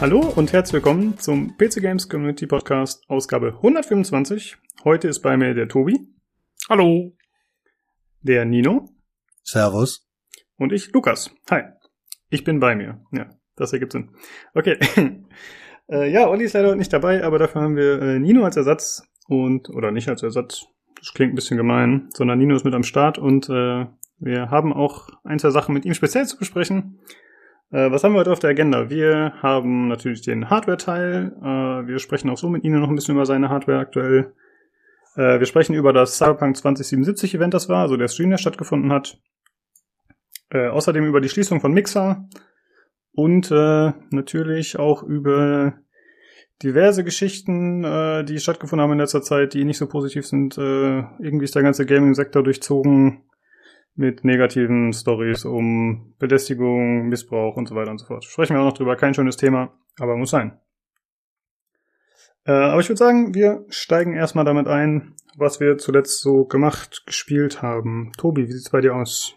Hallo und herzlich willkommen zum PC Games Community Podcast Ausgabe 125. Heute ist bei mir der Tobi. Hallo. Der Nino. Servus. Und ich, Lukas. Hi. Ich bin bei mir. Ja, das ergibt Sinn. Okay. äh, ja, Olli ist leider nicht dabei, aber dafür haben wir äh, Nino als Ersatz und, oder nicht als Ersatz, das klingt ein bisschen gemein, sondern Nino ist mit am Start und äh, wir haben auch ein, zwei Sachen mit ihm speziell zu besprechen. Äh, was haben wir heute auf der Agenda? Wir haben natürlich den Hardware-Teil. Äh, wir sprechen auch so mit Ihnen noch ein bisschen über seine Hardware aktuell. Äh, wir sprechen über das Cyberpunk 2077 Event, das war, also der Stream, der stattgefunden hat. Äh, außerdem über die Schließung von Mixer und äh, natürlich auch über diverse Geschichten, äh, die stattgefunden haben in letzter Zeit, die nicht so positiv sind. Irgendwie ist der ganze Gaming-Sektor durchzogen mit negativen Stories um Belästigung, Missbrauch und so weiter und so fort. Sprechen wir auch noch drüber. Kein schönes Thema, aber muss sein. Äh, aber ich würde sagen, wir steigen erstmal damit ein, was wir zuletzt so gemacht, gespielt haben. Tobi, wie sieht's bei dir aus?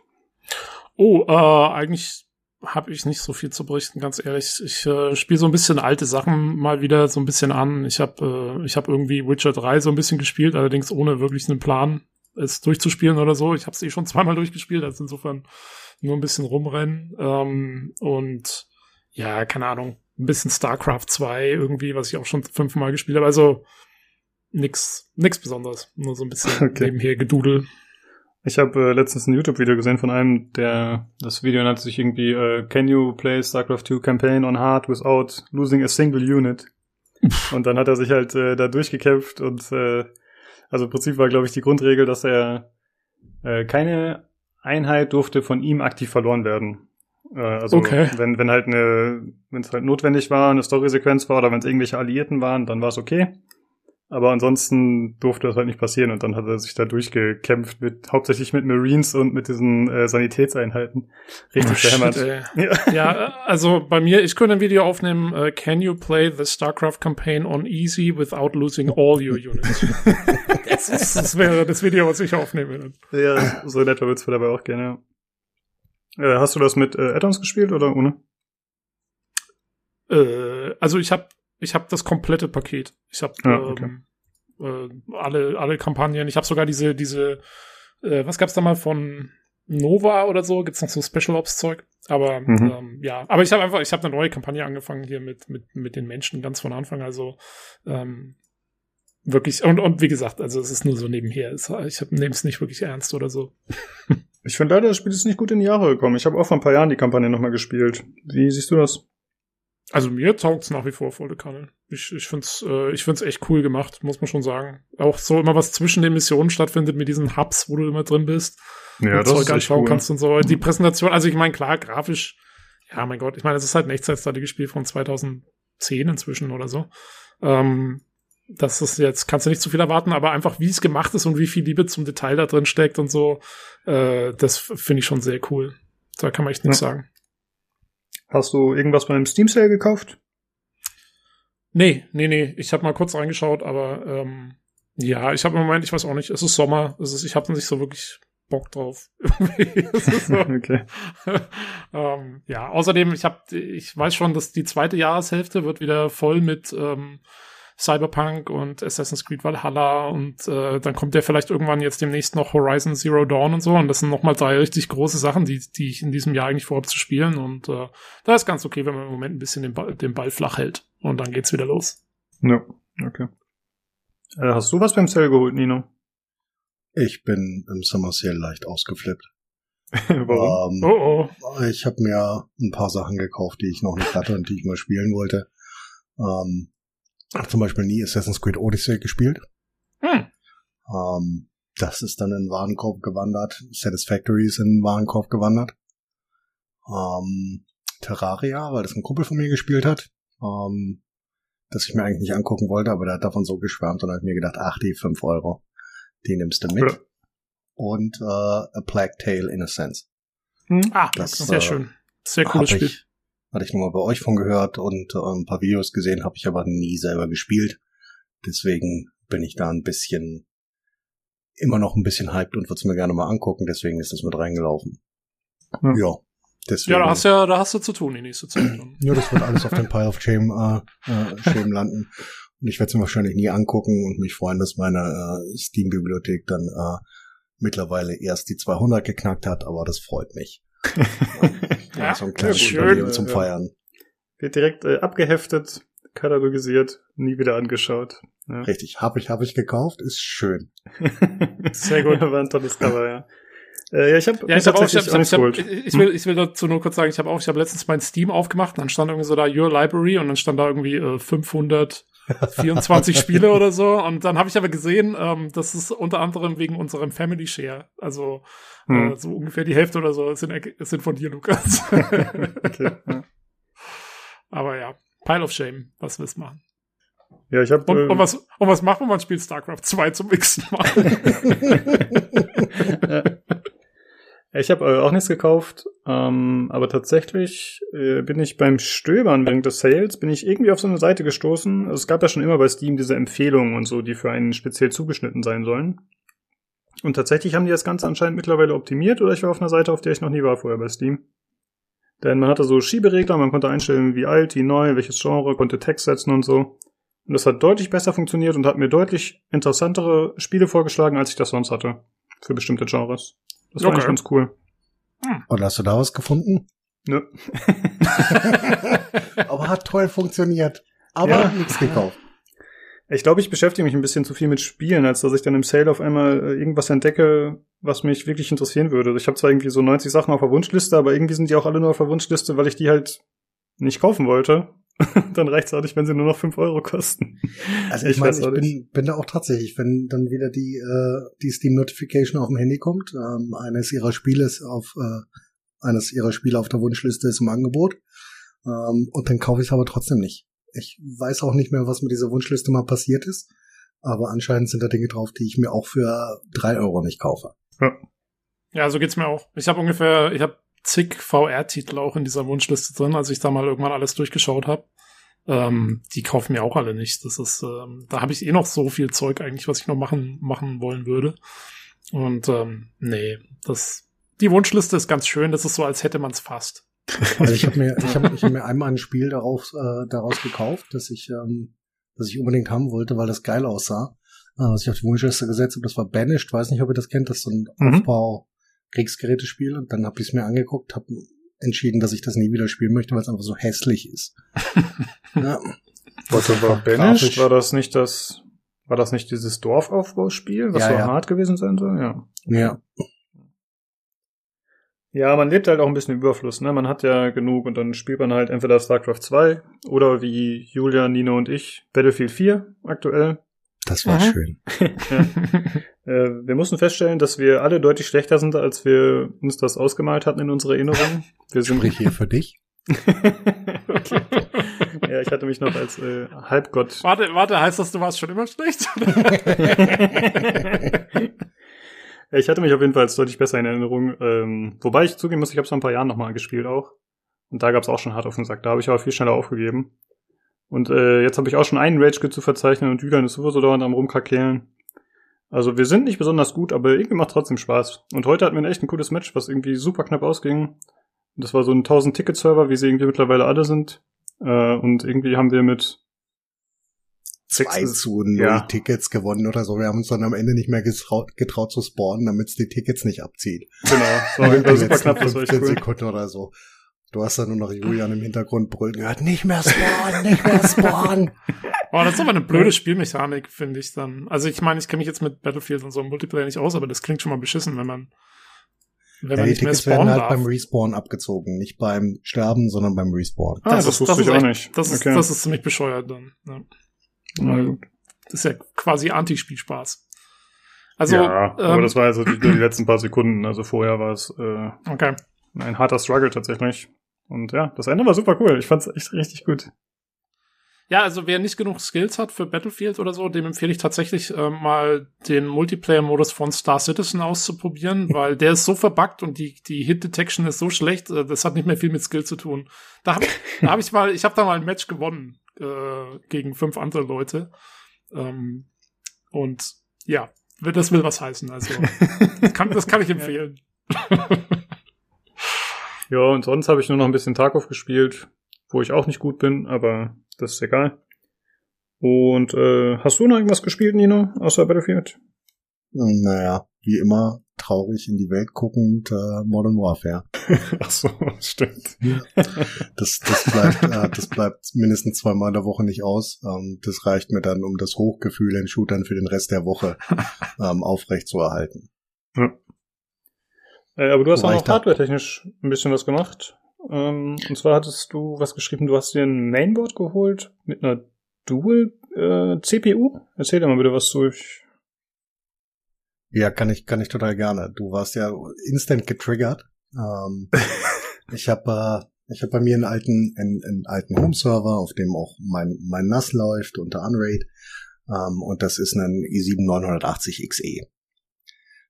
Oh, äh, eigentlich habe ich nicht so viel zu berichten, ganz ehrlich. Ich äh, spiele so ein bisschen alte Sachen mal wieder so ein bisschen an. Ich habe äh, ich habe irgendwie Witcher 3 so ein bisschen gespielt, allerdings ohne wirklich einen Plan es durchzuspielen oder so. Ich habe es eh schon zweimal durchgespielt, also insofern nur ein bisschen rumrennen. Ähm, und ja, keine Ahnung, ein bisschen StarCraft 2 irgendwie, was ich auch schon fünfmal gespielt habe. Also nix, nix Besonderes. Nur so ein bisschen okay. nebenher gedudel. Ich habe äh, letztens ein YouTube-Video gesehen von einem, der das Video nannte sich irgendwie äh, Can you play StarCraft 2 Campaign on hard without losing a single unit? und dann hat er sich halt äh, da durchgekämpft und äh, also im Prinzip war, glaube ich, die Grundregel, dass er äh, keine Einheit durfte von ihm aktiv verloren werden. Äh, also okay. wenn, wenn halt eine, wenn es halt notwendig war, eine Storysequenz war oder wenn es irgendwelche Alliierten waren, dann war es okay. Aber ansonsten durfte das halt nicht passieren und dann hat er sich da durchgekämpft mit hauptsächlich mit Marines und mit diesen äh, Sanitätseinheiten. Richtig oh, verhämmert. Ja. ja, also bei mir, ich könnte ein Video aufnehmen, uh, can you play the StarCraft campaign on easy without losing all your units? das, ist, das wäre das Video, was ich aufnehmen würde. Ja, so in etwa wird's dabei auch gerne, ja. Äh, hast du das mit äh, Addons gespielt oder ohne? Äh, also ich habe ich habe das komplette Paket. Ich habe ja, okay. ähm, äh, alle alle Kampagnen. Ich habe sogar diese diese äh, was gab's da mal von Nova oder so? Gibt's noch so Special Ops Zeug? Aber mhm. ähm, ja, aber ich habe einfach ich habe eine neue Kampagne angefangen hier mit mit mit den Menschen ganz von Anfang. Also ähm, wirklich und und wie gesagt, also es ist nur so nebenher. Ich nehme es nicht wirklich ernst oder so. Ich finde leider, das Spiel ist nicht gut in die Jahre gekommen. Ich habe auch vor ein paar Jahren die Kampagne nochmal gespielt. Wie siehst du das? Also mir taugt's nach wie vor volle Kanne. Ich, ich find's, äh, ich find's echt cool gemacht, muss man schon sagen. Auch so immer was zwischen den Missionen stattfindet mit diesen Hubs, wo du immer drin bist. Ja, das Zeug ist anschauen cool. kannst und so. Die Präsentation, also ich meine, klar, grafisch, ja, mein Gott, ich meine, es ist halt ein Echtzeitstrategiespiel von 2010 inzwischen oder so. Ähm, das ist jetzt, kannst du nicht zu viel erwarten, aber einfach, wie es gemacht ist und wie viel Liebe zum Detail da drin steckt und so, äh, das finde ich schon sehr cool. Da kann man echt nichts ja. sagen. Hast du irgendwas beim Steam Sale gekauft? Nee, nee, nee. Ich habe mal kurz reingeschaut, aber ähm, ja, ich habe im Moment, ich weiß auch nicht, es ist Sommer, es ist, ich habe nicht so wirklich Bock drauf. so. okay. ähm, ja, außerdem, ich habe, ich weiß schon, dass die zweite Jahreshälfte wird wieder voll mit ähm, Cyberpunk und Assassin's Creed Valhalla und äh, dann kommt ja vielleicht irgendwann jetzt demnächst noch Horizon Zero Dawn und so und das sind nochmal drei richtig große Sachen, die, die ich in diesem Jahr eigentlich vorhabe zu spielen und äh, da ist ganz okay, wenn man im Moment ein bisschen den Ball, den Ball flach hält und dann geht's wieder los. Ja, okay. Äh, hast du was beim Sale geholt, Nino? Ich bin im Summer Sale leicht ausgeflippt. Warum? Ähm, oh oh. Ich habe mir ein paar Sachen gekauft, die ich noch nicht hatte und die ich mal spielen wollte. Ähm, zum Beispiel nie Assassin's Creed Odyssey gespielt. Hm. Ähm, das ist dann in den Warenkorb gewandert. Satisfactory ist in den Warenkorb gewandert. Ähm, Terraria, weil das ein Kumpel von mir gespielt hat. Ähm, das ich mir eigentlich nicht angucken wollte, aber der hat davon so geschwärmt und habe mir gedacht, ach, die fünf Euro, die nimmst du mit. Ja. Und äh, A Plague Tale in a Sense. Hm. Ah, das, sehr äh, schön. Sehr cooles Spiel. Ich, hatte ich nur mal bei euch von gehört und äh, ein paar Videos gesehen, habe ich aber nie selber gespielt. Deswegen bin ich da ein bisschen immer noch ein bisschen hyped und würde es mir gerne mal angucken, deswegen ist das mit reingelaufen. Ja. ja. Deswegen, ja, da hast ja, da hast du zu tun die nächste Zeit. ja, das wird alles auf dem Pile of Shame, äh, äh, Shame landen. Und ich werde es mir wahrscheinlich nie angucken und mich freuen, dass meine äh, Steam-Bibliothek dann äh, mittlerweile erst die 200 geknackt hat, aber das freut mich. ja, so ein kleines Schön zum Feiern. Wird direkt äh, abgeheftet, katalogisiert, nie wieder angeschaut. Ja. Richtig, habe ich, habe ich gekauft, ist schön. Sehr gut, war ein tolles Cover, ja. Äh, ja, ich habe ja, ich hab auch, ich, hab, ich, hab, ich, will, ich will dazu nur kurz sagen, ich habe auch, ich habe letztens mein Steam aufgemacht, dann stand irgendwie so da Your Library und dann stand da irgendwie äh, 500 24 Spiele oder so. Und dann habe ich aber gesehen, ähm, das ist unter anderem wegen unserem Family Share. Also hm. äh, so ungefähr die Hälfte oder so sind, sind von dir, Lukas. okay, ja. Aber ja, Pile of Shame, was willst du machen? Ja, ich habe. Und, äh, und, was, und was macht man, man spielt StarCraft 2 zum nächsten Mal? Ich habe äh, auch nichts gekauft, ähm, aber tatsächlich äh, bin ich beim Stöbern während des Sales, bin ich irgendwie auf so eine Seite gestoßen. Also es gab ja schon immer bei Steam diese Empfehlungen und so, die für einen speziell zugeschnitten sein sollen. Und tatsächlich haben die das Ganze anscheinend mittlerweile optimiert oder ich war auf einer Seite, auf der ich noch nie war vorher bei Steam. Denn man hatte so Schieberegler, man konnte einstellen, wie alt, wie neu, welches Genre, konnte Text setzen und so. Und das hat deutlich besser funktioniert und hat mir deutlich interessantere Spiele vorgeschlagen, als ich das sonst hatte. Für bestimmte Genres. Das war okay. ganz cool. Hm. Und hast du da was gefunden? Nö. Aber hat toll funktioniert. Aber ja. nichts gekauft. Ich glaube, ich beschäftige mich ein bisschen zu viel mit Spielen, als dass ich dann im Sale auf einmal äh, irgendwas entdecke, was mich wirklich interessieren würde. Ich habe zwar irgendwie so 90 Sachen auf der Wunschliste, aber irgendwie sind die auch alle nur auf der Wunschliste, weil ich die halt nicht kaufen wollte. dann reicht's auch nicht, wenn sie nur noch fünf Euro kosten. Also ich, ich meine, ich bin, bin da auch tatsächlich, wenn dann wieder die, äh, die Steam Notification auf dem Handy kommt, ähm, eines ihrer Spiele ist auf, äh, eines ihrer Spiele auf der Wunschliste ist im Angebot, ähm, und dann kaufe ich es aber trotzdem nicht. Ich weiß auch nicht mehr, was mit dieser Wunschliste mal passiert ist, aber anscheinend sind da Dinge drauf, die ich mir auch für drei Euro nicht kaufe. Ja. Ja, so geht's mir auch. Ich habe ungefähr, ich habe zig VR-Titel auch in dieser Wunschliste drin, als ich da mal irgendwann alles durchgeschaut habe. Ähm, die kaufen mir auch alle nicht. Das ist, ähm, da habe ich eh noch so viel Zeug eigentlich, was ich noch machen machen wollen würde. Und ähm, nee, das die Wunschliste ist ganz schön. Das ist so, als hätte man es fast. Also ich habe mir ich habe ich hab mir einmal ein Spiel daraus äh, daraus gekauft, das ich ähm, das ich unbedingt haben wollte, weil das geil aussah. Äh, was ich auf die Wunschliste gesetzt habe, das war Banished. Weiß nicht, ob ihr das kennt. Das ist so ein mhm. Aufbau Kriegsgerätespiel. Und dann habe ich es mir angeguckt, habe entschieden, dass ich das nie wieder spielen möchte, weil es einfach so hässlich ist. ja. Warte, war Banished? War das nicht das, war das nicht dieses Dorfaufbauspiel, was ja, so ja. hart gewesen sein soll? Ja. Ja. Ja, man lebt halt auch ein bisschen im Überfluss, ne? Man hat ja genug und dann spielt man halt entweder StarCraft 2 oder wie Julia, Nino und ich Battlefield 4 aktuell. Das war mhm. schön. ja. äh, wir mussten feststellen, dass wir alle deutlich schlechter sind, als wir uns das ausgemalt hatten in unserer Erinnerung. Wir sind Sprich hier für dich. okay. Ja, ich hatte mich noch als äh, Halbgott. Warte, warte, heißt das, du warst schon immer schlecht? ich hatte mich auf jeden Fall als deutlich besser in Erinnerung. Ähm, wobei ich zugeben muss, ich habe es vor ein paar Jahren nochmal gespielt auch. Und da gab es auch schon hart auf den Sack. Da habe ich aber viel schneller aufgegeben. Und äh, jetzt habe ich auch schon einen Rage zu verzeichnen und Julian ist sowieso dauernd am rumkrakehlen. Also wir sind nicht besonders gut, aber irgendwie macht trotzdem Spaß. Und heute hatten wir echt ein cooles Match, was irgendwie super knapp ausging. Das war so ein 1000-Ticket-Server, wie sie irgendwie mittlerweile alle sind. Äh, und irgendwie haben wir mit zwei zu null ja. Tickets gewonnen oder so. Wir haben uns dann am Ende nicht mehr getraut, getraut zu spawnen, damit es die Tickets nicht abzieht. Genau, so war super knapp, das war echt cool. Sekunden oder so. Du hast da nur noch Julian im Hintergrund brüllen gehört, nicht mehr spawnen, nicht mehr spawnen. Oh, das ist aber eine blöde Spielmechanik, finde ich dann. Also ich meine, ich kenne mich jetzt mit Battlefield und so im Multiplayer nicht aus, aber das klingt schon mal beschissen, wenn man wenn ja, man nicht mehr spawnen werden halt darf. beim Respawn abgezogen, nicht beim Sterben, sondern beim Respawn. Ah, das, das, das wusste ich auch nicht. Das ist, okay. das ist ziemlich bescheuert dann. Ja. Na gut. Das ist ja quasi Anti-Spielspaß. Also, ja, ähm, aber das war also die, die, letzten paar Sekunden. Also vorher war es äh, okay. ein harter Struggle tatsächlich. Und ja, das Ende war super cool. Ich fand's echt richtig gut. Ja, also wer nicht genug Skills hat für Battlefield oder so, dem empfehle ich tatsächlich äh, mal den Multiplayer-Modus von Star Citizen auszuprobieren, weil der ist so verbuggt und die, die Hit-Detection ist so schlecht, äh, das hat nicht mehr viel mit Skill zu tun. Da habe da hab ich mal, ich habe da mal ein Match gewonnen äh, gegen fünf andere Leute. Ähm, und ja, das will was heißen. Also das kann, das kann ich empfehlen. Ja, und sonst habe ich nur noch ein bisschen Tarkov gespielt, wo ich auch nicht gut bin, aber das ist egal. Und äh, hast du noch irgendwas gespielt, Nino, außer Battlefield? Naja, wie immer traurig in die Welt guckend äh, Modern Warfare. Ach so, stimmt. Das, das, bleibt, äh, das bleibt mindestens zweimal in der Woche nicht aus. Ähm, das reicht mir dann, um das Hochgefühl in Shootern für den Rest der Woche ähm, aufrecht zu erhalten. Ja. Äh, aber du hast auch noch hardware-technisch ein bisschen was gemacht. Ähm, und zwar hattest du was geschrieben, du hast dir ein Mainboard geholt mit einer Dual äh, CPU. Erzähl dir mal bitte was durch. Ja, kann ich, kann ich total gerne. Du warst ja instant getriggert. Ähm, ich habe äh, ich hab bei mir einen alten, einen, einen alten Home-Server, auf dem auch mein, mein NAS läuft unter Unraid. Ähm, und das ist ein i7 980 XE.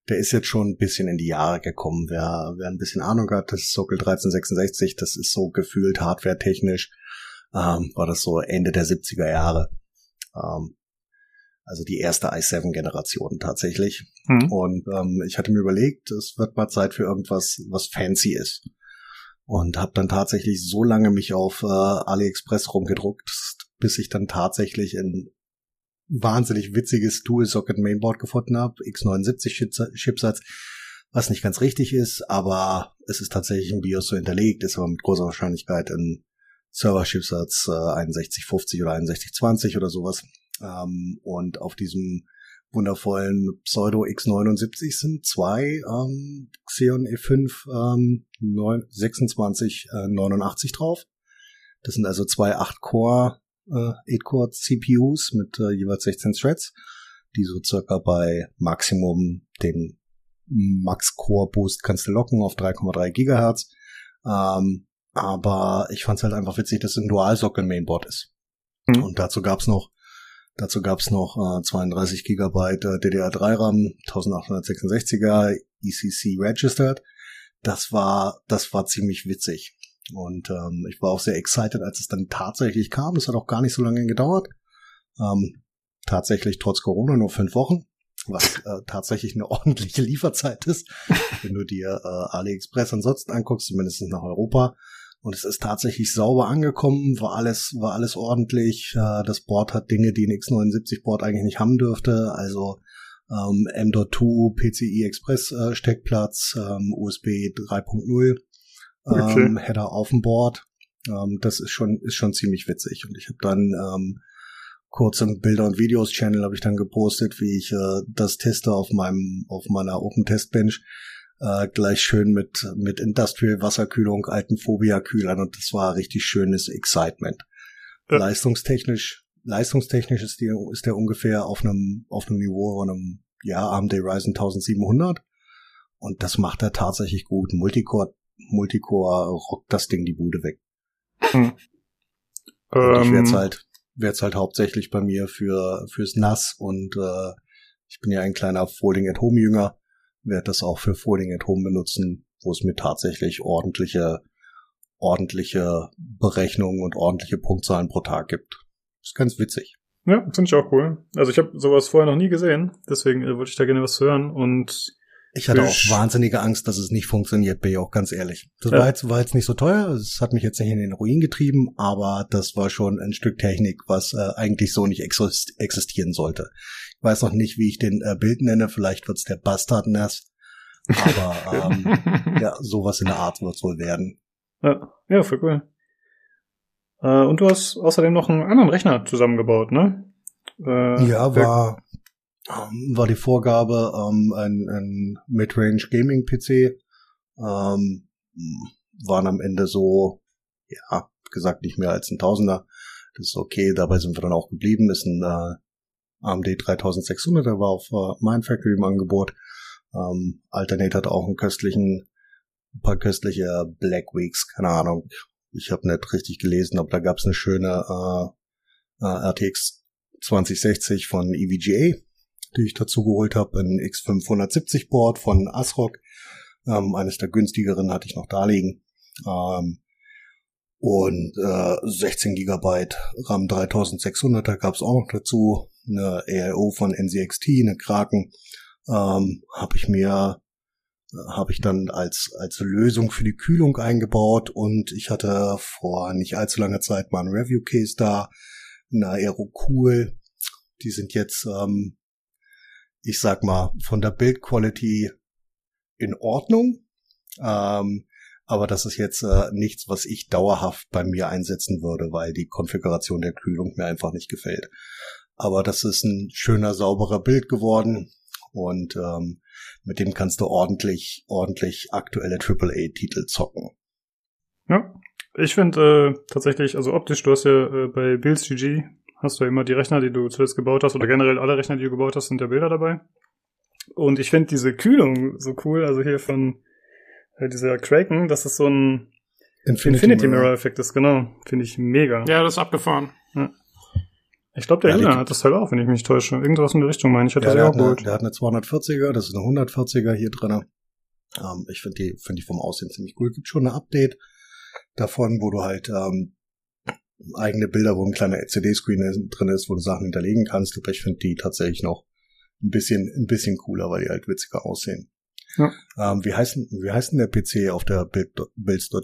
Der ist jetzt schon ein bisschen in die Jahre gekommen. Wer, wer ein bisschen Ahnung hat, das ist Sockel 1366, das ist so gefühlt hardware-technisch, ähm, war das so Ende der 70er Jahre. Ähm, also die erste i7-Generation tatsächlich. Mhm. Und ähm, ich hatte mir überlegt, es wird mal Zeit für irgendwas, was fancy ist. Und habe dann tatsächlich so lange mich auf äh, AliExpress rumgedruckt, bis ich dann tatsächlich ein wahnsinnig witziges Dual-Socket Mainboard gefunden habe, x79 Chipsatz, was nicht ganz richtig ist, aber es ist tatsächlich im BIOS so hinterlegt, ist aber mit großer Wahrscheinlichkeit ein Server-Chipsatz äh, 6150 oder 6120 oder sowas. Ähm, und auf diesem wundervollen Pseudo X79 sind zwei ähm, Xeon E5 ähm, 2689 äh, drauf. Das sind also zwei 8-Core äh, 8-Core CPUs mit äh, jeweils 16 Threads, die so circa bei Maximum den Max Core Boost kannst du locken auf 3,3 Gigahertz. Ähm, aber ich fand es halt einfach witzig, dass es ein Dual-Sockel Mainboard ist. Mhm. Und dazu gab's noch Dazu gab's noch äh, 32 Gigabyte äh, DDR3 RAM, 1866er ECC registered. Das war, das war ziemlich witzig. Und ähm, ich war auch sehr excited, als es dann tatsächlich kam. Es hat auch gar nicht so lange gedauert. Ähm, tatsächlich trotz Corona nur fünf Wochen, was äh, tatsächlich eine ordentliche Lieferzeit ist, wenn du dir äh, AliExpress ansonsten anguckst, zumindest nach Europa. Und es ist tatsächlich sauber angekommen, war alles, war alles ordentlich. Äh, das Board hat Dinge, die ein X79-Board eigentlich nicht haben dürfte. Also ähm, M.2 PCI Express äh, Steckplatz, ähm, USB 3.0, okay. ähm, Header auf dem Board. Ähm, das ist schon, ist schon ziemlich witzig. Und ich habe dann ähm, kurz im Bilder- und Videos-Channel habe ich dann gepostet, wie ich äh, das teste auf meinem, auf meiner Open Test Bench äh, gleich schön mit, mit Industrial Wasserkühlung, alten Phobia-Kühlern und das war richtig schönes Excitement. Ja. Leistungstechnisch, leistungstechnisch ist, die, ist der ungefähr auf einem, auf einem Niveau von einem, ja, AMD Ryzen 1700 und das macht er tatsächlich gut. Multicore, Multicore rockt das Ding die Bude weg. Hm. Und ich werde ähm. halt, werd's halt hauptsächlich bei mir für, fürs NAS und, äh, ich bin ja ein kleiner Folding at Home Jünger werde das auch für Folding at Home benutzen, wo es mir tatsächlich ordentliche, ordentliche Berechnungen und ordentliche Punktzahlen pro Tag gibt. ist ganz witzig. Ja, finde ich auch cool. Also ich habe sowas vorher noch nie gesehen, deswegen äh, wollte ich da gerne was hören und ich hatte auch wahnsinnige Angst, dass es nicht funktioniert, bin ich auch ganz ehrlich. Das ja. war, jetzt, war jetzt nicht so teuer, es hat mich jetzt nicht in den Ruin getrieben, aber das war schon ein Stück Technik, was äh, eigentlich so nicht existieren sollte. Weiß noch nicht, wie ich den äh, Bild nenne, vielleicht wird's der Bastard NAS, aber ähm, ja, sowas in der Art wird's wohl werden. Ja, ja voll cool. Äh, und du hast außerdem noch einen anderen Rechner zusammengebaut, ne? Äh, ja, war ähm, war die Vorgabe ähm, ein, ein Midrange Gaming PC. Ähm, waren am Ende so, ja, gesagt nicht mehr als ein Tausender. Das ist okay, dabei sind wir dann auch geblieben. Ist ein äh, AMD 3600, der war auf äh, Mindfactory im Angebot. Ähm, Alternate hat auch einen köstlichen, ein paar köstliche Black Weeks, keine Ahnung. Ich habe nicht richtig gelesen, aber da gab es eine schöne äh, äh, RTX 2060 von EVGA die ich dazu geholt habe. Ein X570 Board von ASRock. Ähm, eines der günstigeren hatte ich noch da liegen. Ähm, und äh, 16 Gigabyte RAM 3600, da gab es auch noch dazu. Eine AIO von NCXT, eine Kraken. Ähm, habe ich mir habe ich dann als, als Lösung für die Kühlung eingebaut und ich hatte vor nicht allzu langer Zeit mal ein Review-Case da, eine Aerocool. Die sind jetzt, ähm, ich sag mal, von der Build-Quality in Ordnung. Ähm, aber das ist jetzt äh, nichts, was ich dauerhaft bei mir einsetzen würde, weil die Konfiguration der Kühlung mir einfach nicht gefällt. Aber das ist ein schöner, sauberer Bild geworden und ähm, mit dem kannst du ordentlich, ordentlich aktuelle AAA-Titel zocken. Ja, ich finde äh, tatsächlich, also optisch, du hast ja äh, bei Builds GG hast du ja immer die Rechner, die du zuletzt gebaut hast, oder generell alle Rechner, die du gebaut hast, sind ja Bilder dabei. Und ich finde diese Kühlung so cool, also hier von dieser Kraken, das ist so ein Infinity, Infinity Mirror-Effekt ist, genau. Finde ich mega. Ja, das ist abgefahren. Ja. Ich glaube, der ja, Julian hat das Teil auch, wenn ich mich täusche. Irgendwas in der Richtung, meine ich. Hat ja, das der, auch hat eine, der hat eine 240er, das ist eine 140er hier drin. Ähm, ich finde die, finde die vom Aussehen ziemlich cool. Gibt schon ein Update davon, wo du halt ähm, eigene Bilder, wo ein kleiner CD-Screen drin ist, wo du Sachen hinterlegen kannst. Aber ich finde die tatsächlich noch ein bisschen, ein bisschen cooler, weil die halt witziger aussehen. Ja. Ähm, wie heißt wie heißt denn der PC auf der builds.gg-Seite?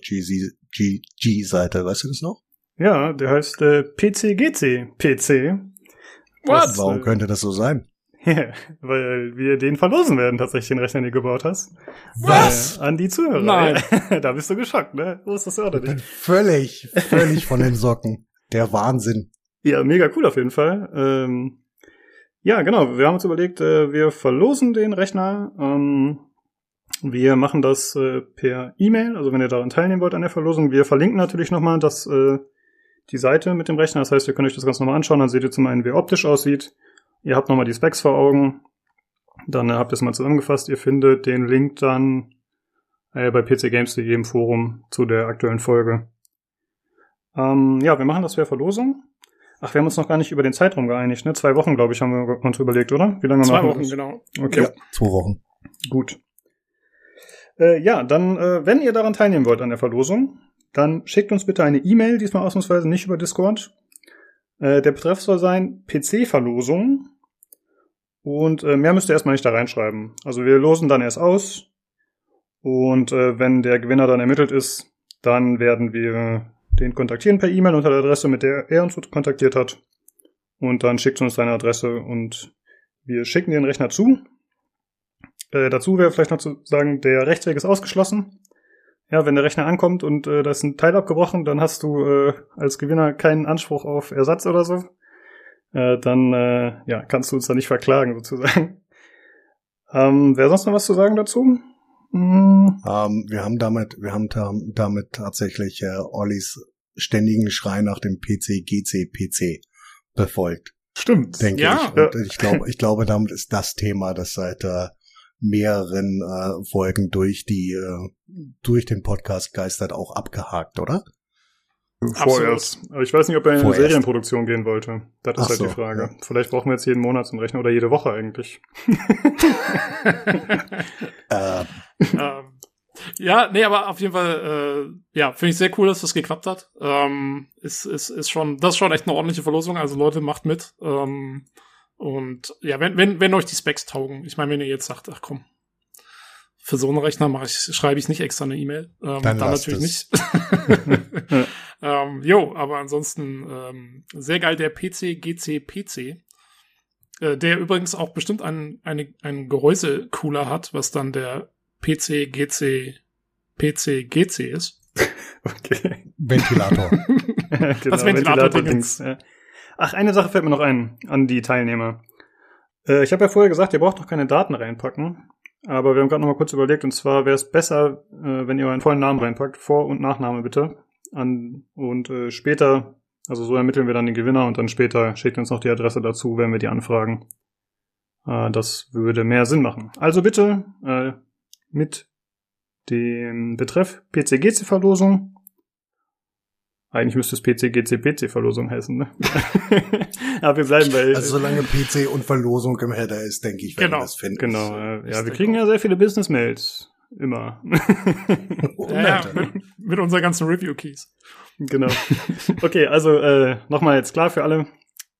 Weißt du das noch? Ja, der heißt äh, PCGC PC. Was? Warum könnte das so sein? Ja, weil wir den verlosen werden, tatsächlich den Rechner, den du gebaut hast. Was? Äh, an die Zuhörer. Nein. da bist du geschockt, ne? Wo ist das oder nicht? Völlig, völlig von den Socken. Der Wahnsinn. Ja, mega cool auf jeden Fall. Ähm, ja, genau. Wir haben uns überlegt, äh, wir verlosen den Rechner. Ähm, wir machen das äh, per E-Mail, also wenn ihr daran teilnehmen wollt an der Verlosung. Wir verlinken natürlich nochmal das, äh, die Seite mit dem Rechner. Das heißt, ihr könnt euch das Ganze nochmal anschauen. Dann seht ihr zum einen, wie er optisch aussieht. Ihr habt nochmal die Specs vor Augen. Dann äh, habt ihr es mal zusammengefasst. Ihr findet den Link dann äh, bei pcgames.de im Forum zu der aktuellen Folge. Ähm, ja, wir machen das per Verlosung. Ach, wir haben uns noch gar nicht über den Zeitraum geeinigt, ne? Zwei Wochen, glaube ich, haben wir uns überlegt, oder? Wie lange Zwei Wochen, das? genau. Okay. Ja, zwei Wochen. Gut. Äh, ja, dann, äh, wenn ihr daran teilnehmen wollt an der Verlosung, dann schickt uns bitte eine E-Mail, diesmal ausnahmsweise nicht über Discord. Äh, der Betreff soll sein PC-Verlosung. Und äh, mehr müsst ihr erstmal nicht da reinschreiben. Also wir losen dann erst aus. Und äh, wenn der Gewinner dann ermittelt ist, dann werden wir den kontaktieren per E-Mail unter der Adresse, mit der er uns kontaktiert hat. Und dann schickt uns seine Adresse und wir schicken den Rechner zu. Äh, dazu wäre vielleicht noch zu sagen, der Rechtsweg ist ausgeschlossen. Ja, wenn der Rechner ankommt und äh, da ist ein Teil abgebrochen, dann hast du äh, als Gewinner keinen Anspruch auf Ersatz oder so. Äh, dann äh, ja, kannst du uns da nicht verklagen, sozusagen. Ähm, Wäre sonst noch was zu sagen dazu? Mhm. Ähm, wir haben damit, wir haben damit tatsächlich äh, Ollis ständigen Schrei nach dem PC, GC, PC befolgt. Stimmt. Denke ja. ich. Und ich glaube, ich glaube, damit ist das Thema, das seit äh, mehreren äh, Folgen durch die äh, durch den Podcast geistert auch abgehakt, oder? Vorerst. Aber ich weiß nicht, ob er in eine Serienproduktion gehen wollte. Das ist Ach halt so, die Frage. Ja. Vielleicht brauchen wir jetzt jeden Monat zum Rechnen oder jede Woche eigentlich. ähm. ähm. Ja, nee, aber auf jeden Fall, äh, ja, finde ich sehr cool, dass das geklappt hat. Ähm, ist, ist, ist schon, das ist schon echt eine ordentliche Verlosung. Also Leute, macht mit. Ähm, und ja, wenn, wenn, wenn euch die Specs taugen, ich meine, wenn ihr jetzt sagt, ach komm, für so einen Rechner mache ich, schreibe ich nicht extra eine E-Mail. Ähm, dann, dann natürlich es. nicht. ähm, jo, aber ansonsten ähm, sehr geil der PC GC PC, äh, der übrigens auch bestimmt einen, eine, einen Gehäuse-Cooler hat, was dann der PC GC PC GC ist. Okay. Ventilator. genau, das Ventilator-Dings. Ja. Ach, eine Sache fällt mir noch ein an die Teilnehmer. Äh, ich habe ja vorher gesagt, ihr braucht doch keine Daten reinpacken. Aber wir haben gerade noch mal kurz überlegt, und zwar wäre es besser, äh, wenn ihr euren vollen Namen reinpackt, Vor- und Nachname bitte. An, und äh, später, also so ermitteln wir dann den Gewinner und dann später schickt uns noch die Adresse dazu, wenn wir die anfragen. Äh, das würde mehr Sinn machen. Also bitte äh, mit dem Betreff PCGC-Verlosung eigentlich müsste es PC, GC, PC Verlosung heißen, ne? Aber wir bleiben bei. Also solange PC und Verlosung im Header ist, denke ich, werden genau. wir das finden. Genau, äh, ja, wir kriegen ja sehr viele Business-Mails. Immer. ja, mit, mit unseren ganzen Review-Keys. Genau. Okay, also äh, nochmal jetzt klar für alle.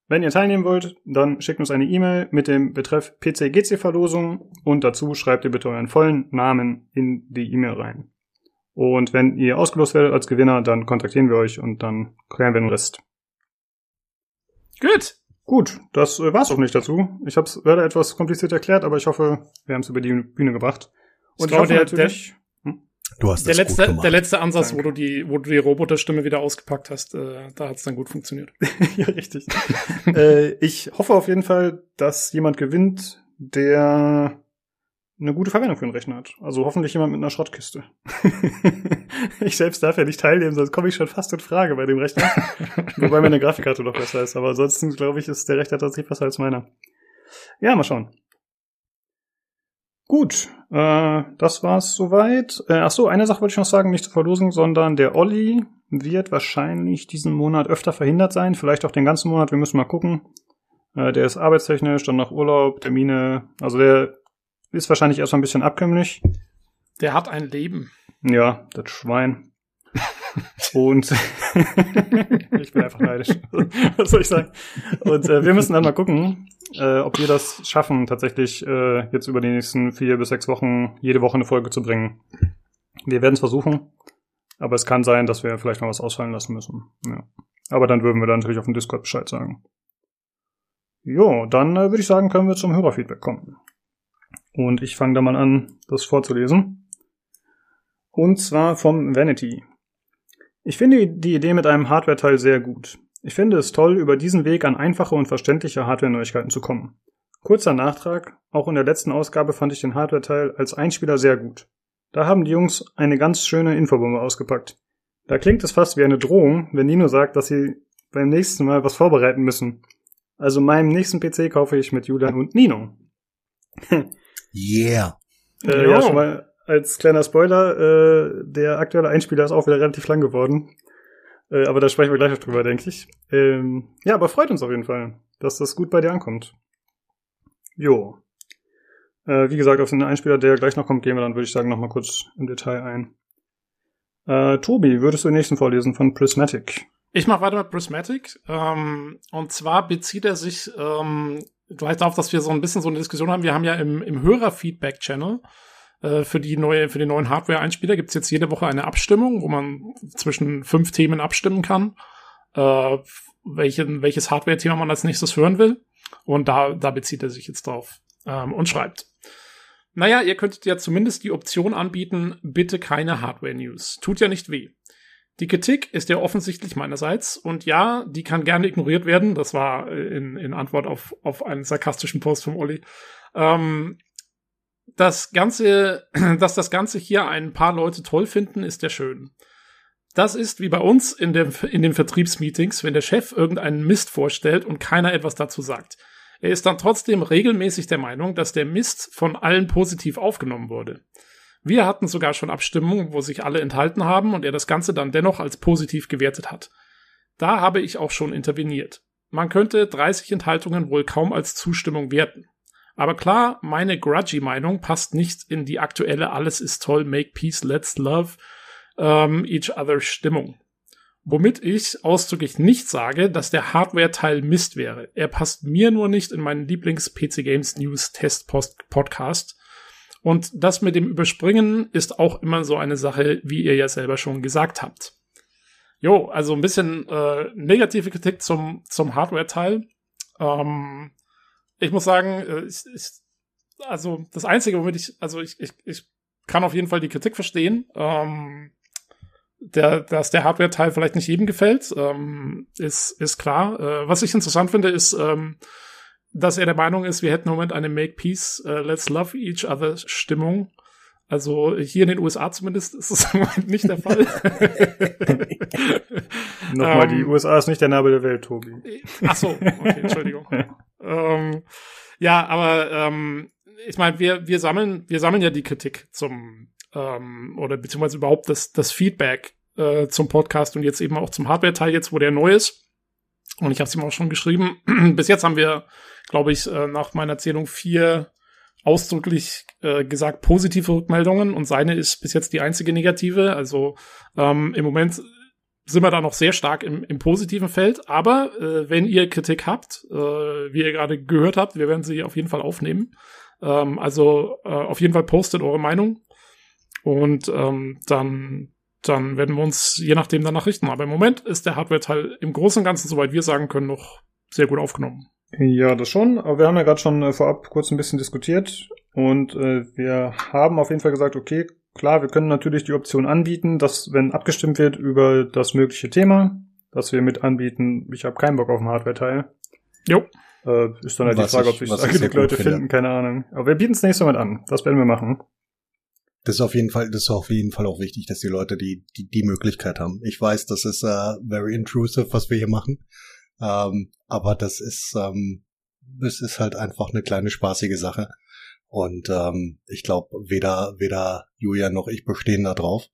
Wenn ihr teilnehmen wollt, dann schickt uns eine E-Mail mit dem Betreff PC-GC-Verlosung und dazu schreibt ihr bitte euren vollen Namen in die E-Mail rein. Und wenn ihr ausgelost werdet als Gewinner, dann kontaktieren wir euch und dann klären wir den Rest. Gut. Gut, das äh, war's auch nicht dazu. Ich habe es leider etwas kompliziert erklärt, aber ich hoffe, wir haben es über die Bühne gebracht. Und ich, ich hoffe der, natürlich... Der, hm? Du hast der das letzte, gut gemacht. Der letzte Ansatz, wo du die, wo du die Roboterstimme wieder ausgepackt hast, äh, da hat's dann gut funktioniert. ja, richtig. äh, ich hoffe auf jeden Fall, dass jemand gewinnt, der eine gute Verwendung für den Rechner hat. Also hoffentlich jemand mit einer Schrottkiste. ich selbst darf ja nicht teilnehmen, sonst komme ich schon fast in Frage bei dem Rechner. Wobei meine Grafikkarte doch besser ist. Aber ansonsten, glaube ich, ist der Rechner tatsächlich besser als meiner. Ja, mal schauen. Gut, äh, das war's soweit. Äh, ach so, eine Sache wollte ich noch sagen, nicht zur Verlosung, sondern der Olli wird wahrscheinlich diesen Monat öfter verhindert sein, vielleicht auch den ganzen Monat, wir müssen mal gucken. Äh, der ist arbeitstechnisch, dann nach Urlaub, Termine, also der ist wahrscheinlich erstmal ein bisschen abkömmlich. Der hat ein Leben. Ja, das Schwein. Und ich bin einfach neidisch. Was soll ich sagen? Und äh, wir müssen dann mal gucken, äh, ob wir das schaffen, tatsächlich äh, jetzt über die nächsten vier bis sechs Wochen jede Woche eine Folge zu bringen. Wir werden es versuchen, aber es kann sein, dass wir vielleicht mal was ausfallen lassen müssen. Ja. Aber dann würden wir dann natürlich auf dem Discord Bescheid sagen. Jo, dann äh, würde ich sagen, können wir zum Hörerfeedback kommen. Und ich fange da mal an, das vorzulesen. Und zwar vom Vanity. Ich finde die Idee mit einem Hardware-Teil sehr gut. Ich finde es toll, über diesen Weg an einfache und verständliche Hardware-Neuigkeiten zu kommen. Kurzer Nachtrag, auch in der letzten Ausgabe fand ich den Hardware-Teil als Einspieler sehr gut. Da haben die Jungs eine ganz schöne Infobombe ausgepackt. Da klingt es fast wie eine Drohung, wenn Nino sagt, dass sie beim nächsten Mal was vorbereiten müssen. Also meinem nächsten PC kaufe ich mit Julian und Nino. Yeah. Äh, ja, schon mal als kleiner Spoiler, äh, der aktuelle Einspieler ist auch wieder relativ lang geworden. Äh, aber da sprechen wir gleich noch drüber, denke ich. Ähm, ja, aber freut uns auf jeden Fall, dass das gut bei dir ankommt. Jo. Äh, wie gesagt, auf den Einspieler, der gleich noch kommt, gehen wir dann, würde ich sagen, nochmal kurz im Detail ein. Äh, Tobi, würdest du den nächsten vorlesen von Prismatic? Ich mache weiter mit Prismatic. Ähm, und zwar bezieht er sich ähm, gleich darauf, dass wir so ein bisschen so eine Diskussion haben. Wir haben ja im, im Hörer-Feedback-Channel äh, für die neue, für den neuen Hardware-Einspieler gibt's jetzt jede Woche eine Abstimmung, wo man zwischen fünf Themen abstimmen kann, äh, welchen, welches Hardware-Thema man als nächstes hören will. Und da, da bezieht er sich jetzt drauf ähm, und schreibt. Naja, ihr könntet ja zumindest die Option anbieten, bitte keine Hardware-News. Tut ja nicht weh. Die Kritik ist ja offensichtlich meinerseits und ja, die kann gerne ignoriert werden. Das war äh, in, in Antwort auf, auf einen sarkastischen Post vom Olli. Ähm, das Ganze, dass das Ganze hier ein paar Leute toll finden, ist ja schön. Das ist wie bei uns in, der, in den Vertriebsmeetings, wenn der Chef irgendeinen Mist vorstellt und keiner etwas dazu sagt. Er ist dann trotzdem regelmäßig der Meinung, dass der Mist von allen positiv aufgenommen wurde. Wir hatten sogar schon Abstimmungen, wo sich alle enthalten haben und er das Ganze dann dennoch als positiv gewertet hat. Da habe ich auch schon interveniert. Man könnte 30 Enthaltungen wohl kaum als Zustimmung werten. Aber klar, meine grudgy Meinung passt nicht in die aktuelle Alles ist toll, make peace, let's love ähm, each other Stimmung. Womit ich ausdrücklich nicht sage, dass der Hardware-Teil Mist wäre. Er passt mir nur nicht in meinen Lieblings-PC Games News Test Podcast und das mit dem Überspringen ist auch immer so eine Sache, wie ihr ja selber schon gesagt habt. Jo, also ein bisschen äh, negative Kritik zum, zum Hardware-Teil. Ähm, ich muss sagen, äh, ich, ich, also das Einzige, womit ich, also ich, ich, ich kann auf jeden Fall die Kritik verstehen. Ähm, der, dass der Hardware-Teil vielleicht nicht jedem gefällt, ähm, ist, ist klar. Äh, was ich interessant finde, ist, ähm, dass er der Meinung ist, wir hätten im Moment eine Make Peace, uh, Let's Love Each Other Stimmung. Also hier in den USA zumindest ist es im Moment nicht der Fall. Nochmal, um, die ähm, USA ist nicht der Nabel der Welt, Tobi. Ach so, okay, Entschuldigung. ähm, ja, aber ähm, ich meine, wir, wir sammeln, wir sammeln ja die Kritik zum oder beziehungsweise überhaupt das, das Feedback äh, zum Podcast und jetzt eben auch zum Hardware-Teil jetzt, wo der neu ist. Und ich habe es ihm auch schon geschrieben. Bis jetzt haben wir glaube ich, äh, nach meiner Erzählung vier ausdrücklich äh, gesagt positive Rückmeldungen und seine ist bis jetzt die einzige negative. Also ähm, im Moment sind wir da noch sehr stark im, im positiven Feld. Aber äh, wenn ihr Kritik habt, äh, wie ihr gerade gehört habt, wir werden sie auf jeden Fall aufnehmen. Ähm, also äh, auf jeden Fall postet eure Meinung und ähm, dann dann werden wir uns je nachdem danach richten. Aber im Moment ist der Hardware-Teil im Großen und Ganzen, soweit wir sagen können, noch sehr gut aufgenommen. Ja, das schon. Aber wir haben ja gerade schon äh, vorab kurz ein bisschen diskutiert und äh, wir haben auf jeden Fall gesagt, okay, klar, wir können natürlich die Option anbieten, dass wenn abgestimmt wird über das mögliche Thema, dass wir mit anbieten, ich habe keinen Bock auf einen Hardware-Teil. Jo. Äh, ist dann halt was die Frage, ob sich da genug Leute finde. finden, keine Ahnung. Aber wir bieten es nächstes Mal mit an. Das werden wir machen. Das ist auf jeden Fall, das ist auf jeden Fall auch wichtig, dass die Leute die, die, die Möglichkeit haben. Ich weiß, das ist uh, very intrusive, was wir hier machen. Ähm, aber das ist, ähm, es ist halt einfach eine kleine spaßige Sache. Und ähm, ich glaube, weder, weder Julia noch ich bestehen da drauf.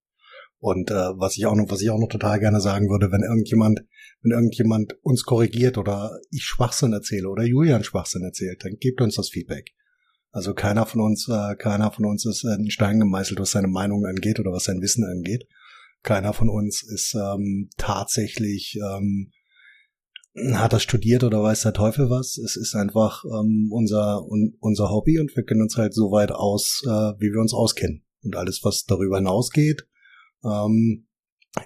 Und äh, was ich auch noch, was ich auch noch total gerne sagen würde, wenn irgendjemand, wenn irgendjemand uns korrigiert oder ich Schwachsinn erzähle oder Julian Schwachsinn erzählt, dann gebt uns das Feedback. Also keiner von uns, äh, keiner von uns ist in Stein gemeißelt, was seine Meinung angeht oder was sein Wissen angeht. Keiner von uns ist ähm, tatsächlich ähm, hat das studiert oder weiß der Teufel was. Es ist einfach ähm, unser un, unser Hobby und wir kennen uns halt so weit aus, äh, wie wir uns auskennen. Und alles, was darüber hinausgeht, ähm,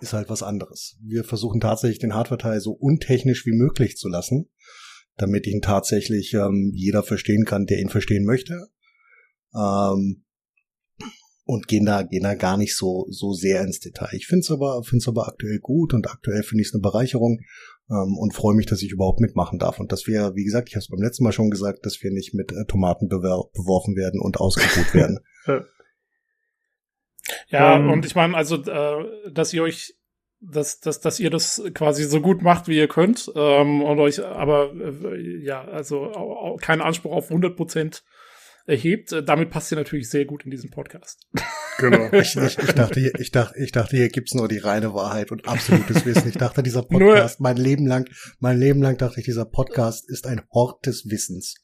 ist halt was anderes. Wir versuchen tatsächlich den Hardware-Teil so untechnisch wie möglich zu lassen, damit ihn tatsächlich ähm, jeder verstehen kann, der ihn verstehen möchte. Ähm, und gehen da, gehen da gar nicht so, so sehr ins Detail. Ich finde es aber, find's aber aktuell gut und aktuell finde ich es eine Bereicherung und freue mich, dass ich überhaupt mitmachen darf. Und dass wir, wie gesagt, ich habe es beim letzten Mal schon gesagt, dass wir nicht mit äh, Tomaten beworfen werden und ausgebucht werden. ja, ähm, und ich meine, also, äh, dass ihr euch dass, dass, dass ihr das quasi so gut macht, wie ihr könnt ähm, und euch aber äh, ja, also keinen Anspruch auf 100 Prozent erhebt. Äh, damit passt ihr natürlich sehr gut in diesen Podcast. Genau. ich, ich, ich, dachte, hier, ich, dachte, ich dachte, hier gibt's nur die reine Wahrheit und absolutes Wissen. Ich dachte, dieser Podcast, mein Leben lang, mein Leben lang dachte ich, dieser Podcast ist ein Hort des Wissens.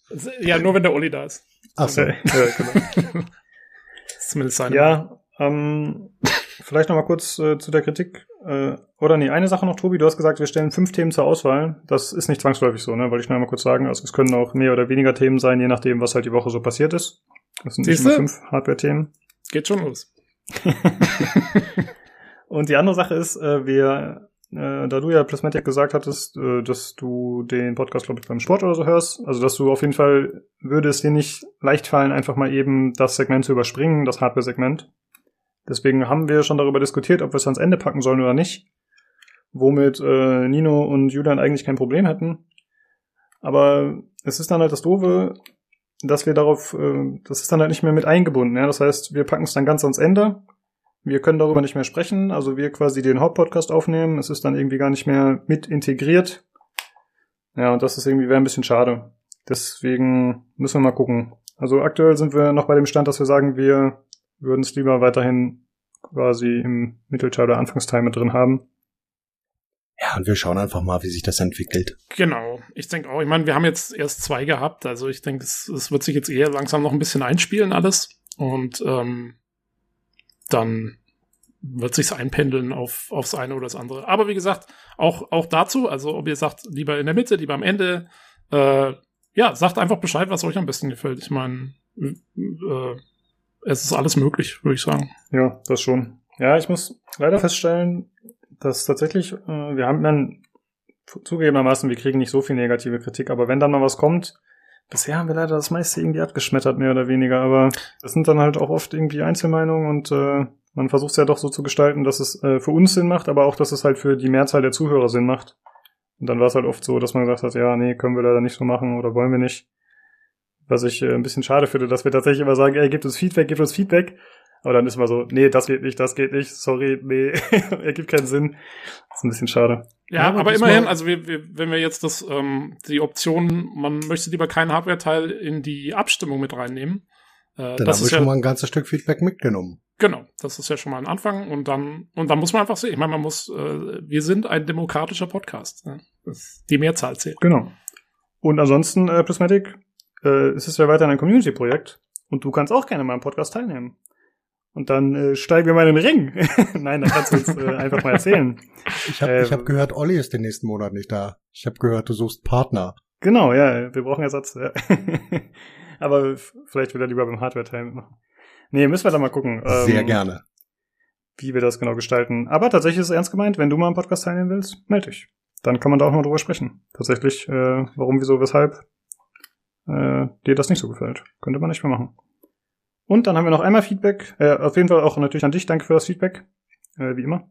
Ja, nur wenn der Olli da ist. Ach so. Okay. Ja, genau. Zumindest seine. Ja, ähm, vielleicht noch mal kurz äh, zu der Kritik. Äh, oder nee, eine Sache noch, Tobi. Du hast gesagt, wir stellen fünf Themen zur Auswahl. Das ist nicht zwangsläufig so, ne? Wollte ich noch mal kurz sagen. Also es können auch mehr oder weniger Themen sein, je nachdem, was halt die Woche so passiert ist. Das sind Siehste? nicht immer fünf Hardware-Themen. Geht schon los. Und die andere Sache ist, äh, wir, äh, da du ja Prismatic gesagt hattest, äh, dass du den Podcast, glaube ich, beim Sport oder so hörst, also dass du auf jeden Fall würde es dir nicht leicht fallen, einfach mal eben das Segment zu überspringen, das Hardware-Segment. Deswegen haben wir schon darüber diskutiert, ob wir es ans Ende packen sollen oder nicht. Womit äh, Nino und Julian eigentlich kein Problem hätten. Aber es ist dann halt das Doofe, dass wir darauf, äh, das ist dann halt nicht mehr mit eingebunden. Ja? Das heißt, wir packen es dann ganz ans Ende. Wir können darüber nicht mehr sprechen. Also wir quasi den Hauptpodcast aufnehmen. Es ist dann irgendwie gar nicht mehr mit integriert. Ja, und das ist irgendwie wäre ein bisschen schade. Deswegen müssen wir mal gucken. Also aktuell sind wir noch bei dem Stand, dass wir sagen, wir würden es lieber weiterhin quasi im Mittelteil oder Anfangsteil mit drin haben. Ja, und wir schauen einfach mal, wie sich das entwickelt. Genau. Ich denke auch, ich meine, wir haben jetzt erst zwei gehabt, also ich denke, es, es wird sich jetzt eher langsam noch ein bisschen einspielen alles. Und ähm, dann wird sich's einpendeln auf aufs eine oder das andere. Aber wie gesagt, auch auch dazu, also ob ihr sagt, lieber in der Mitte, lieber am Ende, äh, ja, sagt einfach Bescheid, was euch am besten gefällt. Ich meine, äh, es ist alles möglich, würde ich sagen. Ja, das schon. Ja, ich muss leider feststellen, dass tatsächlich, äh, wir haben dann zugegebenermaßen, wir kriegen nicht so viel negative Kritik, aber wenn dann mal was kommt, bisher haben wir leider das meiste irgendwie abgeschmettert, mehr oder weniger, aber das sind dann halt auch oft irgendwie Einzelmeinungen und äh, man versucht es ja doch so zu gestalten, dass es äh, für uns Sinn macht, aber auch, dass es halt für die Mehrzahl der Zuhörer Sinn macht. Und dann war es halt oft so, dass man gesagt hat, ja, nee, können wir leider nicht so machen oder wollen wir nicht. Was ich äh, ein bisschen schade finde, dass wir tatsächlich immer sagen, ey, gebt uns Feedback, gebt uns Feedback. Aber dann ist immer so, nee, das geht nicht, das geht nicht, sorry, nee, ergibt keinen Sinn. Das ist ein bisschen schade. Ja, ja aber immerhin, also wir, wir, wenn wir jetzt das, ähm, die Option, man möchte lieber keinen Hardware-Teil in die Abstimmung mit reinnehmen. Äh, dann das haben wir schon ja, mal ein ganzes Stück Feedback mitgenommen. Genau, das ist ja schon mal ein Anfang und dann und dann muss man einfach sehen. Ich meine, man muss, äh, wir sind ein demokratischer Podcast. Ne? die Mehrzahl zählt. Genau. Und ansonsten, äh, Prismatic, äh, es ist ja weiterhin ein Community-Projekt und du kannst auch gerne mal am Podcast teilnehmen. Und dann äh, steigen wir mal in den Ring. Nein, dann kannst du uns äh, einfach mal erzählen. Ich habe äh, hab gehört, Olli ist den nächsten Monat nicht da. Ich habe gehört, du suchst Partner. Genau, ja, wir brauchen Ersatz. Ja. Aber vielleicht wieder lieber beim Hardware-Teil machen. Nee, müssen wir da mal gucken. Sehr ähm, gerne. Wie wir das genau gestalten. Aber tatsächlich ist es ernst gemeint, wenn du mal am Podcast teilnehmen willst, melde dich. Dann kann man da auch mal drüber sprechen. Tatsächlich, äh, warum, wieso, weshalb äh, dir das nicht so gefällt. Könnte man nicht mehr machen. Und dann haben wir noch einmal Feedback. Äh, auf jeden Fall auch natürlich an dich. Danke für das Feedback. Äh, wie immer.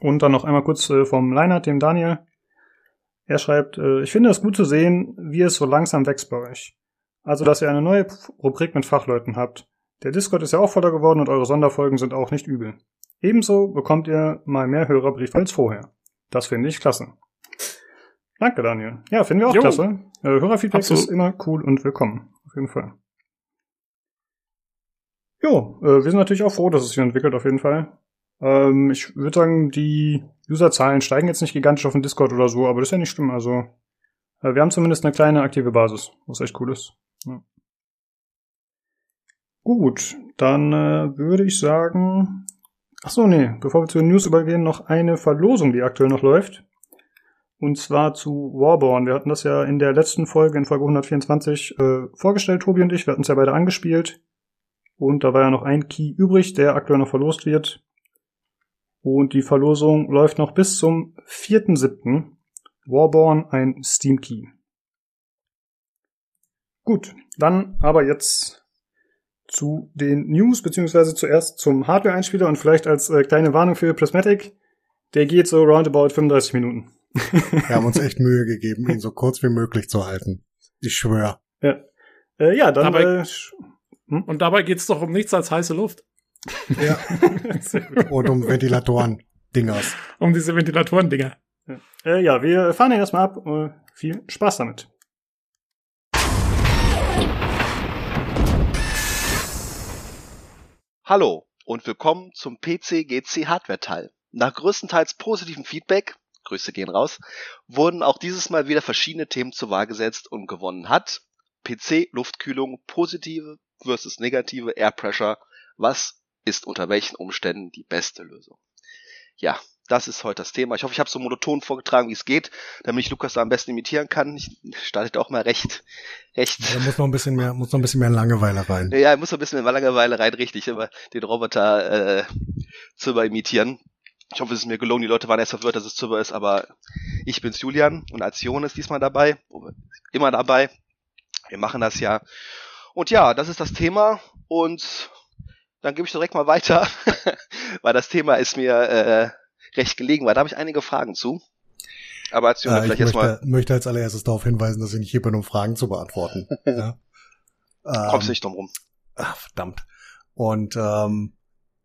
Und dann noch einmal kurz äh, vom Leinert, dem Daniel. Er schreibt, äh, ich finde es gut zu sehen, wie es so langsam wächst bei euch. Also, dass ihr eine neue Rubrik mit Fachleuten habt. Der Discord ist ja auch voller geworden und eure Sonderfolgen sind auch nicht übel. Ebenso bekommt ihr mal mehr Hörerbriefe als vorher. Das finde ich klasse. Danke, Daniel. Ja, finden wir auch jo. klasse. Äh, Hörerfeedback Absolut. ist immer cool und willkommen. Auf jeden Fall. Jo, äh, wir sind natürlich auch froh, dass es sich entwickelt, auf jeden Fall. Ähm, ich würde sagen, die Userzahlen steigen jetzt nicht gigantisch auf dem Discord oder so, aber das ist ja nicht schlimm. Also, äh, wir haben zumindest eine kleine aktive Basis, was echt cool ist. Ja. Gut, dann äh, würde ich sagen. Ach so, nee, bevor wir zu den News übergehen, noch eine Verlosung, die aktuell noch läuft. Und zwar zu Warborn. Wir hatten das ja in der letzten Folge, in Folge 124, äh, vorgestellt, Tobi und ich. Wir hatten es ja beide angespielt. Und da war ja noch ein Key übrig, der aktuell noch verlost wird. Und die Verlosung läuft noch bis zum 4.7. Warborn, ein Steam Key. Gut, dann aber jetzt zu den News, beziehungsweise zuerst zum Hardware-Einspieler und vielleicht als äh, kleine Warnung für Prismatic. Der geht so roundabout 35 Minuten. Wir haben uns echt Mühe gegeben, ihn so kurz wie möglich zu halten. Ich schwöre. Ja. Äh, ja, dann äh, hm? Und dabei geht's doch um nichts als heiße Luft. Ja. Und um Ventilatoren-Dingers. Um diese Ventilatoren-Dinger. Ja. Äh, ja, wir fahren den erstmal ab. Uh, viel Spaß damit. Hallo und willkommen zum PC GC Hardware Teil. Nach größtenteils positivem Feedback, Grüße gehen raus, wurden auch dieses Mal wieder verschiedene Themen zur Wahl gesetzt und gewonnen hat PC Luftkühlung positive versus negative Air Pressure. Was ist unter welchen Umständen die beste Lösung? Ja, das ist heute das Thema. Ich hoffe, ich habe so monoton vorgetragen, wie es geht, damit ich Lukas da am besten imitieren kann. Ich starte auch mal recht, recht. Da muss noch ein bisschen mehr, muss noch ein bisschen mehr Langeweile rein. Ja, muss noch ein bisschen mehr Langeweile rein, richtig, immer den Roboter äh, zu imitieren. Ich hoffe, es ist mir gelungen. Die Leute waren erst verwirrt, dass es Zubber ist, aber ich bin's Julian und als Jon ist diesmal dabei, immer dabei. Wir machen das ja und ja, das ist das Thema und dann gebe ich direkt mal weiter, weil das Thema ist mir äh, recht gelegen, weil da habe ich einige Fragen zu. Aber als äh, vielleicht ich möchte, als allererstes darauf hinweisen, dass ich nicht hier bin, um Fragen zu beantworten. ja. Kommst ähm, nicht drum rum. Ach, verdammt. Und ähm,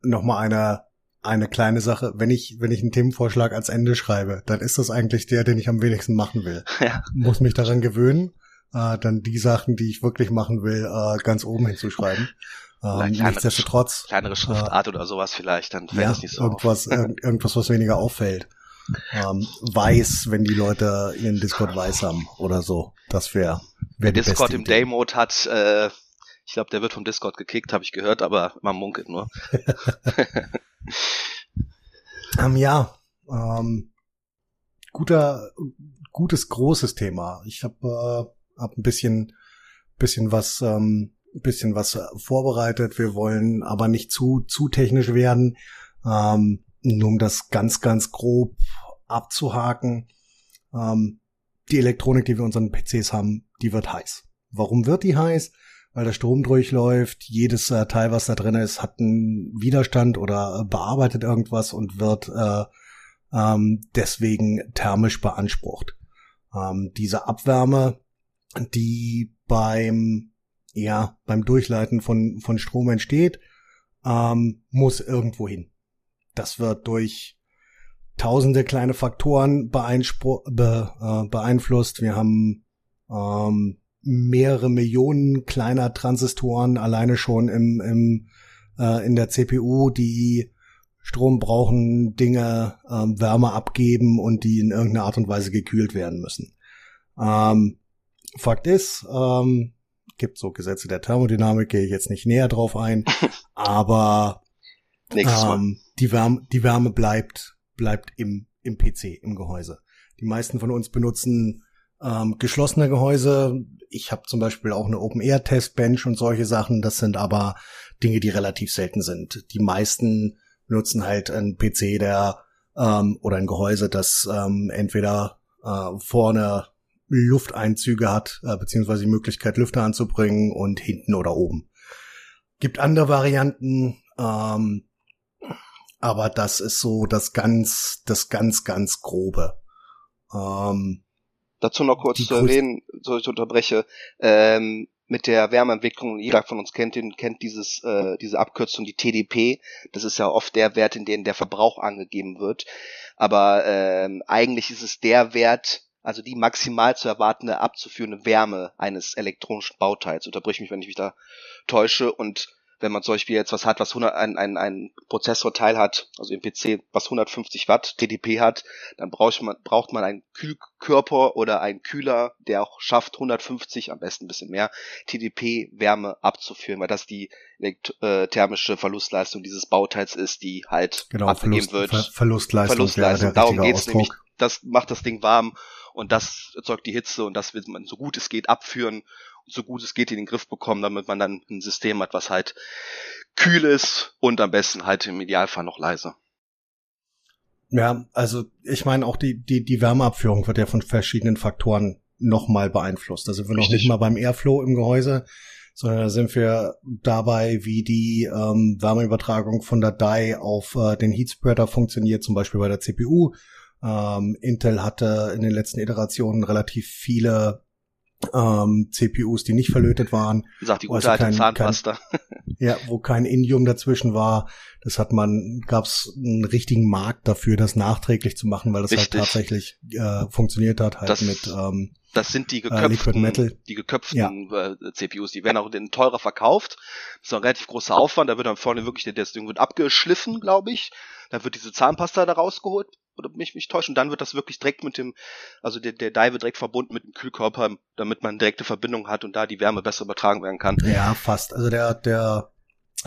nochmal eine eine kleine Sache, wenn ich, wenn ich einen Themenvorschlag als Ende schreibe, dann ist das eigentlich der, den ich am wenigsten machen will. Ja. Muss mich daran gewöhnen äh, dann die Sachen, die ich wirklich machen will, äh, ganz oben hinzuschreiben. Ähm, nichtsdestotrotz. Kleinere Schriftart äh, oder sowas vielleicht, dann fällt ja, das nicht so irgendwas, ir irgendwas, was weniger auffällt. Ähm, weiß, wenn die Leute ihren Discord weiß haben oder so. Das wäre. Wär Wer Discord im Day-Mode hat, äh, ich glaube, der wird vom Discord gekickt, habe ich gehört, aber man munkelt nur. ähm, ja, ähm, guter, gutes großes Thema. Ich habe äh, hab ein bisschen, bisschen was, ähm, bisschen was vorbereitet. Wir wollen aber nicht zu, zu technisch werden. Ähm, nur um das ganz, ganz grob abzuhaken. Ähm, die Elektronik, die wir unseren PCs haben, die wird heiß. Warum wird die heiß? Weil der Strom durchläuft, jedes äh, Teil, was da drin ist, hat einen Widerstand oder äh, bearbeitet irgendwas und wird äh, ähm, deswegen thermisch beansprucht. Ähm, diese Abwärme die beim ja beim Durchleiten von von Strom entsteht, ähm, muss irgendwo hin. Das wird durch tausende kleine Faktoren be, äh, beeinflusst. Wir haben ähm, mehrere Millionen kleiner Transistoren alleine schon im, im äh, in der CPU, die Strom brauchen, Dinge ähm, Wärme abgeben und die in irgendeiner Art und Weise gekühlt werden müssen. Ähm, Fakt ist, ähm, gibt so Gesetze der Thermodynamik, gehe ich jetzt nicht näher drauf ein, aber. Ähm, die Wärme, die Wärme bleibt, bleibt im, im PC, im Gehäuse. Die meisten von uns benutzen ähm, geschlossene Gehäuse. Ich habe zum Beispiel auch eine Open-Air-Testbench und solche Sachen. Das sind aber Dinge, die relativ selten sind. Die meisten benutzen halt einen PC, der ähm, oder ein Gehäuse, das ähm, entweder äh, vorne Lufteinzüge hat, äh, beziehungsweise die Möglichkeit, Lüfter anzubringen und hinten oder oben. Gibt andere Varianten, ähm, aber das ist so das ganz, das ganz, ganz grobe. Ähm, Dazu noch kurz zu erwähnen, so ich unterbreche, ähm, mit der Wärmeentwicklung, jeder von uns kennt kennt dieses, äh, diese Abkürzung, die TDP. Das ist ja oft der Wert, in dem der Verbrauch angegeben wird. Aber ähm, eigentlich ist es der Wert, also die maximal zu erwartende abzuführende Wärme eines elektronischen Bauteils. Unterbrich mich, wenn ich mich da täusche. Und wenn man zum Beispiel jetzt was hat, was 100, ein, ein, ein Prozessorteil hat, also im PC, was 150 Watt TDP hat, dann braucht man, braucht man einen Kühlkörper oder einen Kühler, der auch schafft, 150, am besten ein bisschen mehr, TDP Wärme abzuführen, weil das die äh, thermische Verlustleistung dieses Bauteils ist, die halt genau, abgegeben wird. Ver Verlustleistung. Verlustleistung. Darum geht's nämlich. Das macht das Ding warm und das erzeugt die Hitze und das will man so gut es geht abführen so gut es geht in den Griff bekommen, damit man dann ein System hat, was halt kühl ist und am besten halt im Idealfall noch leise. Ja, also ich meine auch die, die, die Wärmeabführung wird ja von verschiedenen Faktoren nochmal beeinflusst. Also wir noch nicht mal beim Airflow im Gehäuse, sondern da sind wir dabei, wie die ähm, Wärmeübertragung von der DAI auf äh, den Heatspreader funktioniert, zum Beispiel bei der CPU. Ähm, Intel hatte in den letzten Iterationen relativ viele ähm, CPUs, die nicht verlötet waren. Sagt die gute also kein, Zahnpasta. Kein, ja, wo kein Indium dazwischen war. Das hat man, gab's einen richtigen Markt dafür, das nachträglich zu machen, weil das halt Richtig. halt tatsächlich äh, funktioniert hat, halt das, mit ähm, das sind die äh, geköpften, äh, die geköpften ja. äh, CPUs, die werden auch in teurer verkauft. Das ist ein relativ großer Aufwand, da wird dann vorne wirklich der, das Ding wird abgeschliffen, glaube ich. Da wird diese Zahnpasta da rausgeholt, oder mich mich täuschen, dann wird das wirklich direkt mit dem, also der, der Die wird direkt verbunden mit dem Kühlkörper, damit man direkte Verbindung hat und da die Wärme besser übertragen werden kann. Ja, fast. Also der, der,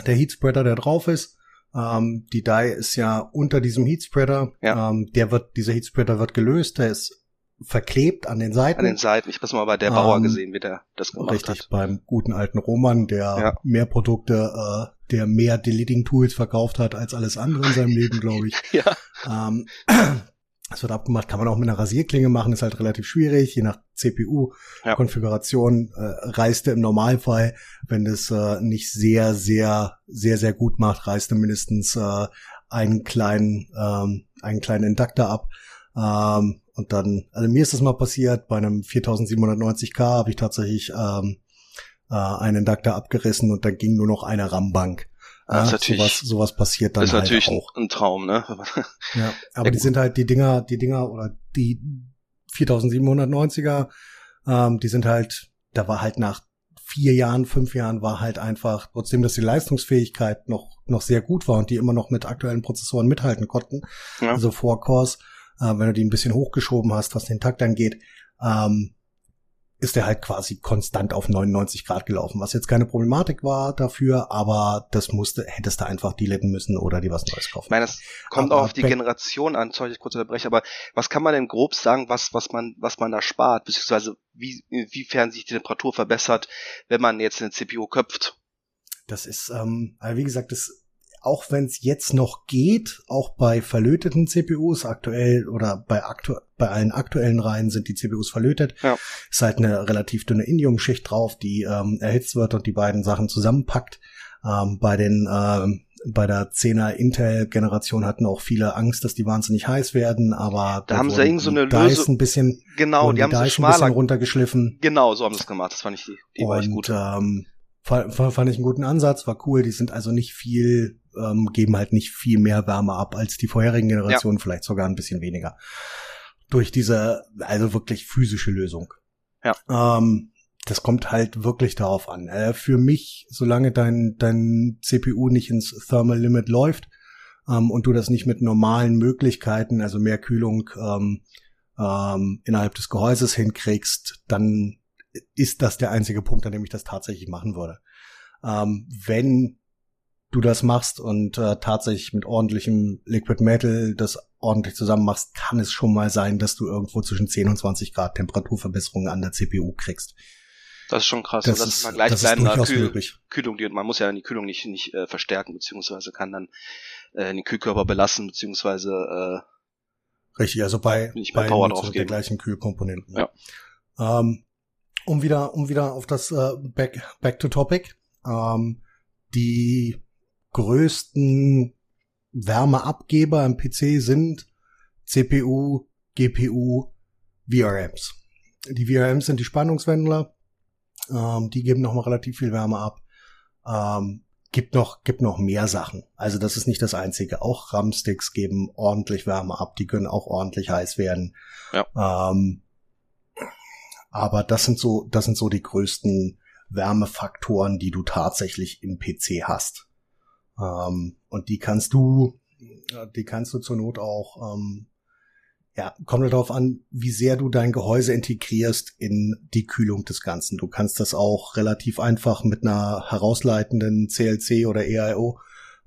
der Heatspreader, der drauf ist, ähm, die Die ist ja unter diesem Heatspreader. Ja. Ähm, der wird, dieser Heatspreader wird gelöst, der ist verklebt an den Seiten. An den Seiten. Ich habe mal bei der Bauer ähm, gesehen, wie der das gemacht richtig, hat. Richtig, beim guten alten Roman, der ja. mehr Produkte, äh, der mehr Deleting-Tools verkauft hat als alles andere in seinem Leben, glaube ich. ja. Ähm, das wird abgemacht, kann man auch mit einer Rasierklinge machen, ist halt relativ schwierig, je nach CPU-Konfiguration ja. äh, reißt er im Normalfall, wenn es äh, nicht sehr, sehr, sehr, sehr gut macht, reißt er mindestens äh, einen kleinen, ähm, einen kleinen Induktor ab. Ähm, und dann, also mir ist das mal passiert, bei einem 4790K habe ich tatsächlich ähm, äh, einen Induktor abgerissen und dann ging nur noch eine RAM-Bank. Ja, ist natürlich, sowas, sowas passiert dann ist halt natürlich auch. ein Traum, ne? ja, aber ja, die sind halt die Dinger, die Dinger oder die 4790er, ähm, die sind halt, da war halt nach vier Jahren, fünf Jahren war halt einfach, trotzdem, dass die Leistungsfähigkeit noch, noch sehr gut war und die immer noch mit aktuellen Prozessoren mithalten konnten, ja. also vor Cores, äh, wenn du die ein bisschen hochgeschoben hast, was den Takt angeht, ähm, ist er halt quasi konstant auf 99 Grad gelaufen, was jetzt keine Problematik war dafür, aber das musste, hättest du einfach deleten müssen oder die was Neues kaufen. Ich meine, es kommt aber auch auf die Generation an, sorry, ich kurz unterbreche, aber was kann man denn grob sagen, was, was man, was man da spart, beziehungsweise wie, inwiefern sich die Temperatur verbessert, wenn man jetzt eine CPU köpft? Das ist, ähm, wie gesagt, das auch wenn es jetzt noch geht, auch bei verlöteten CPUs aktuell oder bei, aktu bei allen aktuellen Reihen sind die CPUs verlötet. Ja. Ist halt eine relativ dünne Indium-Schicht drauf, die ähm, erhitzt wird und die beiden Sachen zusammenpackt. Ähm, bei den ähm, bei der 10er Intel-Generation hatten auch viele Angst, dass die wahnsinnig heiß werden, aber da haben sie irgend so eine Lösung ein bisschen genau, die, die haben sie schmaler ein bisschen runtergeschliffen. Genau, so haben sie es gemacht. Das fand ich die, die und, war echt gut. Ähm, fand, fand ich einen guten Ansatz, war cool. Die sind also nicht viel ähm, geben halt nicht viel mehr Wärme ab als die vorherigen Generationen, ja. vielleicht sogar ein bisschen weniger. Durch diese, also wirklich physische Lösung. Ja. Ähm, das kommt halt wirklich darauf an. Äh, für mich, solange dein, dein CPU nicht ins Thermal Limit läuft ähm, und du das nicht mit normalen Möglichkeiten, also mehr Kühlung ähm, ähm, innerhalb des Gehäuses hinkriegst, dann ist das der einzige Punkt, an dem ich das tatsächlich machen würde. Ähm, wenn du das machst und äh, tatsächlich mit ordentlichem Liquid Metal das ordentlich zusammen machst, kann es schon mal sein, dass du irgendwo zwischen 10 und 20 Grad Temperaturverbesserungen an der CPU kriegst. Das ist schon krass. Das, das ist, mal gleich das ist durchaus Kühl möglich. Kühlung, die, man muss ja die Kühlung nicht, nicht äh, verstärken, beziehungsweise kann dann äh, den Kühlkörper belassen, beziehungsweise äh, Richtig, also bei, nicht bei Power drauf der gleichen Kühlkomponenten. Ja. Ähm, um wieder, um wieder auf das äh, Back, Back to Topic. Ähm, die größten Wärmeabgeber im PC sind CPU, GPU, VRMs. Die VRMs sind die Spannungswandler. Ähm, die geben nochmal relativ viel Wärme ab. Ähm, gibt noch, gibt noch mehr Sachen. Also das ist nicht das einzige. Auch RAM-Sticks geben ordentlich Wärme ab. Die können auch ordentlich heiß werden. Ja. Ähm, aber das sind so, das sind so die größten Wärmefaktoren, die du tatsächlich im PC hast. Ähm, und die kannst du, die kannst du zur Not auch, ähm, ja, kommt darauf an, wie sehr du dein Gehäuse integrierst in die Kühlung des Ganzen. Du kannst das auch relativ einfach mit einer herausleitenden CLC oder EIO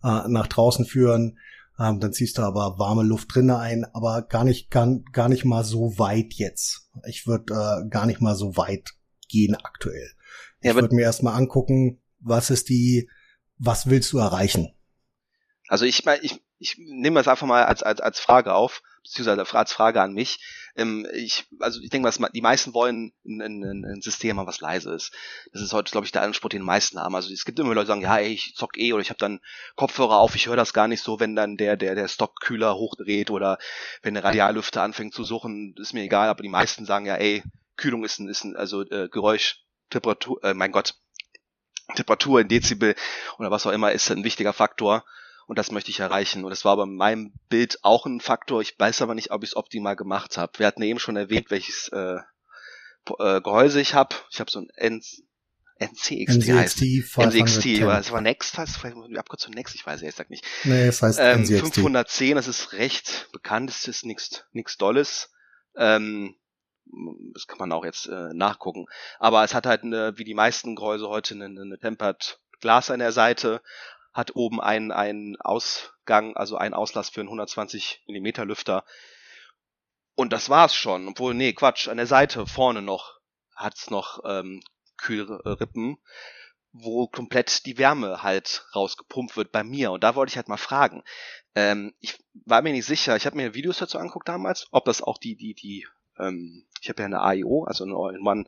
äh, nach draußen führen. Ähm, dann ziehst du aber warme Luft drinnen ein, aber gar nicht, gar, gar nicht mal so weit jetzt. Ich würde äh, gar nicht mal so weit gehen aktuell. Ja, ich würde mir erstmal angucken, was ist die, was willst du erreichen? Also ich meine, ich, ich nehme das einfach mal als, als, als Frage auf, beziehungsweise als Frage an mich. Ähm, ich, also ich denke, was die meisten wollen ein, ein, ein System haben, was leise ist. Das ist heute, glaube ich, der Anspruch, den die meisten haben. Also es gibt immer Leute, die sagen, ja, ey, ich zock eh oder ich habe dann Kopfhörer auf, ich höre das gar nicht so, wenn dann der, der, der Stockkühler hochdreht oder wenn der Radiallüfter anfängt zu suchen, ist mir egal, aber die meisten sagen ja, ey, Kühlung ist ein, ist ein also äh, Geräusch, Temperatur, äh, mein Gott, Temperatur in Dezibel oder was auch immer ist ein wichtiger Faktor und das möchte ich erreichen. Und das war bei meinem Bild auch ein Faktor. Ich weiß aber nicht, ob ich es optimal gemacht habe. Wir hatten eben schon erwähnt, welches äh, äh, Gehäuse ich habe. Ich habe so ein N NCXT, NCXT heißt NCXT, es war Next, heißt Abkürzung Next, ich weiß ehrlich gesagt nicht. Nee, es heißt ähm, NCXT. 510, das ist recht bekannt, das ist nichts nichts Dolles. Ähm, das kann man auch jetzt äh, nachgucken. Aber es hat halt eine, wie die meisten Gehäuse heute eine, eine Tempered Glas an der Seite, hat oben einen, einen Ausgang, also einen Auslass für einen 120 Millimeter Lüfter. Und das war's schon. Obwohl, nee, Quatsch, an der Seite vorne noch hat's noch ähm, Kühlrippen, wo komplett die Wärme halt rausgepumpt wird bei mir. Und da wollte ich halt mal fragen. Ähm, ich war mir nicht sicher, ich habe mir Videos dazu angeguckt damals, ob das auch die, die, die, ähm, ich habe ja eine AIO, also eine All-in-One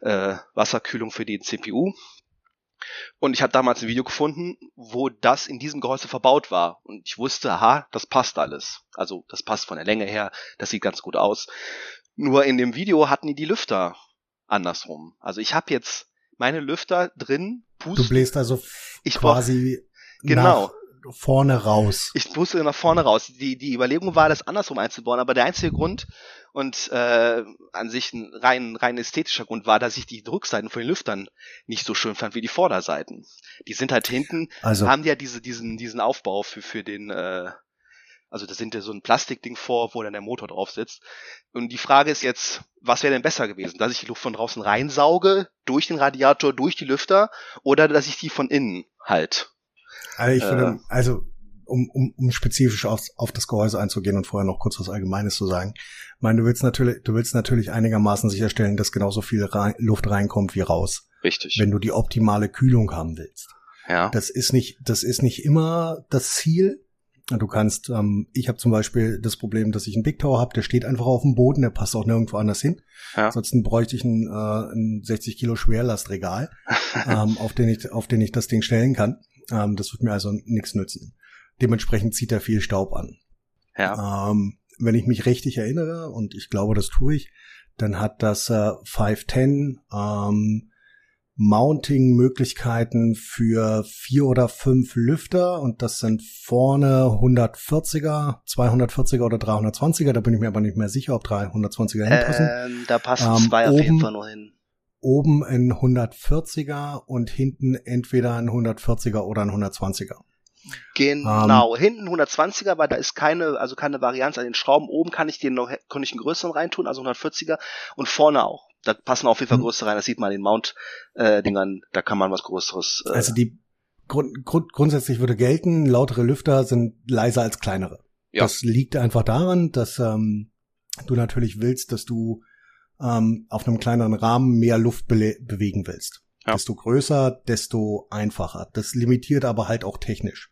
äh, Wasserkühlung für die CPU. Und ich habe damals ein Video gefunden, wo das in diesem Gehäuse verbaut war. Und ich wusste, aha, das passt alles. Also das passt von der Länge her, das sieht ganz gut aus. Nur in dem Video hatten die die Lüfter andersrum. Also ich habe jetzt meine Lüfter drin. Pusten. Du bläst also ich quasi genau. Vorne raus. Ich musste nach vorne raus. Die, die Überlegung war, das andersrum einzubauen, aber der einzige Grund, und äh, an sich ein rein, rein ästhetischer Grund war, dass ich die Rückseiten von den Lüftern nicht so schön fand wie die Vorderseiten. Die sind halt hinten, also, haben ja diese, diesen, diesen Aufbau für, für den, äh, also da sind ja so ein Plastikding vor, wo dann der Motor drauf sitzt. Und die Frage ist jetzt, was wäre denn besser gewesen? Dass ich die Luft von draußen reinsauge, durch den Radiator, durch die Lüfter, oder dass ich die von innen halt. Also ich finde, äh, also um, um, um spezifisch auf, auf das Gehäuse einzugehen und vorher noch kurz was Allgemeines zu sagen. Ich meine, du willst natürlich, du willst natürlich einigermaßen sicherstellen, dass genauso viel rein, Luft reinkommt wie raus. Richtig. Wenn du die optimale Kühlung haben willst. Ja. Das ist nicht, das ist nicht immer das Ziel. Du kannst, ähm, ich habe zum Beispiel das Problem, dass ich einen Big Tower habe, der steht einfach auf dem Boden, der passt auch nirgendwo anders hin. Ja. Ansonsten bräuchte ich ein, äh, ein 60 Kilo Schwerlastregal, ähm, auf den ich, auf den ich das Ding stellen kann. Ähm, das wird mir also nichts nützen. Dementsprechend zieht er viel Staub an. Ja. Ähm, wenn ich mich richtig erinnere, und ich glaube, das tue ich, dann hat das äh, 510 ähm, Mounting-Möglichkeiten für vier oder fünf Lüfter und das sind vorne 140er, 240er oder 320er. Da bin ich mir aber nicht mehr sicher, ob 320er hinpassen. Ähm, da passen ähm, zwei oben, auf jeden Fall nur hin. Oben ein 140er und hinten entweder ein 140er oder ein 120er. Genau, ähm. hinten 120er, weil da ist keine, also keine Varianz an den Schrauben. Oben kann ich den noch, kann ich einen größeren reintun, also 140er und vorne auch. Da passen auf jeden Fall hm. größere rein, das sieht man in den Mount-Dingern, äh, da kann man was Größeres. Äh, also die grund, grund, grundsätzlich würde gelten, lautere Lüfter sind leiser als kleinere. Ja. Das liegt einfach daran, dass ähm, du natürlich willst, dass du ähm, auf einem kleineren Rahmen mehr Luft be bewegen willst. Ja. Desto größer, desto einfacher. Das limitiert aber halt auch technisch.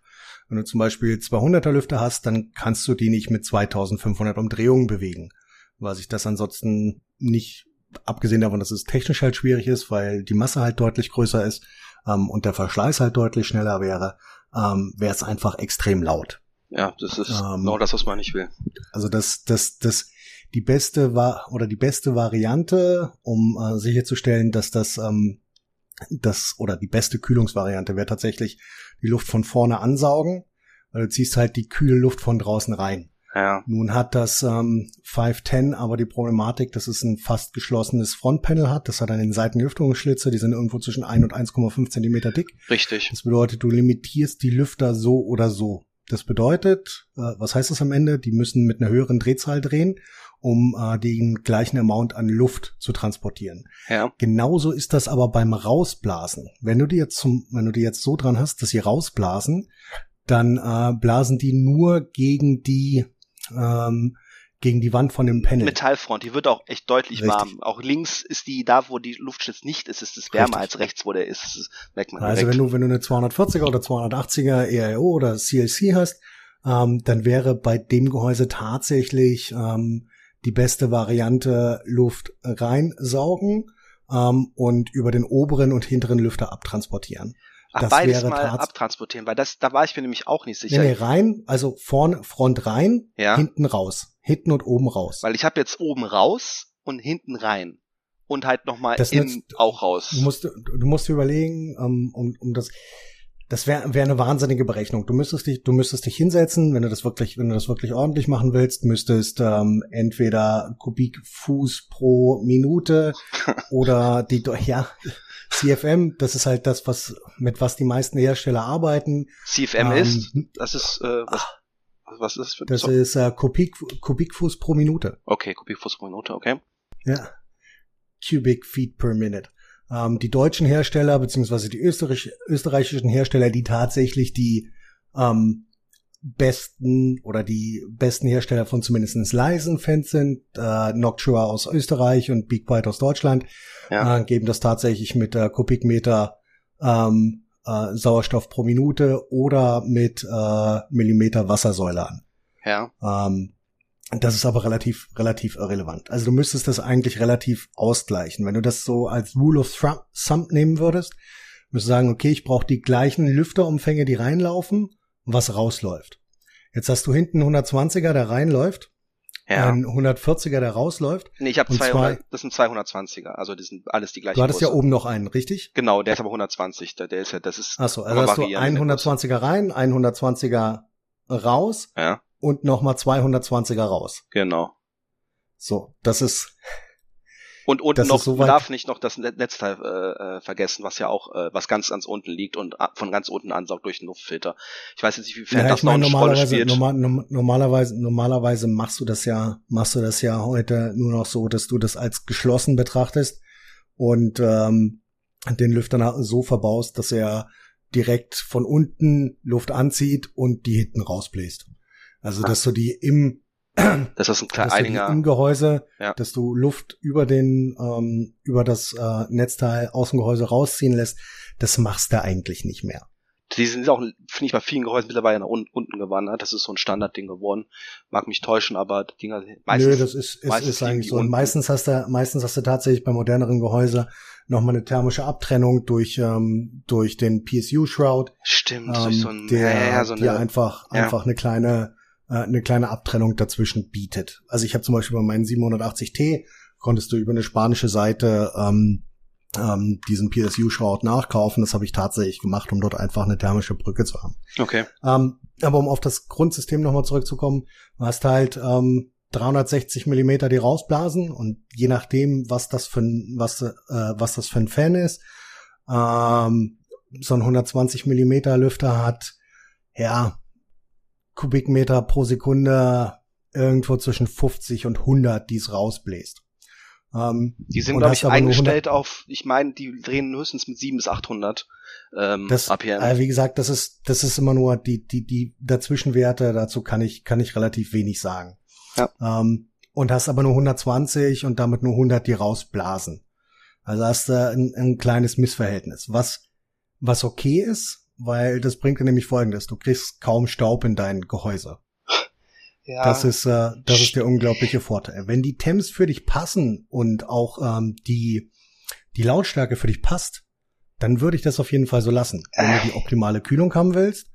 Wenn du zum Beispiel 200er Lüfter hast, dann kannst du die nicht mit 2500 Umdrehungen bewegen, weil sich das ansonsten nicht, abgesehen davon, dass es technisch halt schwierig ist, weil die Masse halt deutlich größer ist ähm, und der Verschleiß halt deutlich schneller wäre, ähm, wäre es einfach extrem laut. Ja, das ist ähm, genau das, was man nicht will. Also das, das, das, die beste war oder die beste Variante, um äh, sicherzustellen, dass das ähm, das oder die beste Kühlungsvariante wäre tatsächlich die Luft von vorne ansaugen, weil du ziehst halt die kühle Luft von draußen rein. Ja. Nun hat das ähm, 510 aber die Problematik, dass es ein fast geschlossenes Frontpanel hat. Das hat an den Seiten Lüftungsschlitze, die sind irgendwo zwischen 1 und 1,5 Zentimeter dick. Richtig. Das bedeutet, du limitierst die Lüfter so oder so. Das bedeutet, äh, was heißt das am Ende? Die müssen mit einer höheren Drehzahl drehen um äh, den gleichen Amount an Luft zu transportieren. Ja. Genauso ist das aber beim Rausblasen. Wenn du die jetzt zum, wenn du die jetzt so dran hast, dass sie rausblasen, dann äh, blasen die nur gegen die ähm, gegen die Wand von dem Panel. Metallfront, die wird auch echt deutlich Richtig. warm. Auch links ist die, da wo die Luftschutz nicht ist, ist es wärmer Richtig. als rechts, wo der ist. Das merkt man also direkt. wenn du, wenn du eine 240er oder 280er ERO oder CLC hast, ähm, dann wäre bei dem Gehäuse tatsächlich ähm, die beste Variante Luft reinsaugen ähm, und über den oberen und hinteren Lüfter abtransportieren. Ach, das beides wäre mal abtransportieren, weil das, da war ich mir nämlich auch nicht sicher. Nee, nee, rein, also vorne, Front rein, ja. hinten raus. Hinten und oben raus. Weil ich habe jetzt oben raus und hinten rein. Und halt nochmal innen auch raus. Du musst, du musst überlegen, um, um, um das, das wäre wär eine wahnsinnige Berechnung. Du müsstest dich, du müsstest dich hinsetzen, wenn du das wirklich, wenn du das wirklich ordentlich machen willst, müsstest ähm, entweder Kubikfuß pro Minute oder die, ja, CFM, das ist halt das, was mit was die meisten Hersteller arbeiten. CFM ähm, ist, das ist äh, was, was ist das für Das ist äh, Kubik, Kubikfuß pro Minute. Okay, Kubikfuß pro Minute, okay. Ja. Cubic feet per minute ähm, die deutschen Hersteller beziehungsweise die Österreich österreichischen Hersteller, die tatsächlich die ähm, besten oder die besten Hersteller von zumindest leisen Fans sind, äh, Noctua aus Österreich und Big Bite aus Deutschland, ja. äh, geben das tatsächlich mit äh, Kubikmeter ähm, äh, Sauerstoff pro Minute oder mit äh, Millimeter Wassersäule an. Ja. Ähm, das ist aber relativ, relativ irrelevant. Also du müsstest das eigentlich relativ ausgleichen. Wenn du das so als Rule of Thumb nehmen würdest, müsstest du sagen, okay, ich brauche die gleichen Lüfterumfänge, die reinlaufen, was rausläuft. Jetzt hast du hinten 120er, der reinläuft, ja. ein 140er, der rausläuft. Nee, ich habe 200, zwei, das sind 220er, also die sind alles die gleichen. Du hattest Größe. ja oben noch einen, richtig? Genau, der ist aber 120, der, der ist ja, das ist. Ach so, also hast du einen 120er rein, einen 120er raus. Ja und nochmal 220er raus. Genau. So, das ist. Und unten noch, so darf nicht noch das Netzteil äh, äh, vergessen, was ja auch, äh, was ganz ganz unten liegt und von ganz unten ansaugt durch den Luftfilter. Ich weiß jetzt nicht, wie viel ja, das noch eine Rolle spielt. Normal, normalerweise, normalerweise machst du das ja, machst du das ja heute nur noch so, dass du das als geschlossen betrachtest und ähm, den Lüfter so verbaust, dass er direkt von unten Luft anzieht und die hinten rausbläst. Also, dass du die im das ist ein kleiner einiger im Gehäuse, ja. dass du Luft über den ähm, über das äh, Netzteil aus dem Gehäuse rausziehen lässt, das machst du eigentlich nicht mehr. Die sind auch, finde ich, bei vielen Gehäusen mittlerweile nach unten gewandert. Das ist so ein Standardding geworden. Mag mich täuschen, aber die Dinger meistens. Nö, das ist, ist, ist eigentlich so. Und meistens hast du, meistens hast du tatsächlich bei moderneren Gehäuse nochmal eine thermische Abtrennung durch, ähm, durch den PSU-Shroud. Stimmt, ähm, durch so ein, der, ja, ja, so eine, einfach, ja. einfach eine kleine, äh, eine kleine Abtrennung dazwischen bietet. Also ich habe zum Beispiel bei meinen 780T konntest du über eine spanische Seite ähm, ähm, diesen PSU-Shroud nachkaufen. Das habe ich tatsächlich gemacht, um dort einfach eine thermische Brücke zu haben. Okay. Ähm, aber um auf das Grundsystem nochmal zurückzukommen, du hast halt ähm, 360 Millimeter, die rausblasen und je nachdem, was das für ein, was, äh, was das für ein Fan ist, ähm, so ein 120 Millimeter Lüfter hat, ja, Kubikmeter pro Sekunde irgendwo zwischen 50 und 100, die es rausbläst. Ähm, die sind, glaube ich, eingestellt auf, ich meine, die drehen höchstens mit 7 bis 800 ähm, das, APM. Äh, wie gesagt, das ist, das ist immer nur die, die, die Dazwischenwerte, dazu kann ich, kann ich relativ wenig sagen. Ja. Ähm, und hast aber nur 120 und damit nur 100, die rausblasen. Also hast du ein, ein kleines Missverhältnis, was, was okay ist, weil das bringt dir nämlich folgendes. Du kriegst kaum Staub in dein Gehäuse. Ja. Das ist, äh, das ist der unglaubliche Vorteil. Wenn die Temps für dich passen und auch ähm, die, die Lautstärke für dich passt, dann würde ich das auf jeden Fall so lassen. Wenn du die optimale Kühlung haben willst,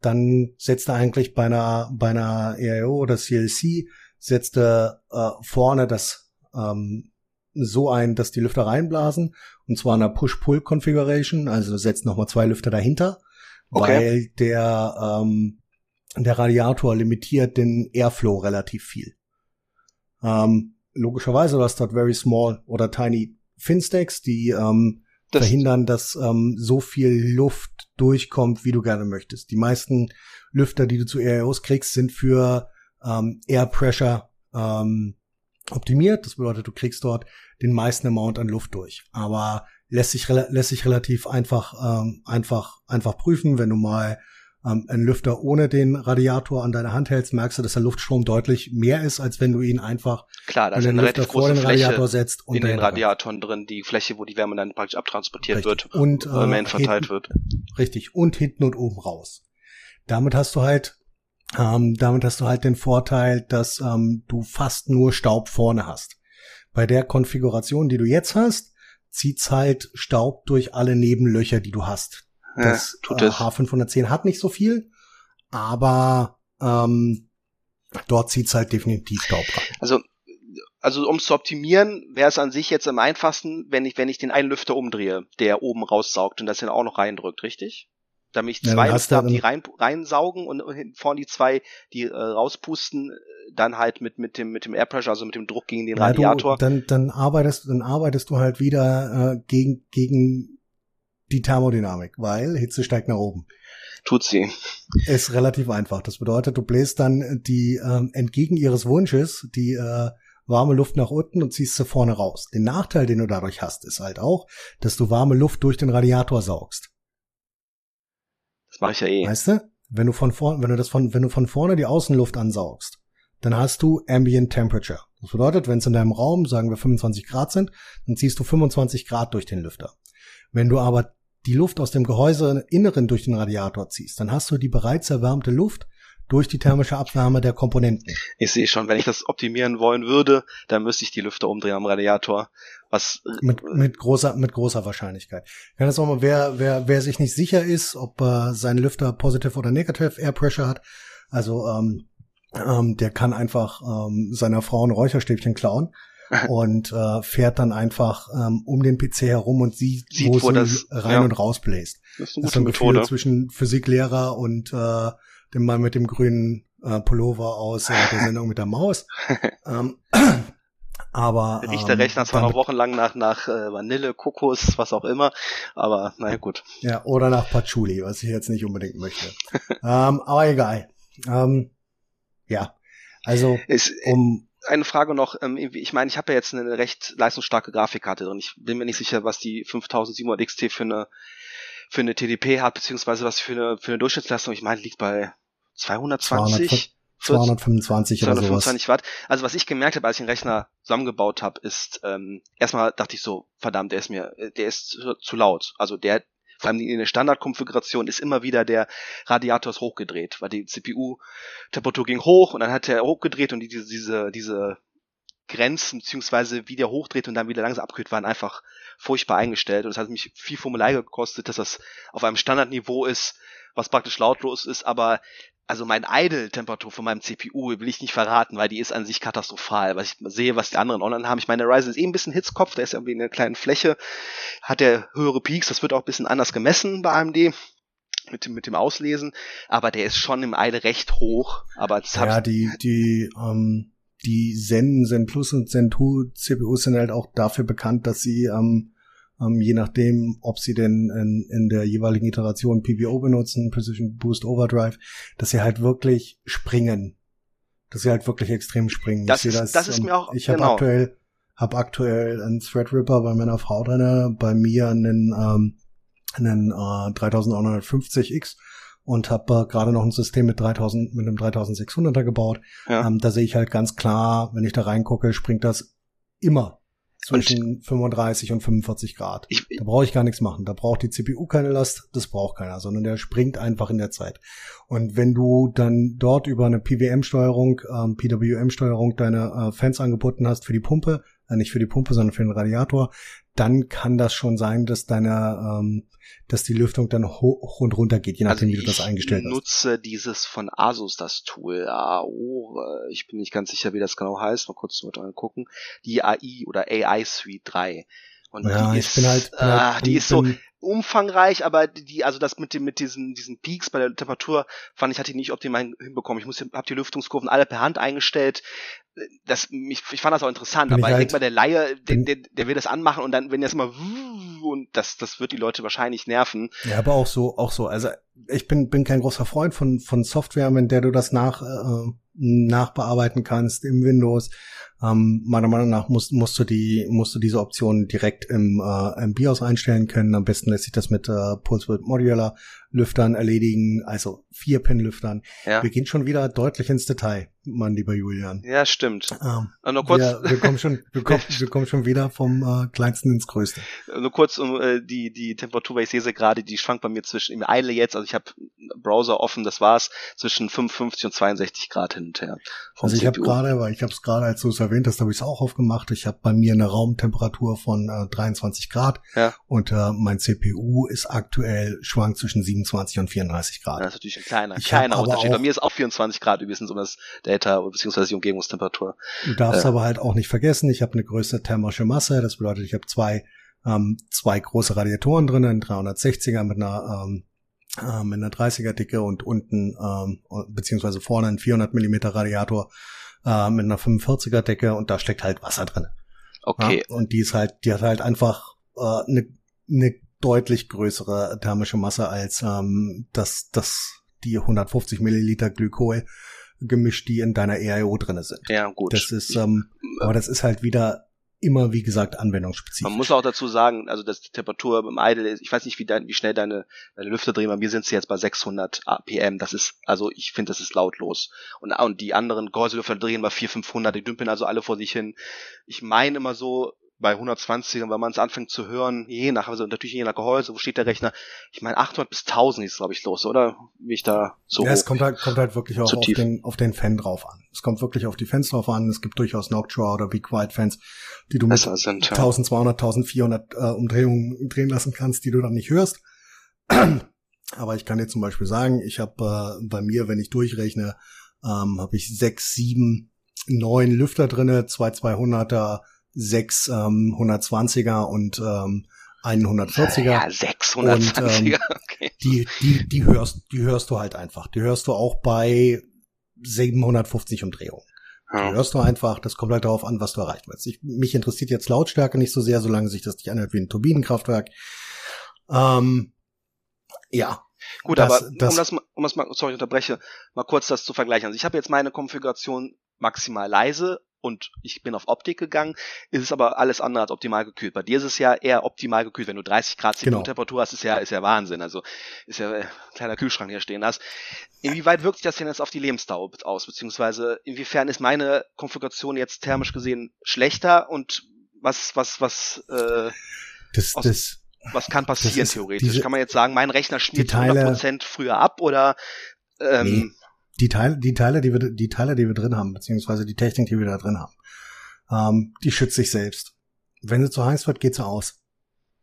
dann setzt du eigentlich bei einer, bei einer EIO oder CLC, setzt du äh, vorne das ähm, so ein, dass die Lüfter reinblasen, und zwar in einer Push-Pull-Configuration, also setzt nochmal zwei Lüfter dahinter, okay. weil der, ähm, der Radiator limitiert den Airflow relativ viel. Ähm, logischerweise, du hast dort very small oder tiny Finstacks, die ähm, das verhindern, dass ähm, so viel Luft durchkommt, wie du gerne möchtest. Die meisten Lüfter, die du zu AIOs kriegst, sind für ähm, Air Pressure ähm, optimiert. Das bedeutet, du kriegst dort den meisten Amount an Luft durch. Aber lässt sich, lässt sich relativ einfach, ähm, einfach, einfach prüfen, wenn du mal ähm, einen Lüfter ohne den Radiator an deiner Hand hältst, merkst du, dass der Luftstrom deutlich mehr ist, als wenn du ihn einfach Klar, da ist eine Lüfter vor den Radiator setzt und in den Radiatoren drin, die Fläche, wo die Wärme dann praktisch abtransportiert richtig. wird und äh, verteilt hinten, wird. Richtig und hinten und oben raus. Damit hast du halt ähm, damit hast du halt den Vorteil, dass ähm, du fast nur Staub vorne hast. Bei der Konfiguration, die du jetzt hast, zieht's halt Staub durch alle Nebenlöcher, die du hast. Das ja, äh, H510 hat nicht so viel, aber ähm, dort zieht's halt definitiv Staub rein. Also also um es zu optimieren, wäre es an sich jetzt am einfachsten, wenn ich wenn ich den einen Lüfter umdrehe, der oben raussaugt und das dann auch noch reindrückt, richtig? Damit ich zwei ja, habe, die rein, reinsaugen und vorne die zwei, die äh, rauspusten, dann halt mit mit dem mit dem Air Pressure, also mit dem Druck gegen den ja, Radiator. Du, dann dann arbeitest dann arbeitest du halt wieder äh, gegen gegen die Thermodynamik, weil Hitze steigt nach oben. Tut sie. Ist relativ einfach. Das bedeutet, du bläst dann die ähm, entgegen ihres Wunsches die äh, warme Luft nach unten und ziehst sie vorne raus. Den Nachteil, den du dadurch hast, ist halt auch, dass du warme Luft durch den Radiator saugst. Das mache ich ja eh. Weißt du? Wenn du von vorne, wenn du das von, wenn du von vorne die Außenluft ansaugst, dann hast du Ambient Temperature. Das bedeutet, wenn es in deinem Raum, sagen wir 25 Grad sind, dann ziehst du 25 Grad durch den Lüfter. Wenn du aber die Luft aus dem Gehäuseinneren durch den Radiator ziehst, dann hast du die bereits erwärmte Luft durch die thermische Abwärme der Komponenten. Ich sehe schon, wenn ich das optimieren wollen würde, dann müsste ich die Lüfter umdrehen am Radiator. Was mit, mit großer mit großer Wahrscheinlichkeit. Kann das auch mal, wer wer wer sich nicht sicher ist, ob äh, sein Lüfter positive oder negative Air Pressure hat, also ähm, ähm, der kann einfach ähm, seiner Frau ein Räucherstäbchen klauen und äh, fährt dann einfach ähm, um den PC herum und sieht, sieht wo, wo das rein ja. und raus bläst. Das ist, eine das ist ein Gefühl Methode. zwischen Physiklehrer und äh, dem Mann mit dem grünen äh, Pullover aus äh, der Sendung mit der Maus. ähm, aber riecht der Rechner ähm, zwar noch wochenlang nach nach äh, Vanille, Kokos, was auch immer, aber naja gut. Ja, oder nach Patchouli, was ich jetzt nicht unbedingt möchte. ähm, aber egal. Ähm, ja, also es, um eine Frage noch, ähm, ich meine, ich habe ja jetzt eine recht leistungsstarke Grafikkarte drin. Ich bin mir nicht sicher, was die 5700 XT für eine für eine TDP hat, beziehungsweise was für eine für eine Durchschnittsleistung. Ich meine, liegt bei 220 225 oder 225 Watt. Also was ich gemerkt habe, als ich den Rechner zusammengebaut habe, ist ähm, erstmal dachte ich so, verdammt, der ist mir, der ist zu laut. Also der vor allem in der Standardkonfiguration ist immer wieder der Radiator ist hochgedreht, weil die CPU-Temperatur ging hoch und dann hat er hochgedreht und diese, diese, diese Grenzen, beziehungsweise wie der hochdreht und dann wieder langsam abkühlt, waren einfach furchtbar eingestellt. Und es hat mich viel Formular gekostet, dass das auf einem Standardniveau ist, was praktisch lautlos ist, aber also mein Idle-Temperatur von meinem CPU will ich nicht verraten, weil die ist an sich katastrophal. Was ich sehe, was die anderen online haben. Ich meine, der Ryzen ist eh ein bisschen Hitzkopf, der ist irgendwie in einer kleinen Fläche, hat der höhere Peaks, das wird auch ein bisschen anders gemessen bei AMD mit dem, mit dem Auslesen, aber der ist schon im Idle recht hoch. Aber ja, die, die, ähm, die Zen, Zen Plus und Zen 2 CPUs sind halt auch dafür bekannt, dass sie ähm, ähm, je nachdem, ob sie denn in, in der jeweiligen Iteration PBO benutzen, Precision Boost Overdrive, dass sie halt wirklich springen. Dass sie halt wirklich extrem springen. Das, ist, das, das ist ähm, mir auch, ich habe genau. aktuell, Hab aktuell einen Threadripper bei meiner Frau drinne, bei mir einen, ähm, einen äh, 3950X und habe äh, gerade noch ein System mit 3000 mit einem 3600er gebaut. Ja. Ähm, da sehe ich halt ganz klar, wenn ich da reingucke, springt das immer zwischen und 35 und 45 Grad. Ich, da brauche ich gar nichts machen. Da braucht die CPU keine Last, das braucht keiner, sondern der springt einfach in der Zeit. Und wenn du dann dort über eine PWM-Steuerung, ähm, PWM-Steuerung deine äh, Fans angeboten hast für die Pumpe, äh, nicht für die Pumpe, sondern für den Radiator, dann kann das schon sein, dass deine, ähm, dass die Lüftung dann hoch und runter geht, je nachdem, also wie du das eingestellt hast. Ich nutze dieses von Asus, das Tool. AO, ich bin nicht ganz sicher, wie das genau heißt. Mal kurz mit gucken. Die AI oder AI Suite 3. Und ja, die ist, halt, bin halt, äh, die ist so umfangreich, aber die, also das mit dem, mit diesen, diesen Peaks bei der Temperatur fand ich, hatte ich nicht optimal hinbekommen. Ich muss, hab die Lüftungskurven alle per Hand eingestellt das, ich, ich fand das auch interessant, bin aber ich, halt, denke mal, der Laie, der, der, der will das anmachen und dann, wenn er es immer und das, das wird die Leute wahrscheinlich nerven. Ja, aber auch so, auch so. Also ich bin, bin kein großer Freund von, von Software, mit der du das nach, äh, nachbearbeiten kannst im Windows. Ähm, meiner Meinung nach musst, musst du die, musst du diese Option direkt im, äh, im BIOS einstellen können. Am besten lässt sich das mit äh, Pulse Width Modular Lüftern erledigen, also vier Pin Lüftern. Ja. Wir gehen schon wieder deutlich ins Detail mein lieber Julian. Ja, stimmt. Ähm, nur kurz. Wir, wir, kommen schon, wir, kommen, wir kommen schon wieder vom äh, kleinsten ins größte. Nur kurz um äh, die die Temperatur, weil ich sehe sie gerade, die schwankt bei mir zwischen im Eile jetzt, also ich habe Browser offen, das war's, zwischen 55 und 62 Grad hin und her. Also ich habe gerade, weil ich habe es gerade, als du es erwähnt hast, habe ich es auch aufgemacht. Ich habe bei mir eine Raumtemperatur von äh, 23 Grad ja. und äh, mein CPU ist aktuell schwankt zwischen 27 und 34 Grad. Das ist natürlich ein kleiner, ich kleiner Unterschied. Bei mir ist auch 24 Grad übrigens um das Data beziehungsweise die Umgebungstemperatur. Du darfst äh, aber halt auch nicht vergessen, ich habe eine größere thermische Masse, das bedeutet, ich habe zwei ähm, zwei große Radiatoren drin, ein 360er mit einer ähm, äh, mit einer 30er Dicke und unten ähm, beziehungsweise vorne ein 400 Millimeter Radiator äh, mit einer 45er Decke und da steckt halt Wasser drin. Okay. Ja, und die ist halt, die hat halt einfach äh, eine ne deutlich größere thermische Masse als ähm, das, das die 150 Milliliter Glykol gemischt, die in deiner EIO drinne sind. Ja, gut. Das ist, ähm, aber das ist halt wieder immer, wie gesagt, anwendungsspezifisch. Man muss auch dazu sagen, also dass die Temperatur beim Idle ist, ich weiß nicht, wie, dein, wie schnell deine, deine Lüfter drehen, bei mir sind sie jetzt bei 600 APM, das ist, also ich finde, das ist lautlos. Und, und die anderen Gehäuselüfter drehen bei 400, 500, die dümpeln also alle vor sich hin. Ich meine immer so, bei 120 wenn man es anfängt zu hören, je nach, also natürlich je nach Gehäuse, wo steht der Rechner? Ich meine 800 bis 1000 ist glaube ich los, oder? Wie ich da so Ja, es kommt halt, kommt halt wirklich auch auf den, auf den Fan drauf an. Es kommt wirklich auf die Fans drauf an. Es gibt durchaus Noctua oder Be Quiet Fans, die du mit sind, ja. 1200, 1400 äh, Umdrehungen drehen lassen kannst, die du dann nicht hörst. Aber ich kann dir zum Beispiel sagen, ich habe äh, bei mir, wenn ich durchrechne, ähm, habe ich sechs, sieben, neun Lüfter drinne, zwei 200er, sechs ähm, 120er und ähm, einen 140er. Ja, 620er. Und, ähm, okay. Die, die, die hörst, die hörst du halt einfach. Die hörst du auch bei 750 Umdrehungen. Ja. Die hörst du einfach, das kommt halt darauf an, was du erreichen willst. Ich, mich interessiert jetzt Lautstärke nicht so sehr, solange sich das nicht anhört wie ein Turbinenkraftwerk. Ähm, ja. Gut, das, aber das, um das, um das mal, sorry, ich unterbreche, mal kurz das zu vergleichen. Also ich habe jetzt meine Konfiguration maximal leise und ich bin auf Optik gegangen, ist es aber alles andere als optimal gekühlt. Bei dir ist es ja eher optimal gekühlt. Wenn du 30 Grad Zimmertemperatur genau. hast, ist ja, ist ja Wahnsinn. Also ist ja ein äh, kleiner Kühlschrank hier stehen hast. Inwieweit wirkt sich das denn jetzt auf die Lebensdauer aus? Beziehungsweise inwiefern ist meine Konfiguration jetzt thermisch gesehen schlechter und was, was, was, äh, das, aus, das, was kann passieren theoretisch? Diese, kann man jetzt sagen, mein Rechner schmiert 100% früher ab oder ähm, nee die Teile, die Teile, die wir, die Teile, die wir drin haben, beziehungsweise die Technik, die wir da drin haben, ähm, die schützt sich selbst. Wenn sie zu heiß wird, geht sie aus.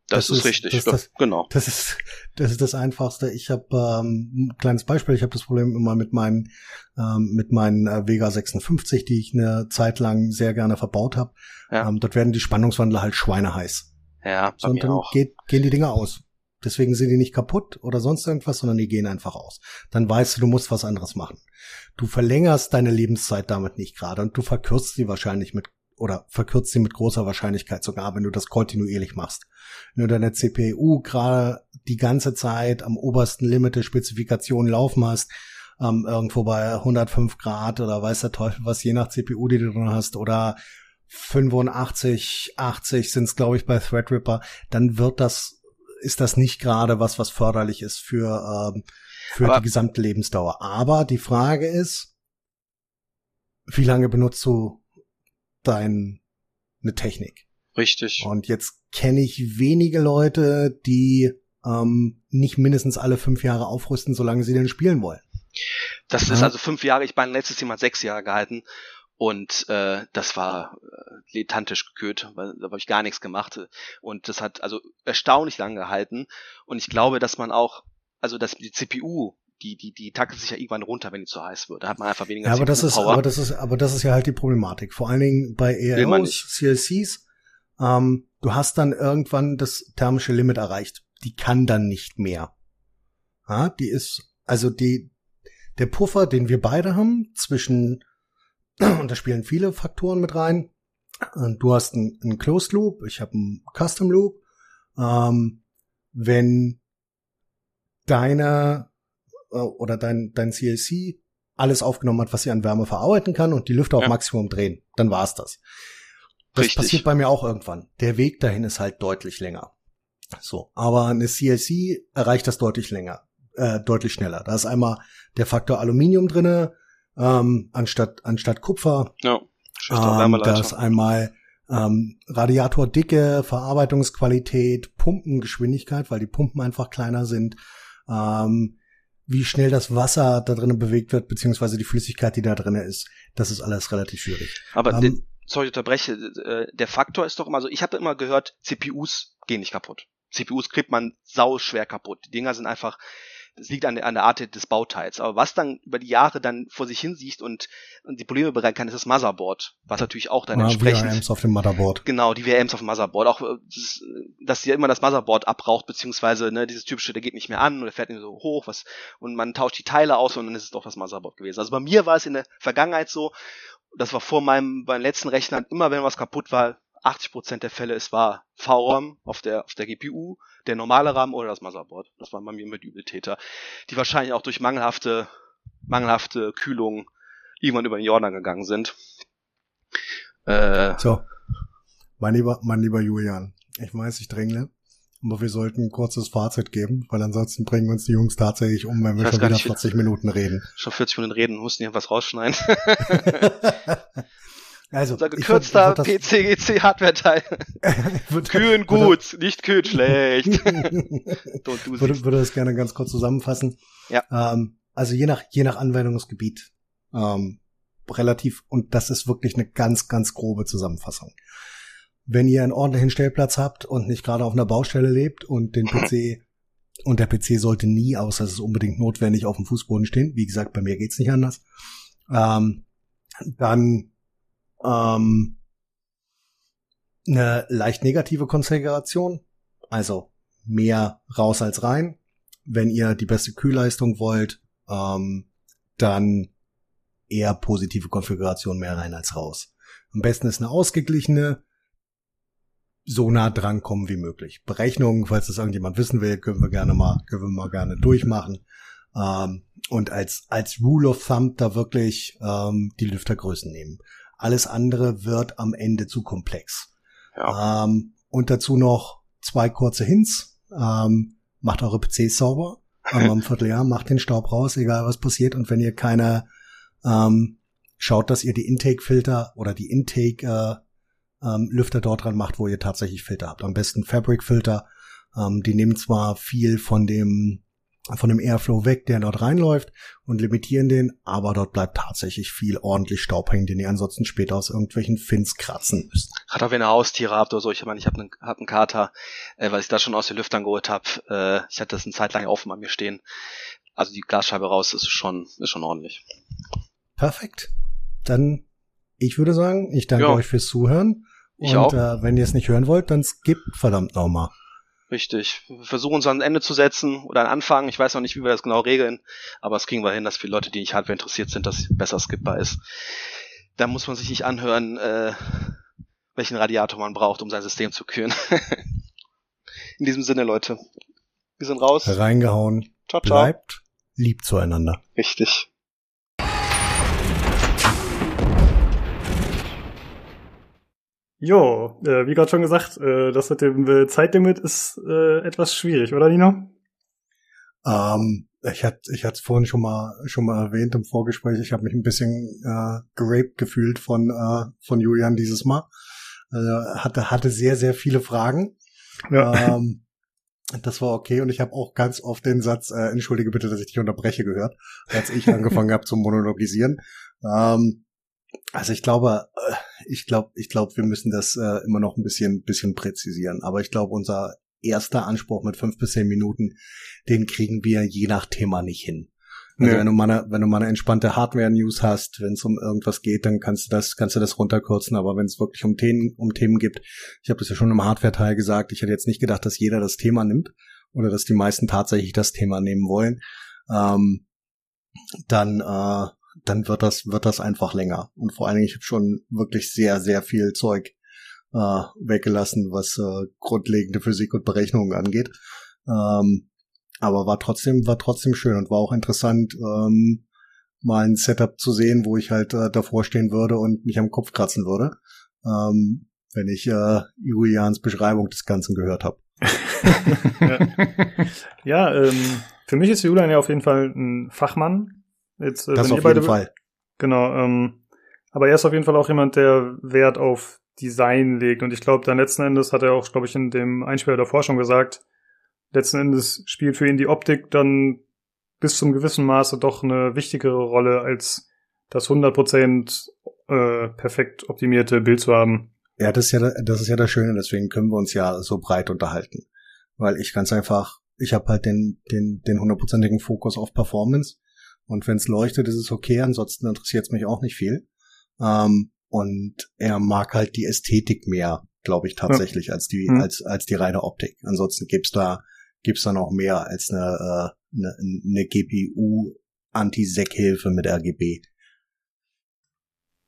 Das, das ist, richtig, das, das, genau. Das ist, das ist das Einfachste. Ich habe ähm, ein kleines Beispiel. Ich habe das Problem immer mit meinen ähm, mit meinen äh, Vega 56, die ich eine Zeit lang sehr gerne verbaut habe. Ja. Ähm, dort werden die Spannungswandler halt schweineheiß. Ja, so, und dann auch. Geht, gehen die Dinger aus. Deswegen sind die nicht kaputt oder sonst irgendwas, sondern die gehen einfach aus. Dann weißt du, du musst was anderes machen. Du verlängerst deine Lebenszeit damit nicht gerade und du verkürzt sie wahrscheinlich mit oder verkürzt sie mit großer Wahrscheinlichkeit sogar, wenn du das kontinuierlich machst. Wenn du deine CPU gerade die ganze Zeit am obersten Limit der Spezifikation laufen hast, ähm, irgendwo bei 105 Grad oder weiß der Teufel was, je nach CPU, die du drin hast, oder 85, 80 sind es, glaube ich, bei Threadripper, dann wird das, ist das nicht gerade was, was förderlich ist für, ähm, für Aber die gesamte Lebensdauer. Aber die Frage ist, wie lange benutzt du deine Technik? Richtig. Und jetzt kenne ich wenige Leute, die ähm, nicht mindestens alle fünf Jahre aufrüsten, solange sie denn spielen wollen. Das ja. ist also fünf Jahre, ich meine, letztes Jahr mal sechs Jahre gehalten und äh, das war äh, letantisch gekühlt, weil da habe ich gar nichts gemacht. Und das hat also erstaunlich lang gehalten. Und ich glaube, dass man auch, also dass die CPU die, die, die taktet sich ja irgendwann runter, wenn die zu heiß wird. Da hat man einfach weniger ja, aber das ist, aber das ist, aber das ist ja halt die Problematik. Vor allen Dingen bei EROs, CLCs, ähm, du hast dann irgendwann das thermische Limit erreicht. Die kann dann nicht mehr. Ja, die ist, also die, der Puffer, den wir beide haben, zwischen und da spielen viele Faktoren mit rein. Du hast einen, einen Closed Loop, ich habe einen Custom Loop. Ähm, wenn deine äh, oder dein, dein CLC alles aufgenommen hat, was sie an Wärme verarbeiten kann und die Lüfter ja. auf Maximum drehen, dann war's das. Das Richtig. passiert bei mir auch irgendwann. Der Weg dahin ist halt deutlich länger. So, aber eine CLC erreicht das deutlich länger, äh, deutlich schneller. Da ist einmal der Faktor Aluminium drinne, ähm, anstatt, anstatt Kupfer. Ja, ähm, da ist einmal ähm, Radiatordicke, Verarbeitungsqualität, Pumpengeschwindigkeit, weil die Pumpen einfach kleiner sind. Ähm, wie schnell das Wasser da drinnen bewegt wird, beziehungsweise die Flüssigkeit, die da drinnen ist, das ist alles relativ schwierig. Aber ähm, sorry, unterbreche, äh, der Faktor ist doch immer so, ich habe immer gehört, CPUs gehen nicht kaputt. CPUs kriegt man sau schwer kaputt. Die Dinger sind einfach, das liegt an der, an der Art des Bauteils. Aber was dann über die Jahre dann vor sich hin siehst und, und die Probleme bereiten kann, ist das Motherboard. Was natürlich auch dann ja, entsprechend. VRMs auf dem Motherboard. Genau, die VRMs auf dem Motherboard. Auch, äh, das, dass ja immer das Motherboard abraucht, beziehungsweise, ne, dieses typische, der geht nicht mehr an oder fährt nicht so hoch, was, und man tauscht die Teile aus und dann ist es doch das Motherboard gewesen. Also bei mir war es in der Vergangenheit so, das war vor meinem, beim letzten Rechner, immer wenn was kaputt war, 80% der Fälle, es war VRAM auf der, auf der GPU, der normale RAM oder das Motherboard. Das waren bei mir immer die Übeltäter, die wahrscheinlich auch durch mangelhafte, mangelhafte Kühlung irgendwann über den Jordan gegangen sind. Äh, so. Mein lieber, mein lieber Julian, ich weiß, ich drängle, aber wir sollten ein kurzes Fazit geben, weil ansonsten bringen uns die Jungs tatsächlich um, wenn wir schon wieder nicht, 40 Minuten reden. Schon 40 Minuten reden, mussten hier was rausschneiden. Also, Unser gekürzter PCGC Hardware-Teil. kühlen gut, nicht kühlen schlecht. Don't würde, würde das gerne ganz kurz zusammenfassen. Ja. Ähm, also je nach, je nach Anwendungsgebiet, ähm, relativ, und das ist wirklich eine ganz, ganz grobe Zusammenfassung. Wenn ihr einen ordentlichen Stellplatz habt und nicht gerade auf einer Baustelle lebt und den PC und der PC sollte nie, außer es ist unbedingt notwendig, auf dem Fußboden stehen. Wie gesagt, bei mir geht's nicht anders. Ähm, dann ähm, eine leicht negative Konfiguration, also mehr raus als rein. Wenn ihr die beste Kühlleistung wollt, ähm, dann eher positive Konfiguration mehr rein als raus. Am besten ist eine ausgeglichene, so nah dran kommen wie möglich. Berechnungen, falls das irgendjemand wissen will, können wir gerne mal, können wir mal gerne durchmachen. Ähm, und als, als Rule of Thumb da wirklich ähm, die Lüftergrößen nehmen. Alles andere wird am Ende zu komplex. Ja. Ähm, und dazu noch zwei kurze Hints. Ähm, macht eure PCs sauber. Im Vierteljahr, macht den Staub raus, egal was passiert. Und wenn ihr keine, ähm, schaut, dass ihr die Intake-Filter oder die Intake äh, ähm, dort dran macht, wo ihr tatsächlich Filter habt. Am besten Fabric-Filter. Ähm, die nehmen zwar viel von dem von dem Airflow weg, der dort reinläuft und limitieren den, aber dort bleibt tatsächlich viel ordentlich Staub hängen, den ihr ansonsten später aus irgendwelchen Fins kratzen müsst. Gerade auch wenn ihr Haustiere habt oder so, ich meine, ich habe einen, hab einen Kater, äh, weil ich da schon aus den Lüftern geholt habe, äh, ich hatte das eine Zeit lang offen bei mir stehen. Also die Glasscheibe raus ist schon, ist schon ordentlich. Perfekt. Dann, ich würde sagen, ich danke ja. euch fürs Zuhören. Ich und auch. Äh, wenn ihr es nicht hören wollt, dann skippt verdammt nochmal. Richtig. Wir versuchen uns an ein Ende zu setzen oder an Anfang. Ich weiß noch nicht, wie wir das genau regeln, aber es kriegen wir hin, dass viele Leute, die nicht Hardware interessiert sind, das besser skippbar ist. Da muss man sich nicht anhören, äh, welchen Radiator man braucht, um sein System zu kühlen. In diesem Sinne, Leute. Wir sind raus. Reingehauen. Ciao, ciao. Bleibt lieb zueinander. Richtig. Jo, äh, wie gerade schon gesagt, äh, das mit dem äh, Zeitlimit ist äh, etwas schwierig, oder Nino? Ähm, ich hatte ich hatte es vorhin schon mal schon mal erwähnt im Vorgespräch. Ich habe mich ein bisschen äh, geraped gefühlt von äh, von Julian dieses Mal. Äh, hatte hatte sehr sehr viele Fragen. Ja. Ähm, das war okay und ich habe auch ganz oft den Satz, äh, entschuldige bitte, dass ich dich unterbreche, gehört, als ich angefangen habe zu monologisieren. Ähm, also ich glaube, äh, ich glaube, ich glaube, wir müssen das äh, immer noch ein bisschen, bisschen präzisieren. Aber ich glaube, unser erster Anspruch mit fünf bis zehn Minuten, den kriegen wir je nach Thema nicht hin. Also ja. wenn du mal eine, wenn du mal eine entspannte Hardware-News hast, wenn es um irgendwas geht, dann kannst du das, kannst du das runterkürzen. Aber wenn es wirklich um Themen, um Themen gibt, ich habe das ja schon im Hardware-Teil gesagt, ich hätte jetzt nicht gedacht, dass jeder das Thema nimmt oder dass die meisten tatsächlich das Thema nehmen wollen. Ähm, dann äh, dann wird das, wird das einfach länger. Und vor allen Dingen, ich habe schon wirklich sehr, sehr viel Zeug äh, weggelassen, was äh, grundlegende Physik und Berechnungen angeht. Ähm, aber war trotzdem, war trotzdem schön und war auch interessant, ähm, mal ein Setup zu sehen, wo ich halt äh, davor stehen würde und mich am Kopf kratzen würde, ähm, wenn ich äh, Julians Beschreibung des Ganzen gehört habe. ja, ja ähm, für mich ist Julian ja auf jeden Fall ein Fachmann Jetzt, äh, das auf jeden Fall. Genau. Ähm, aber er ist auf jeden Fall auch jemand, der Wert auf Design legt. Und ich glaube, dann letzten Endes hat er auch, glaube ich, in dem Einspieler davor schon gesagt, letzten Endes spielt für ihn die Optik dann bis zum gewissen Maße doch eine wichtigere Rolle, als das 100% äh, perfekt optimierte Bild zu haben. Ja, das ist ja, das ist ja das Schöne, deswegen können wir uns ja so breit unterhalten. Weil ich ganz einfach, ich habe halt den, den, den hundertprozentigen Fokus auf Performance und wenn es leuchtet, ist es okay, ansonsten interessiert es mich auch nicht viel. Ähm, und er mag halt die Ästhetik mehr, glaube ich, tatsächlich, ja. als die, mhm. als, als die reine Optik. Ansonsten gibt's da, gibt's da noch mehr als eine, äh, eine, eine GPU Anti-Sec-Hilfe mit RGB.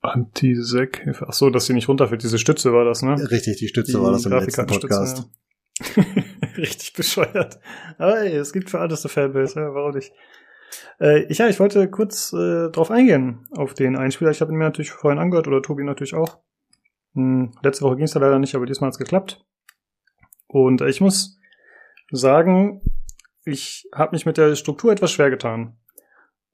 Anti-Sec-Hilfe. Ach so, dass sie nicht runterfällt. Diese Stütze war das, ne? Richtig, die Stütze die war das im letzten Podcast. Ja. Richtig bescheuert. Aber ey, es gibt für alles eine Fanbase, ja, warum nicht? Äh, ja, ich wollte kurz äh, drauf eingehen, auf den Einspieler. Ich habe ihn mir natürlich vorhin angehört, oder Tobi natürlich auch. Hm, letzte Woche ging es ja leider nicht, aber diesmal hat es geklappt. Und äh, ich muss sagen, ich habe mich mit der Struktur etwas schwer getan.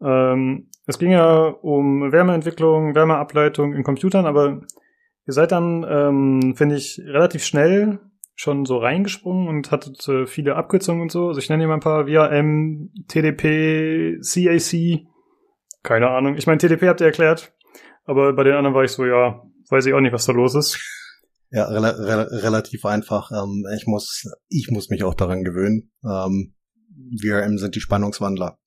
Ähm, es ging ja um Wärmeentwicklung, Wärmeableitung in Computern, aber ihr seid dann, ähm, finde ich, relativ schnell schon so reingesprungen und hattet äh, viele Abkürzungen und so. Also ich nenne hier mal ein paar VRM, TDP, CAC. Keine Ahnung. Ich meine, TDP habt ihr erklärt, aber bei den anderen war ich so, ja, weiß ich auch nicht, was da los ist. Ja, rel rel relativ einfach. Ähm, ich muss, ich muss mich auch daran gewöhnen. Ähm, VRM sind die Spannungswandler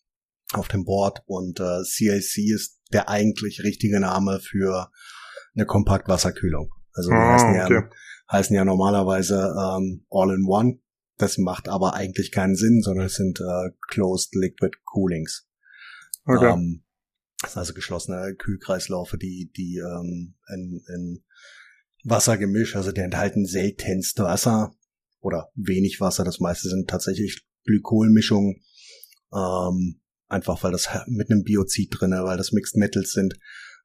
auf dem Board und äh, CAC ist der eigentlich richtige Name für eine Kompaktwasserkühlung. Also die ah, heißen, okay. Heißen ja normalerweise ähm, All-in-One. Das macht aber eigentlich keinen Sinn, sondern es sind äh, Closed Liquid Coolings. Okay. Ähm, das sind also geschlossene Kühlkreislaufe, die, die ähm, in, in Wassergemisch, also die enthalten seltenst Wasser oder wenig Wasser. Das meiste sind tatsächlich Glykolmischungen. Ähm, einfach weil das mit einem Biozid drinne, weil das Mixed Metals sind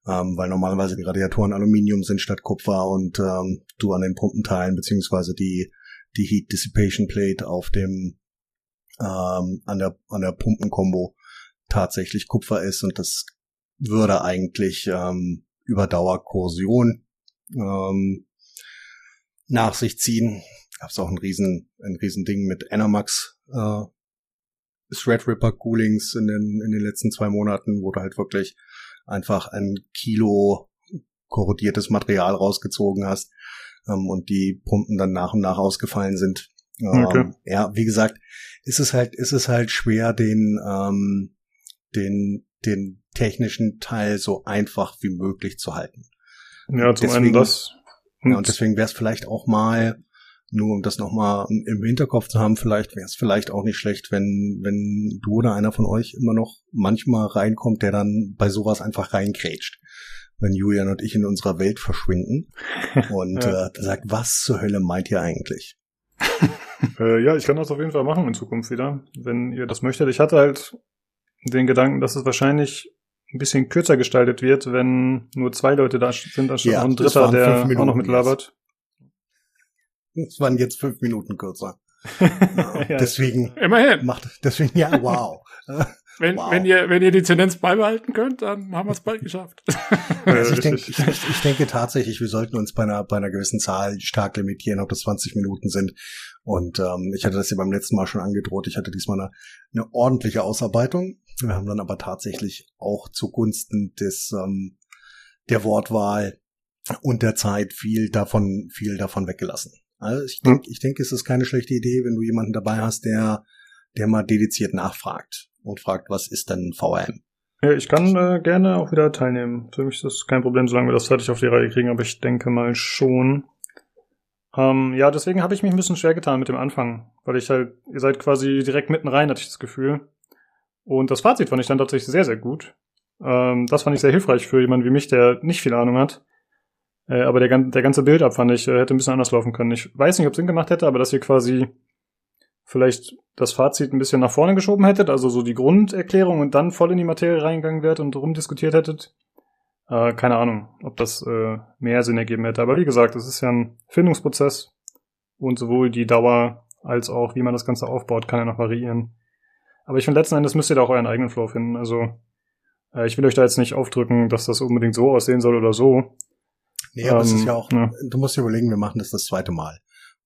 ähm, weil normalerweise die Radiatoren Aluminium sind statt Kupfer und ähm, du an den Pumpenteilen beziehungsweise die die Heat Dissipation Plate auf dem ähm, an der an der Pumpenkombo tatsächlich Kupfer ist und das würde eigentlich ähm, über Dauerkorrosion ähm, nach sich ziehen. Gab es auch ein riesen ein riesen Ding mit Enermax äh, Threadripper Coolings in den in den letzten zwei Monaten, wo du halt wirklich einfach ein Kilo korrodiertes Material rausgezogen hast ähm, und die Pumpen dann nach und nach ausgefallen sind. Ähm, okay. Ja, wie gesagt, ist es halt, ist es halt schwer, den, ähm, den, den technischen Teil so einfach wie möglich zu halten. Ja, zum deswegen, einen das. Und ja, und deswegen wäre es vielleicht auch mal nur um das nochmal im Hinterkopf zu haben, vielleicht wäre es vielleicht auch nicht schlecht, wenn, wenn du oder einer von euch immer noch manchmal reinkommt, der dann bei sowas einfach reingrätscht. Wenn Julian und ich in unserer Welt verschwinden und ja. äh, sagt, was zur Hölle meint ihr eigentlich? äh, ja, ich kann das auf jeden Fall machen in Zukunft wieder, wenn ihr das möchtet. Ich hatte halt den Gedanken, dass es wahrscheinlich ein bisschen kürzer gestaltet wird, wenn nur zwei Leute da sind, anstatt ja, ein Dritter, der auch noch mitlabert. Es waren jetzt fünf Minuten kürzer. ja, deswegen immerhin macht deswegen ja wow. Wenn, wow. wenn, ihr, wenn ihr die Tendenz beibehalten könnt, dann haben wir es bald geschafft. Also ich, denke, ich, ich denke tatsächlich, wir sollten uns bei einer, bei einer gewissen Zahl stark limitieren, ob das 20 Minuten sind. Und ähm, ich hatte das ja beim letzten Mal schon angedroht. Ich hatte diesmal eine, eine ordentliche Ausarbeitung. Wir haben dann aber tatsächlich auch zugunsten des ähm, der Wortwahl und der Zeit viel davon viel davon weggelassen. Also ich denke, hm. ich denke, es ist keine schlechte Idee, wenn du jemanden dabei hast, der der mal dediziert nachfragt und fragt, was ist denn VRM? Ja, ich kann äh, gerne auch wieder teilnehmen. Für mich ist das kein Problem, solange wir das fertig auf die Reihe kriegen, aber ich denke mal schon. Ähm, ja, deswegen habe ich mich ein bisschen schwer getan mit dem Anfang, weil ich halt, ihr seid quasi direkt mitten rein, hatte ich das Gefühl. Und das Fazit fand ich dann tatsächlich sehr, sehr gut. Ähm, das fand ich sehr hilfreich für jemanden wie mich, der nicht viel Ahnung hat. Äh, aber der, der ganze Build-up fand ich, äh, hätte ein bisschen anders laufen können. Ich weiß nicht, ob es Sinn gemacht hätte, aber dass ihr quasi vielleicht das Fazit ein bisschen nach vorne geschoben hättet, also so die Grunderklärung und dann voll in die Materie reingegangen wärt und rumdiskutiert hättet. Äh, keine Ahnung, ob das äh, mehr Sinn ergeben hätte. Aber wie gesagt, es ist ja ein Findungsprozess und sowohl die Dauer als auch wie man das Ganze aufbaut, kann ja noch variieren. Aber ich finde letzten Endes müsst ihr da auch euren eigenen Flow finden. Also äh, ich will euch da jetzt nicht aufdrücken, dass das unbedingt so aussehen soll oder so. Nee, aber ähm, es ist ja auch, ja. du musst dir überlegen, wir machen das das zweite Mal.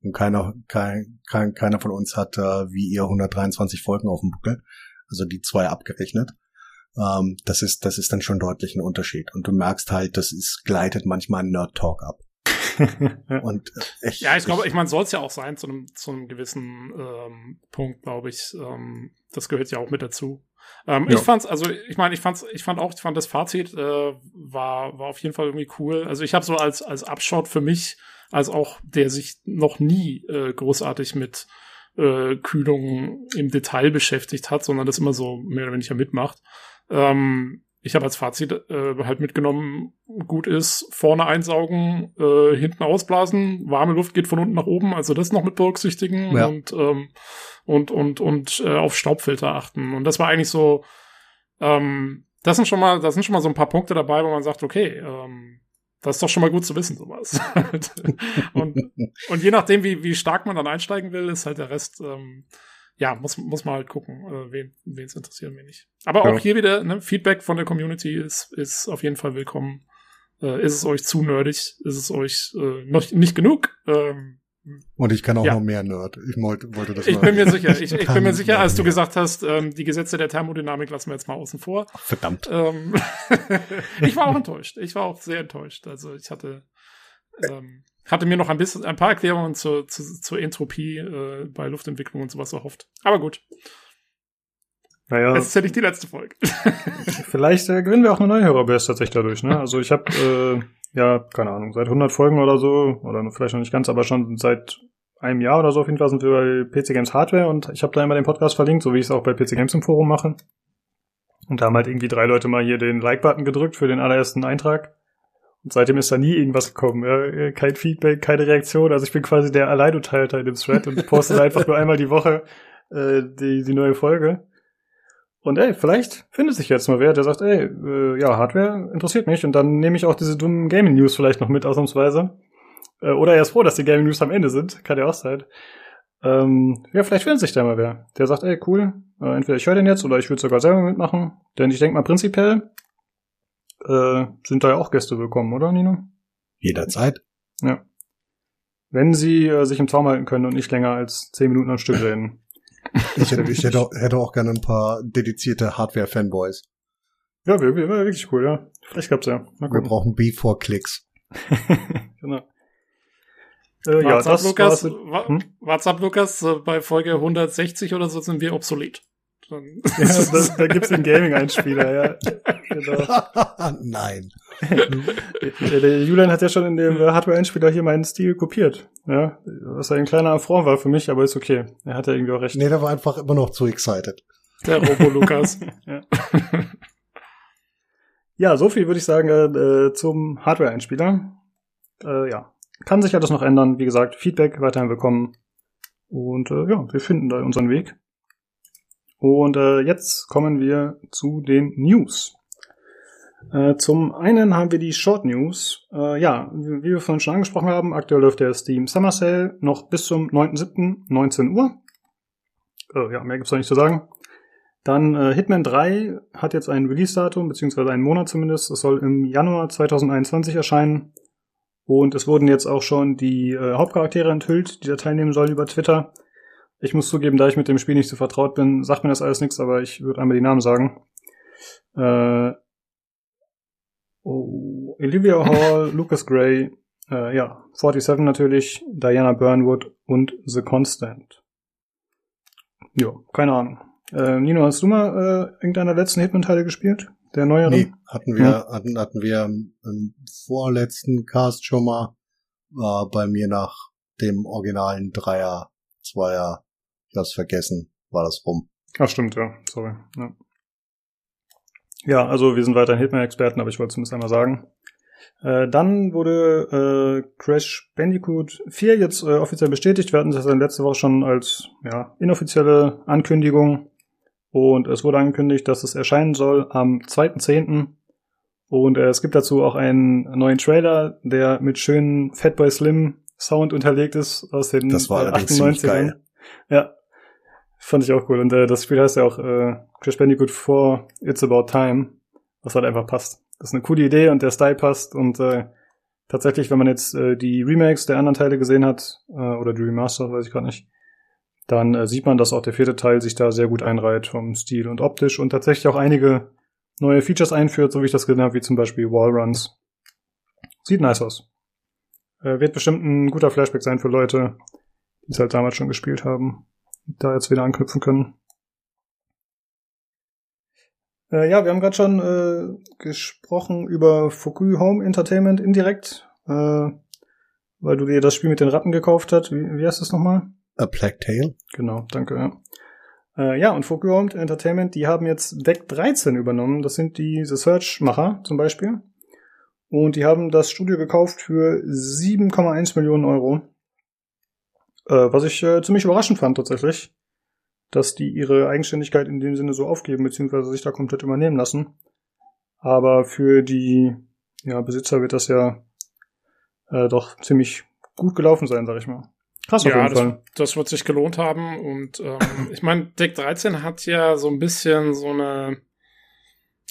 Und keiner, kein, kein, keiner von uns hat äh, wie ihr 123 Folgen auf dem Buckel. Also die zwei abgerechnet. Ähm, das ist, das ist dann schon deutlich ein Unterschied. Und du merkst halt, das ist, gleitet manchmal ein Nerd Talk ab. und äh, ich, ja, ich glaube, ich meine, soll es ja auch sein zu einem zu einem gewissen ähm, Punkt, glaube ich. Ähm, das gehört ja auch mit dazu. Ähm, ja. Ich fand's, also ich meine, ich fand's, ich fand auch, ich fand das Fazit äh, war war auf jeden Fall irgendwie cool. Also ich habe so als als Abschaut für mich als auch der sich noch nie äh, großartig mit äh, Kühlung im Detail beschäftigt hat, sondern das immer so mehr oder weniger mitmacht. Ähm, ich habe als Fazit äh, halt mitgenommen, gut ist, vorne einsaugen, äh, hinten ausblasen, warme Luft geht von unten nach oben, also das noch mit berücksichtigen ja. und, ähm, und, und, und äh, auf Staubfilter achten. Und das war eigentlich so, ähm, das sind schon mal, das sind schon mal so ein paar Punkte dabei, wo man sagt, okay, ähm, das ist doch schon mal gut zu wissen, sowas. und, und je nachdem, wie, wie stark man dann einsteigen will, ist halt der Rest, ähm, ja, muss, muss man halt gucken, äh, wen wen es interessiert, wen nicht. Aber auch ja. hier wieder, ne, Feedback von der Community ist, ist auf jeden Fall willkommen. Äh, ist es euch zu nerdig? Ist es euch äh, noch nicht genug? Ähm, und ich kann auch ja. noch mehr Nerd. Ich wollte, wollte das Ich bin mir sicher. Ich, ich bin mir sicher, als du gesagt hast, ähm, die Gesetze der Thermodynamik lassen wir jetzt mal außen vor. Ach, verdammt. Ähm, ich war auch enttäuscht. Ich war auch sehr enttäuscht. Also ich hatte, ähm, hatte mir noch ein bisschen, ein paar Erklärungen zur, zur, zur Entropie äh, bei Luftentwicklung und sowas erhofft. Aber gut. Naja. Es ist ja nicht die letzte Folge. vielleicht äh, gewinnen wir auch eine neue Hörerbase tatsächlich dadurch, ne? Also ich habe äh, ja, keine Ahnung, seit 100 Folgen oder so, oder vielleicht noch nicht ganz, aber schon seit einem Jahr oder so auf jeden Fall sind wir bei PC Games Hardware und ich habe da immer den Podcast verlinkt, so wie ich es auch bei PC Games im Forum mache. Und da haben halt irgendwie drei Leute mal hier den Like-Button gedrückt für den allerersten Eintrag. Und seitdem ist da nie irgendwas gekommen. Ja, kein Feedback, keine Reaktion. Also ich bin quasi der Alleinunteilter in dem Thread und poste einfach nur einmal die Woche äh, die, die neue Folge. Und ey, vielleicht findet sich jetzt mal wer, der sagt, ey, äh, ja, Hardware interessiert mich und dann nehme ich auch diese dummen Gaming News vielleicht noch mit ausnahmsweise. Äh, oder er ist froh, dass die Gaming News am Ende sind, kann ja auch sein. Ähm, ja, vielleicht findet sich da mal wer, der sagt, ey, cool, äh, entweder ich höre den jetzt oder ich würde sogar selber mitmachen. Denn ich denke mal prinzipiell äh, sind da ja auch Gäste willkommen, oder Nino? Jederzeit. Ja. Wenn sie äh, sich im Zaum halten können und nicht länger als zehn Minuten am Stück reden. Ich, hätte, ich hätte, auch, hätte auch gerne ein paar dedizierte Hardware-Fanboys. Ja, wäre wär wirklich cool, ja. Vielleicht gab's ja. Wir brauchen B4-Klicks. genau. Äh, ja, das Lukas, hm? WhatsApp Lukas, bei Folge 160 oder so sind wir obsolet. Ja, da, da gibt's den Gaming-Einspieler, ja. Genau. Nein. Der Julian hat ja schon in dem Hardware-Einspieler hier meinen Stil kopiert. Ja, was ein kleiner Affront war für mich, aber ist okay. Er hat ja irgendwie auch recht. Nee, der war einfach immer noch zu excited. Der Robo-Lukas. ja. ja, so viel würde ich sagen äh, zum Hardware-Einspieler. Äh, ja, kann sich ja das noch ändern. Wie gesagt, Feedback weiterhin willkommen. Und äh, ja, wir finden da unseren Weg. Und äh, jetzt kommen wir zu den News. Äh, zum einen haben wir die Short News. Äh, ja, wie, wie wir vorhin schon angesprochen haben, aktuell läuft der Steam Summer Sale noch bis zum 9.7. 19 Uhr. Äh, ja, mehr gibt's da nicht zu sagen. Dann äh, Hitman 3 hat jetzt ein Release-Datum, beziehungsweise einen Monat zumindest. Es soll im Januar 2021 erscheinen. Und es wurden jetzt auch schon die äh, Hauptcharaktere enthüllt, die da teilnehmen sollen über Twitter. Ich muss zugeben, da ich mit dem Spiel nicht so vertraut bin, sagt mir das alles nichts, aber ich würde einmal die Namen sagen. Äh, oh, Olivia Hall, Lucas Gray, äh, ja, 47 natürlich, Diana Burnwood und The Constant. Ja, keine Ahnung. Äh, Nino, hast du mal äh, irgendeiner letzten Hitman-Teile gespielt? Der neueren? Nee, hatten wir, ja. hatten, hatten wir im vorletzten Cast schon mal, war bei mir nach dem originalen Dreier, Zweier, ich hab's vergessen, war das rum. Ach stimmt, ja, sorry. Ja, ja also wir sind weiterhin Hitman-Experten, aber ich wollte es zumindest einmal sagen. Äh, dann wurde äh, Crash Bandicoot 4 jetzt äh, offiziell bestätigt. Wir hatten das dann letzte Woche schon als ja, inoffizielle Ankündigung. Und es wurde angekündigt, dass es erscheinen soll am 2.10. Und äh, es gibt dazu auch einen neuen Trailer, der mit schönen Fatboy Slim Sound unterlegt ist aus den das war äh, 98ern. Ja, fand ich auch cool. Und äh, das Spiel heißt ja auch äh, Crash Bandicoot 4 It's About Time, was halt einfach passt. Das ist eine coole Idee und der Style passt und äh, tatsächlich, wenn man jetzt äh, die Remakes der anderen Teile gesehen hat, äh, oder die Remaster, weiß ich gerade nicht, dann äh, sieht man, dass auch der vierte Teil sich da sehr gut einreiht vom Stil und optisch und tatsächlich auch einige neue Features einführt, so wie ich das gesehen habe, wie zum Beispiel Wallruns. Sieht nice aus. Äh, wird bestimmt ein guter Flashback sein für Leute, die es halt damals schon gespielt haben, da jetzt wieder anknüpfen können. Äh, ja, wir haben gerade schon äh, gesprochen über Fukui Home Entertainment indirekt, äh, weil du dir das Spiel mit den Ratten gekauft hast. Wie, wie heißt das nochmal? A Plague Tale. Genau, danke. Ja. Äh, ja, und Focus Home Entertainment, die haben jetzt Deck 13 übernommen. Das sind die The Search-Macher zum Beispiel. Und die haben das Studio gekauft für 7,1 Millionen Euro. Äh, was ich äh, ziemlich überraschend fand tatsächlich, dass die ihre Eigenständigkeit in dem Sinne so aufgeben, beziehungsweise sich da komplett übernehmen lassen. Aber für die ja, Besitzer wird das ja äh, doch ziemlich gut gelaufen sein, sag ich mal. Krass, ja, das, das, wird sich gelohnt haben. Und ähm, ich meine, Deck 13 hat ja so ein bisschen so eine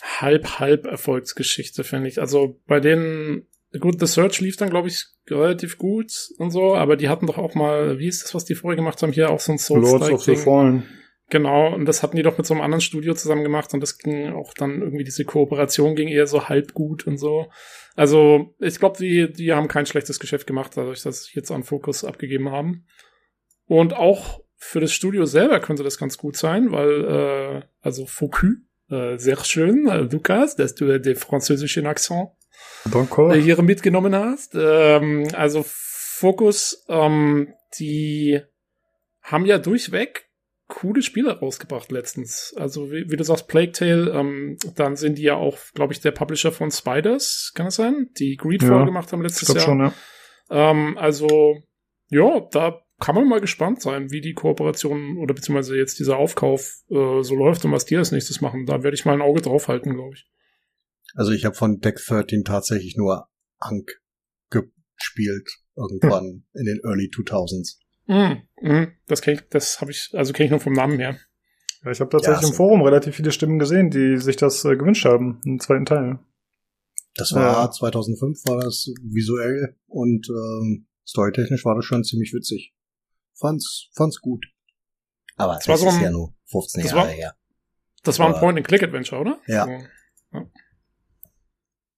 halb-halb-Erfolgsgeschichte, finde ich. Also bei denen, gut, The Search lief dann, glaube ich, relativ gut und so, aber die hatten doch auch mal, wie ist das, was die vorher gemacht haben, hier auch so ein Souls Lords of the Fallen. Genau, und das hatten die doch mit so einem anderen Studio zusammen gemacht und das ging auch dann irgendwie, diese Kooperation ging eher so halb gut und so. Also, ich glaube, die, die haben kein schlechtes Geschäft gemacht, dadurch, dass sie jetzt an Fokus abgegeben haben. Und auch für das Studio selber könnte das ganz gut sein, weil, äh, also Focus, äh, sehr schön, äh, Lukas, dass du den französischen Akzent äh, hier mitgenommen hast. Ähm, also Focus, ähm, die haben ja durchweg coole Spiele rausgebracht letztens. Also wie, wie du sagst, Plague Tale, ähm, dann sind die ja auch, glaube ich, der Publisher von Spiders, kann es sein? Die Greedfall ja, gemacht haben letztes Jahr. Schon, ja. Ähm, also ja, da kann man mal gespannt sein, wie die Kooperation oder beziehungsweise jetzt dieser Aufkauf äh, so läuft und was die als nächstes machen. Da werde ich mal ein Auge drauf halten, glaube ich. Also ich habe von Deck 13 tatsächlich nur Ank gespielt irgendwann hm. in den Early 2000s. Mm, mm, das kenne ich, das habe ich, also kenne ich nur vom Namen her. Ja, ich habe tatsächlich ja, im Forum relativ viele Stimmen gesehen, die sich das äh, gewünscht haben, einen zweiten Teil. Das war ja. 2005, war das visuell und ähm, storytechnisch war das schon ziemlich witzig. Fand's, fand's gut. Aber das, das ist ein, ja nur 15 Jahre war, her. Das war ein Point-and-Click-Adventure, oder? Ja. Also, ja.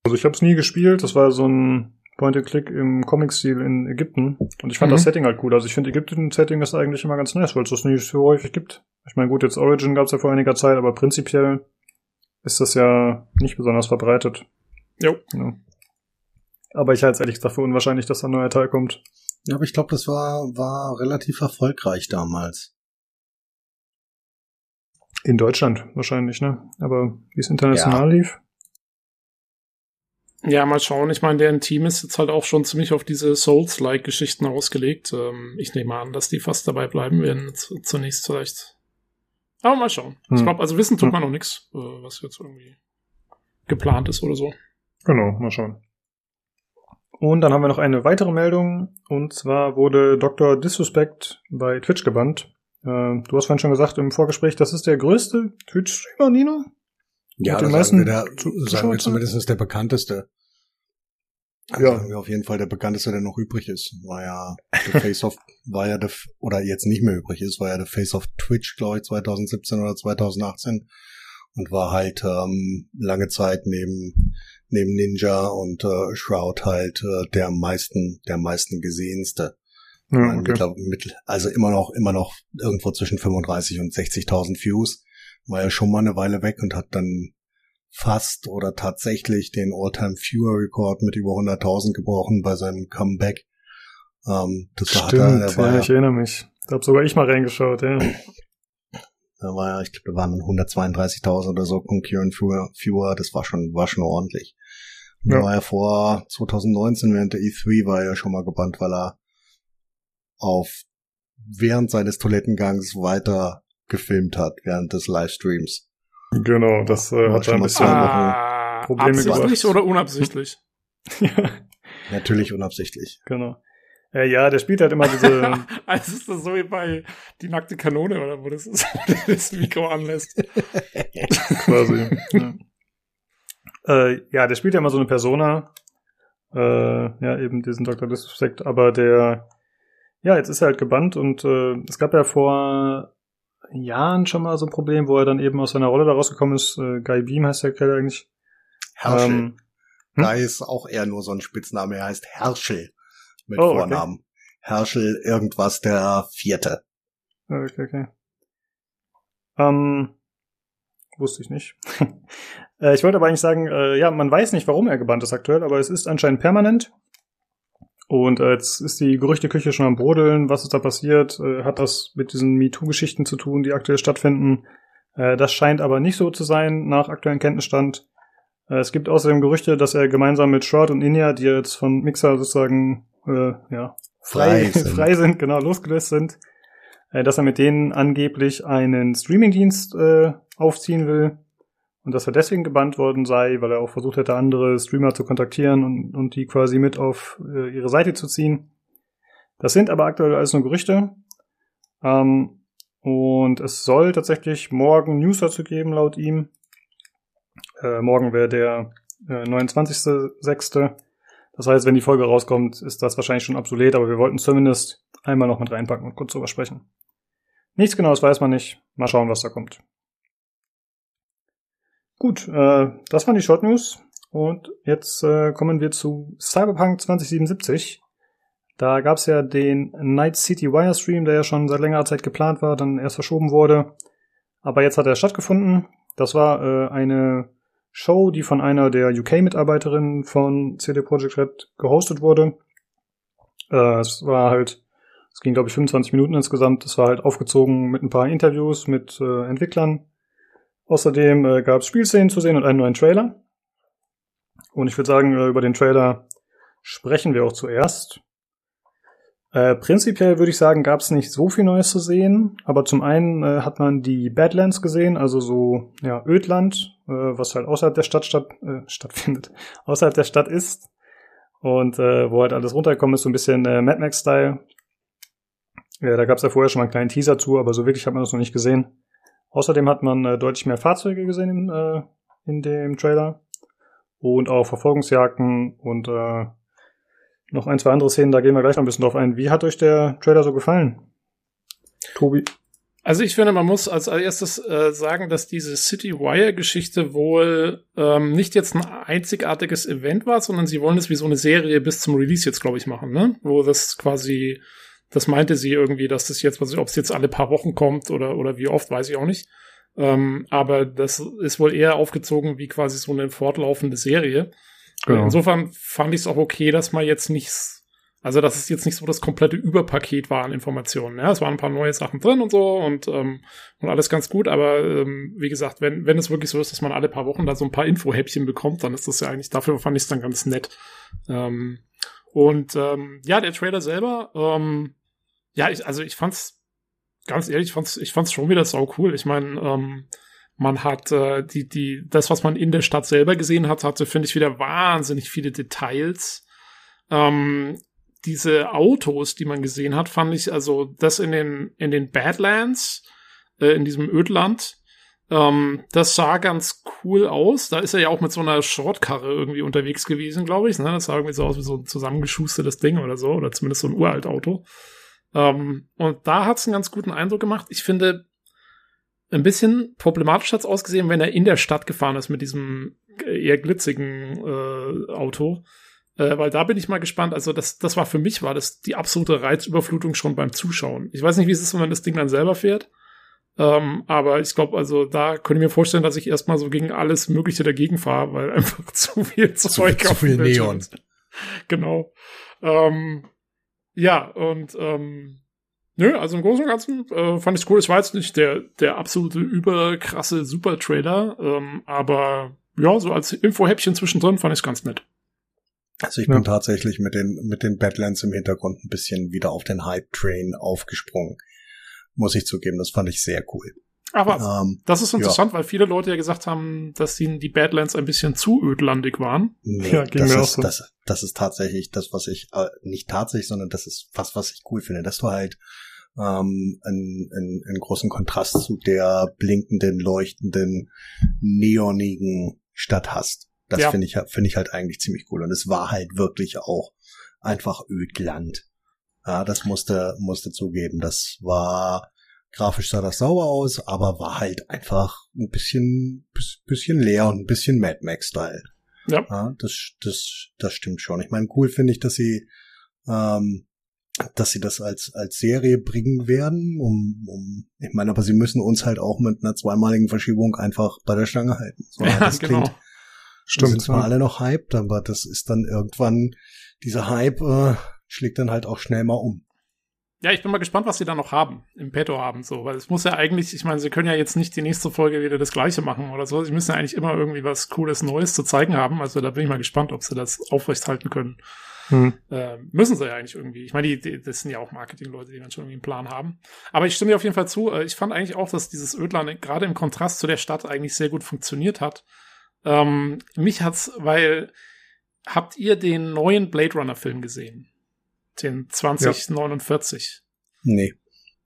Also ich habe es nie gespielt. Das war so ein Point-and-Click im Comic-Stil in Ägypten. Und ich fand mhm. das Setting halt cool. Also ich finde Ägypten-Setting ist eigentlich immer ganz nice, weil es das nicht so häufig gibt. Ich meine, gut, jetzt Origin gab es ja vor einiger Zeit, aber prinzipiell ist das ja nicht besonders verbreitet. Jo. Ja. Aber ich halte es ehrlich gesagt für unwahrscheinlich, dass da ein neuer Teil kommt. Ja, aber ich glaube, das war, war relativ erfolgreich damals. In Deutschland wahrscheinlich, ne? Aber wie es international ja. lief? Ja, mal schauen. Ich meine, deren Team ist jetzt halt auch schon ziemlich auf diese Souls-like-Geschichten ausgelegt. Ähm, ich nehme an, dass die fast dabei bleiben werden, zunächst vielleicht. Aber mal schauen. Hm. Ich glaube, also wissen tut hm. man noch nichts, äh, was jetzt irgendwie geplant ist oder so. Genau, mal schauen. Und dann haben wir noch eine weitere Meldung. Und zwar wurde Dr. Disrespect bei Twitch gebannt. Äh, du hast vorhin schon gesagt im Vorgespräch, das ist der größte Twitch-Streamer, Nino? Ja, das sagen wir, der, sagen wir zumindest der bekannteste. Ja. Sagen wir auf jeden Fall der bekannteste, der noch übrig ist. War ja der Face of, war ja der, oder jetzt nicht mehr übrig ist, war ja der Face of Twitch, glaube ich, 2017 oder 2018 und war halt ähm, lange Zeit neben neben Ninja und äh, Shroud halt äh, der am meisten der meisten gesehenste. Ja, okay. also immer noch immer noch irgendwo zwischen 35 und 60.000 Views. War ja schon mal eine Weile weg und hat dann fast oder tatsächlich den All-Time Viewer Record mit über 100.000 gebrochen bei seinem Comeback. Ähm, das Stimmt, er, ja, ich erinnere mich. Da hab sogar ich mal reingeschaut, ja. Da war ja, ich glaube, da waren 132.000 oder so Concurrent Viewer, das war schon, war schon ordentlich. Ja. war ja vor 2019 während der E3 war er schon mal gebannt, weil er auf während seines Toilettengangs weiter gefilmt hat, während des Livestreams. Genau, das äh, hat ein bisschen ah, Probleme Absichtlich gebracht. oder unabsichtlich? ja. Natürlich unabsichtlich. Genau. Äh, ja, der spielt halt immer diese. also ist das so wie bei die nackte Kanone oder wo das ist, das Mikro anlässt. Quasi. ja. Äh, ja, der spielt ja immer so eine Persona. Äh, ja, eben diesen Dr. Disrespect, aber der, ja, jetzt ist er halt gebannt und äh, es gab ja vor Jahren schon mal so ein Problem, wo er dann eben aus seiner Rolle da rausgekommen ist. Äh, Guy Beam heißt der Kerl eigentlich. Herschel. Ähm, hm? Guy ist auch eher nur so ein Spitzname, er heißt Herschel mit oh, Vornamen. Okay. Herschel irgendwas der Vierte. Okay, okay. Ähm, wusste ich nicht. äh, ich wollte aber eigentlich sagen, äh, ja, man weiß nicht, warum er gebannt ist aktuell, aber es ist anscheinend permanent. Und äh, jetzt ist die Gerüchteküche schon am Brodeln. Was ist da passiert? Äh, hat das mit diesen MeToo-Geschichten zu tun, die aktuell stattfinden? Äh, das scheint aber nicht so zu sein, nach aktuellem Kenntnisstand. Äh, es gibt außerdem Gerüchte, dass er gemeinsam mit Shroud und Inya, die jetzt von Mixer sozusagen äh, ja, frei, frei, sind. frei sind, genau, losgelöst sind, äh, dass er mit denen angeblich einen Streamingdienst äh, aufziehen will und dass er deswegen gebannt worden sei, weil er auch versucht hätte, andere Streamer zu kontaktieren und, und die quasi mit auf äh, ihre Seite zu ziehen. Das sind aber aktuell alles nur Gerüchte. Ähm, und es soll tatsächlich morgen News dazu geben, laut ihm. Äh, morgen wäre der äh, 29.06. Das heißt, wenn die Folge rauskommt, ist das wahrscheinlich schon obsolet, aber wir wollten zumindest einmal noch mit reinpacken und kurz drüber sprechen. Nichts genaues weiß man nicht. Mal schauen, was da kommt. Gut, äh, das waren die Short News. Und jetzt äh, kommen wir zu Cyberpunk 2077. Da gab es ja den Night City Wire Stream, der ja schon seit längerer Zeit geplant war, dann erst verschoben wurde. Aber jetzt hat er stattgefunden. Das war äh, eine Show, die von einer der UK-Mitarbeiterinnen von CD Projekt Red gehostet wurde. Äh, es war halt, es ging glaube ich 25 Minuten insgesamt. Es war halt aufgezogen mit ein paar Interviews mit äh, Entwicklern. Außerdem äh, gab es Spielszenen zu sehen und einen neuen Trailer. Und ich würde sagen, äh, über den Trailer sprechen wir auch zuerst. Äh, prinzipiell würde ich sagen, gab es nicht so viel Neues zu sehen, aber zum einen äh, hat man die Badlands gesehen, also so ja Ödland, äh, was halt außerhalb der Stadt statt, äh, stattfindet, außerhalb der Stadt ist und äh, wo halt alles runtergekommen ist, so ein bisschen äh, Mad Max Style. Ja, da gab es ja vorher schon mal einen kleinen Teaser zu, aber so wirklich hat man das noch nicht gesehen. Außerdem hat man äh, deutlich mehr Fahrzeuge gesehen äh, in dem Trailer und auch Verfolgungsjagden und äh, noch ein, zwei andere Szenen, da gehen wir gleich noch ein bisschen drauf ein. Wie hat euch der Trailer so gefallen? Tobi? Also ich finde, man muss als erstes äh, sagen, dass diese City Wire-Geschichte wohl ähm, nicht jetzt ein einzigartiges Event war, sondern sie wollen es wie so eine Serie bis zum Release jetzt, glaube ich, machen, ne? Wo das quasi, das meinte sie irgendwie, dass das jetzt, ob es jetzt alle paar Wochen kommt oder oder wie oft, weiß ich auch nicht. Ähm, aber das ist wohl eher aufgezogen wie quasi so eine fortlaufende Serie. Genau. Insofern fand ich es auch okay, dass man jetzt nichts, also dass es jetzt nicht so das komplette Überpaket war an Informationen. Ja, es waren ein paar neue Sachen drin und so und, ähm, und alles ganz gut, aber ähm, wie gesagt, wenn, wenn es wirklich so ist, dass man alle paar Wochen da so ein paar Infohäppchen bekommt, dann ist das ja eigentlich, dafür fand ich es dann ganz nett. Ähm, und ähm, ja, der Trailer selber, ähm, ja, ich, also ich fand's ganz ehrlich, ich fand's, ich fand's schon wieder sau cool. Ich meine, ähm, Man hat äh, die, die, das, was man in der Stadt selber gesehen hat, hatte, finde ich, wieder wahnsinnig viele Details. Ähm, diese Autos, die man gesehen hat, fand ich, also das in den, in den Badlands, äh, in diesem Ödland, ähm, das sah ganz cool aus. Da ist er ja auch mit so einer Shortkarre irgendwie unterwegs gewesen, glaube ich. Ne? Das sah irgendwie so aus wie so ein zusammengeschustertes Ding oder so, oder zumindest so ein uralt Auto. Ähm, und da hat es einen ganz guten Eindruck gemacht. Ich finde, ein bisschen problematisch hat es ausgesehen, wenn er in der Stadt gefahren ist mit diesem eher glitzigen äh, Auto. Äh, weil da bin ich mal gespannt. Also das, das war für mich, war das die absolute Reizüberflutung schon beim Zuschauen. Ich weiß nicht, wie es ist, wenn man das Ding dann selber fährt. Ähm, aber ich glaube, also da könnte ich mir vorstellen, dass ich erstmal so gegen alles Mögliche dagegen fahre, weil einfach zu viel Zeug zu, zu viel Neon. Genau. Ähm, ja, und ähm, nö, also im Großen und Ganzen äh, fand ich cool. Es war jetzt nicht der, der absolute überkrasse Super-Trailer, ähm, aber ja, so als Infohäppchen zwischendrin fand ich es ganz nett. Also ich ja. bin tatsächlich mit den, mit den Badlands im Hintergrund ein bisschen wieder auf den Hype-Train aufgesprungen muss ich zugeben. Das fand ich sehr cool. Aber ähm, das ist interessant, ja. weil viele Leute ja gesagt haben, dass ihnen die Badlands ein bisschen zu ödlandig waren. Nee, ja, das, ist, so. das, das ist tatsächlich das, was ich, äh, nicht tatsächlich, sondern das ist was, was ich cool finde, dass du halt ähm, einen, einen, einen großen Kontrast zu der blinkenden, leuchtenden, neonigen Stadt hast. Das ja. finde ich, finde ich halt eigentlich ziemlich cool. Und es war halt wirklich auch einfach Ödland. Ja, das musste, musste zugeben. Das war, grafisch sah das sauber aus, aber war halt einfach ein bisschen, bisschen leer und ein bisschen Mad Max-Style. Ja. ja. das, das, das stimmt schon. Ich meine, cool finde ich, dass sie, ähm, dass sie das als, als Serie bringen werden, um, um, ich meine, aber sie müssen uns halt auch mit einer zweimaligen Verschiebung einfach bei der Stange halten. So, ja, das genau. klingt, Stimmt. sind zwar ja. alle noch hyped, aber das ist dann irgendwann, dieser Hype, äh, schlägt dann halt auch schnell mal um. Ja, ich bin mal gespannt, was sie da noch haben, im Petto haben, so, weil es muss ja eigentlich, ich meine, sie können ja jetzt nicht die nächste Folge wieder das gleiche machen oder so. Sie müssen ja eigentlich immer irgendwie was Cooles, Neues zu zeigen haben. Also da bin ich mal gespannt, ob sie das aufrechthalten können. Hm. Äh, müssen sie ja eigentlich irgendwie. Ich meine, die, die, das sind ja auch Marketingleute, die dann schon irgendwie einen Plan haben. Aber ich stimme dir auf jeden Fall zu. Äh, ich fand eigentlich auch, dass dieses Ödland gerade im Kontrast zu der Stadt eigentlich sehr gut funktioniert hat. Ähm, mich hat's, weil habt ihr den neuen Blade Runner Film gesehen? Den 2049. Ja. Nee.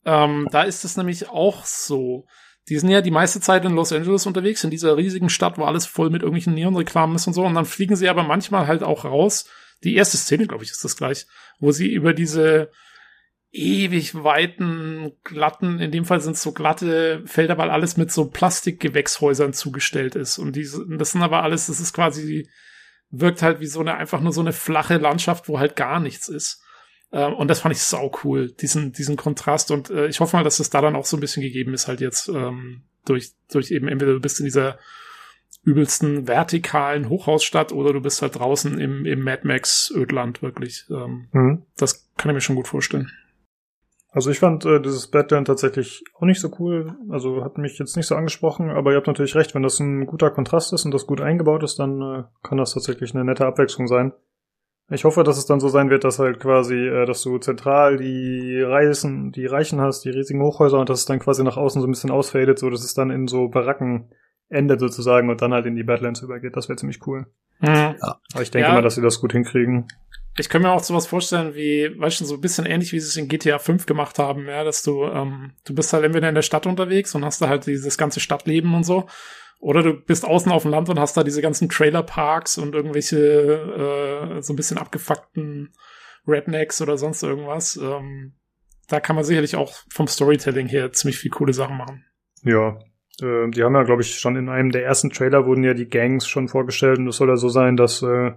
Ähm, da ist es nämlich auch so. Die sind ja die meiste Zeit in Los Angeles unterwegs, in dieser riesigen Stadt, wo alles voll mit irgendwelchen Neonreklamen ist und so. Und dann fliegen sie aber manchmal halt auch raus. Die erste Szene, glaube ich, ist das gleich, wo sie über diese ewig weiten, glatten, in dem Fall sind es so glatte Felder, weil alles mit so Plastikgewächshäusern zugestellt ist. Und diese, das sind aber alles, das ist quasi, wirkt halt wie so eine, einfach nur so eine flache Landschaft, wo halt gar nichts ist. Ähm, und das fand ich sau cool, diesen, diesen Kontrast. Und äh, ich hoffe mal, dass es da dann auch so ein bisschen gegeben ist, halt jetzt ähm, durch, durch eben entweder du bist in dieser übelsten vertikalen Hochhausstadt oder du bist halt draußen im, im Mad Max Ödland wirklich. Ähm, mhm. Das kann ich mir schon gut vorstellen. Also ich fand äh, dieses Badland tatsächlich auch nicht so cool. Also hat mich jetzt nicht so angesprochen, aber ihr habt natürlich recht, wenn das ein guter Kontrast ist und das gut eingebaut ist, dann äh, kann das tatsächlich eine nette Abwechslung sein. Ich hoffe, dass es dann so sein wird, dass halt quasi, äh, dass du zentral die Reisen, die Reichen hast, die riesigen Hochhäuser und dass es dann quasi nach außen so ein bisschen ausfadet, so dass es dann in so Baracken endet sozusagen und dann halt in die Badlands übergeht. Das wäre ziemlich cool. Mhm. Ja. Aber ich denke ja. mal, dass sie das gut hinkriegen. Ich kann mir auch sowas vorstellen, wie, weißt du, so ein bisschen ähnlich, wie sie es in GTA 5 gemacht haben, ja, dass du, ähm, du bist halt entweder in der Stadt unterwegs und hast da halt dieses ganze Stadtleben und so. Oder du bist außen auf dem Land und hast da diese ganzen Trailerparks und irgendwelche äh, so ein bisschen abgefuckten Rednecks oder sonst irgendwas. Ähm, da kann man sicherlich auch vom Storytelling her ziemlich viel coole Sachen machen. Ja, äh, die haben ja, glaube ich, schon in einem der ersten Trailer wurden ja die Gangs schon vorgestellt und es soll ja so sein, dass äh,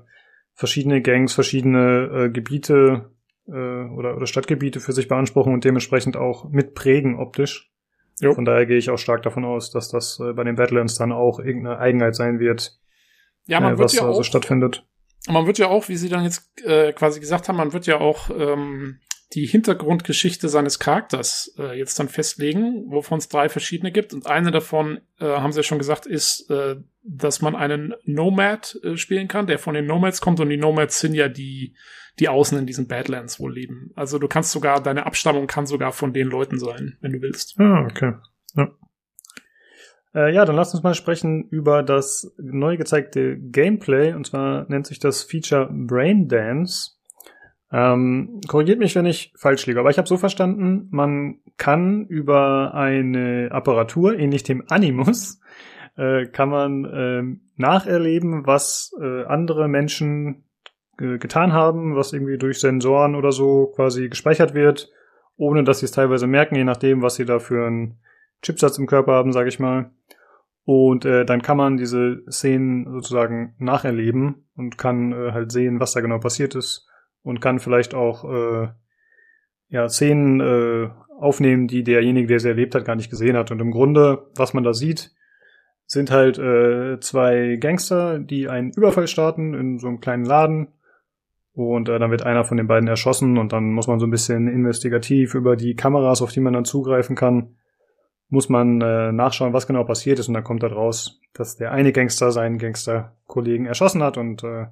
verschiedene Gangs verschiedene äh, Gebiete äh, oder, oder Stadtgebiete für sich beanspruchen und dementsprechend auch mitprägen optisch. Jo. Von daher gehe ich auch stark davon aus, dass das äh, bei den Badlands dann auch irgendeine Eigenheit sein wird, ja, man äh, was ja also auch, stattfindet. Man wird ja auch, wie Sie dann jetzt äh, quasi gesagt haben, man wird ja auch ähm, die Hintergrundgeschichte seines Charakters äh, jetzt dann festlegen, wovon es drei verschiedene gibt. Und eine davon, äh, haben sie ja schon gesagt, ist, äh, dass man einen Nomad äh, spielen kann, der von den Nomads kommt. Und die Nomads sind ja die, die außen in diesen Badlands wohl leben. Also du kannst sogar, deine Abstammung kann sogar von den Leuten sein, wenn du willst. Ah, okay. Ja. Äh, ja, dann lasst uns mal sprechen über das neu gezeigte Gameplay. Und zwar nennt sich das Feature Brain Dance. Ähm, korrigiert mich, wenn ich falsch liege, aber ich habe so verstanden, man kann über eine Apparatur, ähnlich dem Animus, äh, kann man äh, nacherleben, was äh, andere Menschen äh, getan haben, was irgendwie durch Sensoren oder so quasi gespeichert wird, ohne dass sie es teilweise merken, je nachdem, was sie da für einen Chipsatz im Körper haben, sage ich mal. Und äh, dann kann man diese Szenen sozusagen nacherleben und kann äh, halt sehen, was da genau passiert ist und kann vielleicht auch äh, ja, Szenen äh, aufnehmen, die derjenige, der sie erlebt hat, gar nicht gesehen hat. Und im Grunde, was man da sieht, sind halt äh, zwei Gangster, die einen Überfall starten in so einem kleinen Laden. Und äh, dann wird einer von den beiden erschossen und dann muss man so ein bisschen investigativ über die Kameras, auf die man dann zugreifen kann, muss man äh, nachschauen, was genau passiert ist und dann kommt da raus, dass der eine Gangster seinen Gangsterkollegen erschossen hat und äh,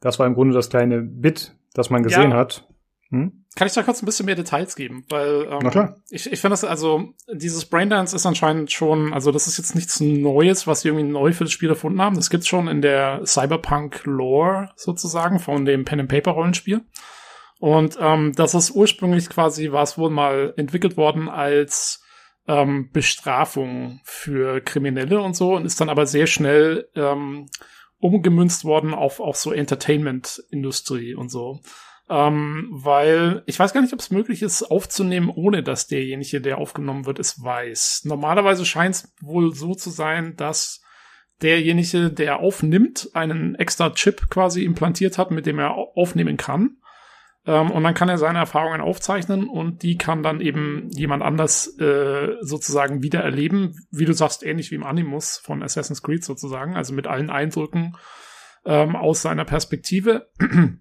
das war im Grunde das kleine Bit, das man gesehen ja. hat. Hm? Kann ich da kurz ein bisschen mehr Details geben? Weil ähm, Na klar. ich, ich finde das, also dieses Braindance ist anscheinend schon, also das ist jetzt nichts Neues, was sie irgendwie neu für das Spiel erfunden haben. Das gibt's schon in der Cyberpunk-Lore sozusagen von dem Pen-and-Paper-Rollenspiel. Und ähm, das ist ursprünglich quasi, war es wohl mal entwickelt worden als ähm, Bestrafung für Kriminelle und so und ist dann aber sehr schnell ähm, umgemünzt worden auf auch so Entertainment-Industrie und so. Ähm, weil ich weiß gar nicht, ob es möglich ist, aufzunehmen, ohne dass derjenige, der aufgenommen wird, es weiß. Normalerweise scheint es wohl so zu sein, dass derjenige, der aufnimmt, einen extra Chip quasi implantiert hat, mit dem er aufnehmen kann. Ähm, und dann kann er seine Erfahrungen aufzeichnen und die kann dann eben jemand anders äh, sozusagen wieder erleben. Wie du sagst, ähnlich wie im Animus von Assassin's Creed sozusagen, also mit allen Eindrücken ähm, aus seiner Perspektive.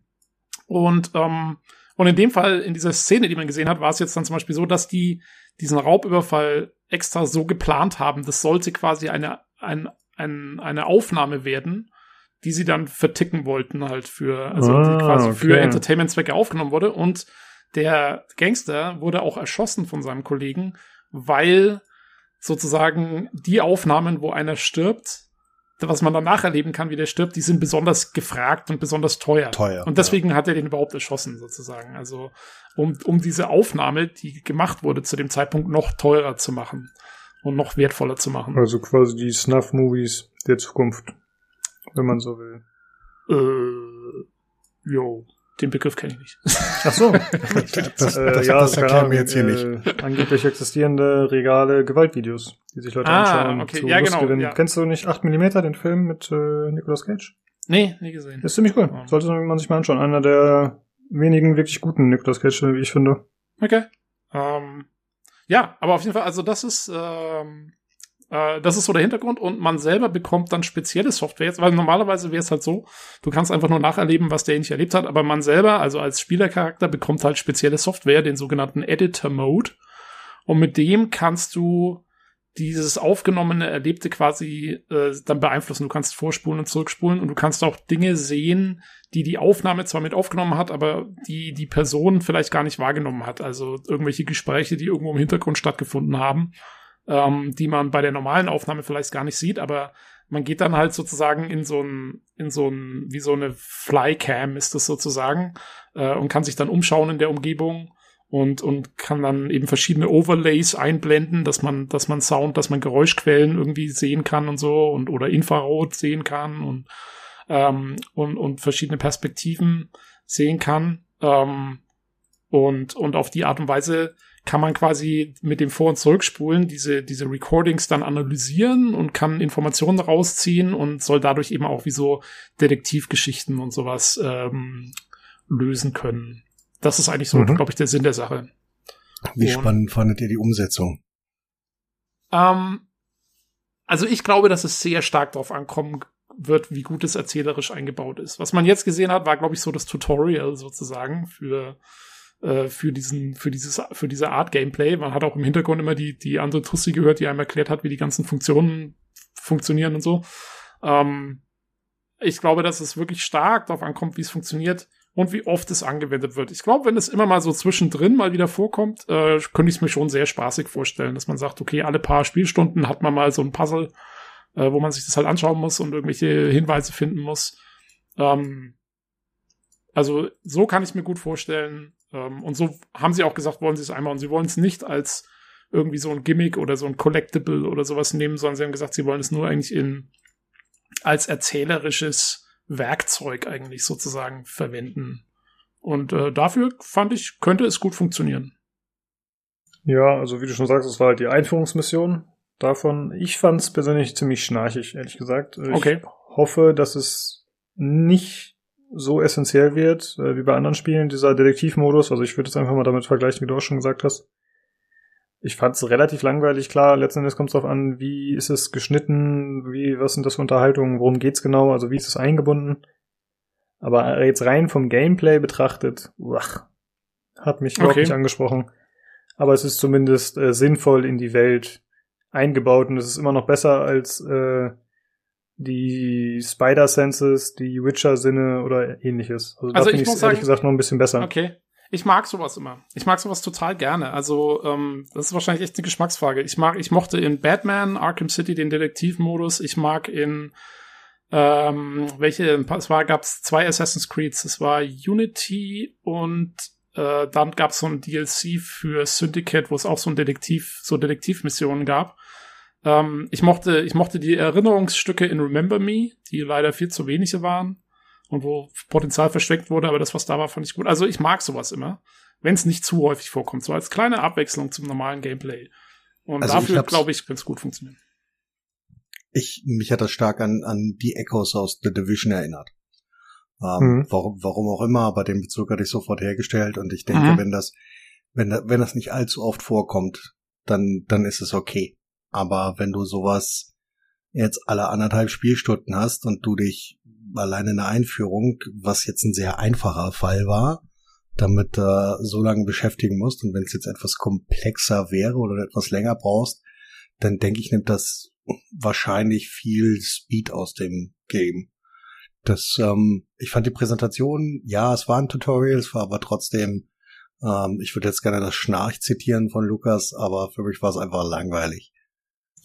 Und, ähm, und in dem Fall, in dieser Szene, die man gesehen hat, war es jetzt dann zum Beispiel so, dass die diesen Raubüberfall extra so geplant haben. Das sollte quasi eine, ein, ein, eine Aufnahme werden, die sie dann verticken wollten halt für, also ah, die quasi okay. für Entertainment-Zwecke aufgenommen wurde. Und der Gangster wurde auch erschossen von seinem Kollegen, weil sozusagen die Aufnahmen, wo einer stirbt, was man danach erleben kann, wie der stirbt, die sind besonders gefragt und besonders teuer. Teuer. Und deswegen ja. hat er den überhaupt erschossen, sozusagen. Also, um, um diese Aufnahme, die gemacht wurde zu dem Zeitpunkt, noch teurer zu machen und noch wertvoller zu machen. Also quasi die Snuff-Movies der Zukunft wenn man so will. Äh, jo, den Begriff kenne ich nicht. Ach so. das, äh, das, ja, das erklären wir jetzt hier äh, nicht. Angeblich existierende regale Gewaltvideos, die sich Leute ah, anschauen. Okay. Zu ja, genau, ja. Kennst du nicht 8 mm, den Film mit äh, Nicolas Cage? Nee, nie gesehen. ist ziemlich cool. Oh. Sollte man sich mal anschauen. Einer der wenigen wirklich guten Nicolas Cage, wie ich finde. Okay. Ähm, ja, aber auf jeden Fall, also das ist ähm, äh, das ist so der Hintergrund und man selber bekommt dann spezielle Software jetzt, weil normalerweise wäre es halt so, du kannst einfach nur nacherleben, was der nicht erlebt hat, aber man selber, also als Spielercharakter, bekommt halt spezielle Software, den sogenannten Editor Mode. Und mit dem kannst du dieses aufgenommene Erlebte quasi äh, dann beeinflussen. Du kannst vorspulen und zurückspulen und du kannst auch Dinge sehen, die die Aufnahme zwar mit aufgenommen hat, aber die die Person vielleicht gar nicht wahrgenommen hat. Also irgendwelche Gespräche, die irgendwo im Hintergrund stattgefunden haben ähm, die man bei der normalen Aufnahme vielleicht gar nicht sieht, aber man geht dann halt sozusagen in so ein, in so ein, wie so eine Flycam ist das sozusagen, äh, und kann sich dann umschauen in der Umgebung und, und kann dann eben verschiedene Overlays einblenden, dass man, dass man Sound, dass man Geräuschquellen irgendwie sehen kann und so und oder Infrarot sehen kann und, ähm, und, und verschiedene Perspektiven sehen kann. Ähm, und, und auf die Art und Weise kann man quasi mit dem Vor- und Zurückspulen diese, diese Recordings dann analysieren und kann Informationen rausziehen und soll dadurch eben auch wie so Detektivgeschichten und sowas ähm, lösen können. Das ist eigentlich so, mhm. glaube ich, der Sinn der Sache. Wie und, spannend fandet ihr die Umsetzung? Ähm, also ich glaube, dass es sehr stark darauf ankommen wird, wie gut es erzählerisch eingebaut ist. Was man jetzt gesehen hat, war, glaube ich, so das Tutorial sozusagen für äh, für diesen, für dieses, für diese Art Gameplay. Man hat auch im Hintergrund immer die, die andere Tussi gehört, die einem erklärt hat, wie die ganzen Funktionen funktionieren und so. Ähm, ich glaube, dass es wirklich stark darauf ankommt, wie es funktioniert, und wie oft es angewendet wird. Ich glaube, wenn es immer mal so zwischendrin mal wieder vorkommt, äh, könnte ich es mir schon sehr spaßig vorstellen, dass man sagt, okay, alle paar Spielstunden hat man mal so ein Puzzle, äh, wo man sich das halt anschauen muss und irgendwelche Hinweise finden muss. Ähm, also so kann ich mir gut vorstellen. Ähm, und so haben sie auch gesagt, wollen sie es einmal. Und sie wollen es nicht als irgendwie so ein Gimmick oder so ein Collectible oder sowas nehmen, sondern sie haben gesagt, sie wollen es nur eigentlich in als erzählerisches Werkzeug eigentlich sozusagen verwenden. Und äh, dafür fand ich, könnte es gut funktionieren. Ja, also wie du schon sagst, es war halt die Einführungsmission davon. Ich fand es persönlich ziemlich schnarchig, ehrlich gesagt. Ich okay. hoffe, dass es nicht so essentiell wird, äh, wie bei anderen Spielen, dieser Detektivmodus. Also ich würde es einfach mal damit vergleichen, wie du auch schon gesagt hast. Ich fand es relativ langweilig, klar, letzten Endes kommt es darauf an, wie ist es geschnitten, wie, was sind das für Unterhaltungen, worum geht's genau, also wie ist es eingebunden. Aber jetzt rein vom Gameplay betrachtet, uach, hat mich überhaupt okay. nicht angesprochen. Aber es ist zumindest äh, sinnvoll in die Welt eingebaut und es ist immer noch besser als äh, die Spider-Senses, die Witcher-Sinne oder ähnliches. Also, also da finde ich es ehrlich gesagt noch ein bisschen besser. Okay. Ich mag sowas immer. Ich mag sowas total gerne. Also, ähm, das ist wahrscheinlich echt eine Geschmacksfrage. Ich mag, ich mochte in Batman, Arkham City den Detektivmodus. Ich mag in ähm, welche, es war, gab es zwei Assassin's Creeds. Es war Unity und äh, dann gab es so ein DLC für Syndicate, wo es auch so ein Detektiv, so Detektivmissionen gab. Ähm, ich mochte, ich mochte die Erinnerungsstücke in Remember Me, die leider viel zu wenige waren und wo Potenzial versteckt wurde, aber das, was da war, fand ich gut. Also ich mag sowas immer, wenn es nicht zu häufig vorkommt, so als kleine Abwechslung zum normalen Gameplay. Und also dafür, glaube ich, kann es gut funktionieren. Ich, mich hat das stark an, an die Echoes aus The Division erinnert. Ähm, mhm. warum, warum auch immer, aber den Bezug hatte ich sofort hergestellt und ich denke, mhm. wenn das, wenn, wenn das nicht allzu oft vorkommt, dann, dann ist es okay. Aber wenn du sowas jetzt alle anderthalb Spielstunden hast und du dich alleine in der Einführung, was jetzt ein sehr einfacher Fall war, damit äh, so lange beschäftigen musst und wenn es jetzt etwas komplexer wäre oder etwas länger brauchst, dann denke ich, nimmt das wahrscheinlich viel Speed aus dem Game. Das, ähm, ich fand die Präsentation, ja, es war ein Tutorial, es war aber trotzdem, ähm, ich würde jetzt gerne das Schnarch zitieren von Lukas, aber für mich war es einfach langweilig.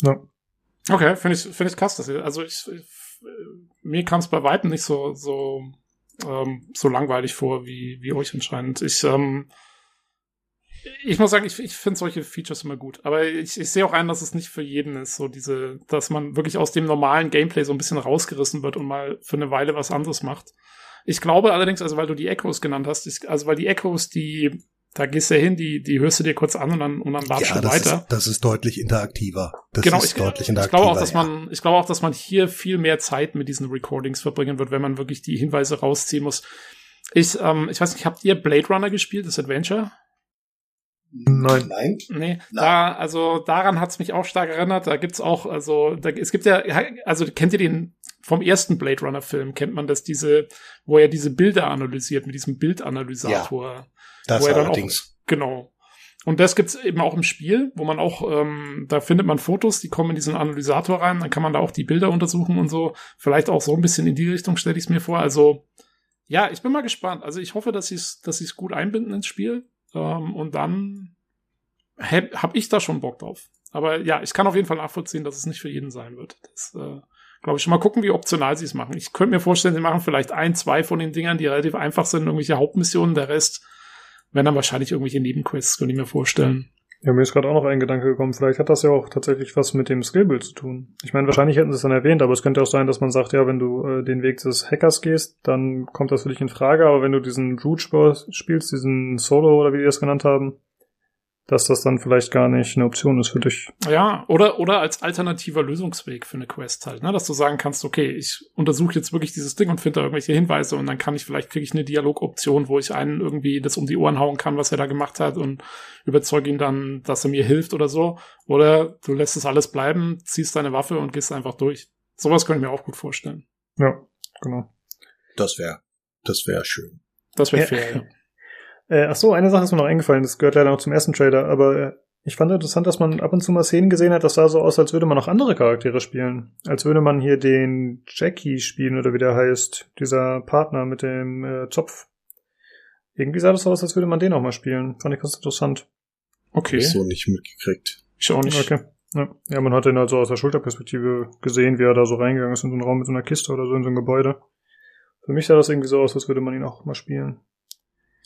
Ja. Okay, finde ich, finde ich krass, also ich, ich mir kam es bei weitem nicht so, so, ähm, so langweilig vor, wie, wie euch anscheinend. Ich, ähm, ich muss sagen, ich, ich finde solche Features immer gut. Aber ich, ich sehe auch ein, dass es nicht für jeden ist, so diese, dass man wirklich aus dem normalen Gameplay so ein bisschen rausgerissen wird und mal für eine Weile was anderes macht. Ich glaube allerdings, also weil du die Echos genannt hast, ich, also weil die Echos, die da gehst du hin, die, die hörst du dir kurz an und dann, und dann warst ja, du weiter. Ist, das ist deutlich interaktiver. Das genau, ist ich, deutlich interaktiver. Ich glaube auch, dass ja. man, ich glaube auch, dass man hier viel mehr Zeit mit diesen Recordings verbringen wird, wenn man wirklich die Hinweise rausziehen muss. Ich, ähm, ich weiß nicht, habt ihr Blade Runner gespielt, das Adventure? Nein. Nein. Nee, Nein. da, also daran hat's mich auch stark erinnert. Da gibt's auch, also, da, es gibt ja, also kennt ihr den vom ersten Blade Runner Film, kennt man das, diese, wo er diese Bilder analysiert mit diesem Bildanalysator. Ja, das wo er dann allerdings. Auch, genau. Und das gibt's eben auch im Spiel, wo man auch, ähm, da findet man Fotos, die kommen in diesen Analysator rein, dann kann man da auch die Bilder untersuchen und so. Vielleicht auch so ein bisschen in die Richtung stelle ich es mir vor. Also, ja, ich bin mal gespannt. Also ich hoffe, dass sie es dass sie's gut einbinden ins Spiel. Ähm, und dann habe hab ich da schon Bock drauf. Aber ja, ich kann auf jeden Fall nachvollziehen, dass es nicht für jeden sein wird. Das äh, glaube ich schon mal gucken, wie optional sie es machen. Ich könnte mir vorstellen, sie machen vielleicht ein, zwei von den Dingern, die relativ einfach sind, irgendwelche Hauptmissionen. Der Rest werden dann wahrscheinlich irgendwelche Nebenquests, könnte ich mir vorstellen. Ja, mir ist gerade auch noch ein Gedanke gekommen. Vielleicht hat das ja auch tatsächlich was mit dem Skillbild zu tun. Ich meine, wahrscheinlich hätten sie es dann erwähnt, aber es könnte auch sein, dass man sagt, ja, wenn du äh, den Weg des Hackers gehst, dann kommt das für dich in Frage. Aber wenn du diesen Root spielst, diesen Solo oder wie die das genannt haben, dass das dann vielleicht gar nicht eine Option ist für dich. Ja, oder, oder als alternativer Lösungsweg für eine Quest halt, ne? dass du sagen kannst, okay, ich untersuche jetzt wirklich dieses Ding und finde da irgendwelche Hinweise und dann kann ich, vielleicht kriege ich eine Dialogoption, wo ich einen irgendwie das um die Ohren hauen kann, was er da gemacht hat und überzeuge ihn dann, dass er mir hilft oder so. Oder du lässt es alles bleiben, ziehst deine Waffe und gehst einfach durch. Sowas könnte ich mir auch gut vorstellen. Ja, genau. Das wäre, das wäre schön. Das wäre ja. fair, ja. Äh, ach so, eine Sache ist mir noch eingefallen, das gehört leider noch zum ersten Trailer, aber äh, ich fand interessant, dass man ab und zu mal Szenen gesehen hat, das sah so aus, als würde man noch andere Charaktere spielen. Als würde man hier den Jackie spielen oder wie der heißt, dieser Partner mit dem äh, Zopf. Irgendwie sah das aus, als würde man den auch mal spielen. Fand ich ganz interessant. Okay. Ich so nicht mitgekriegt. Ich auch nicht. Okay. Ja. ja, man hat ihn halt so aus der Schulterperspektive gesehen, wie er da so reingegangen ist in so einen Raum mit so einer Kiste oder so in so ein Gebäude. Für mich sah das irgendwie so aus, als würde man ihn auch mal spielen.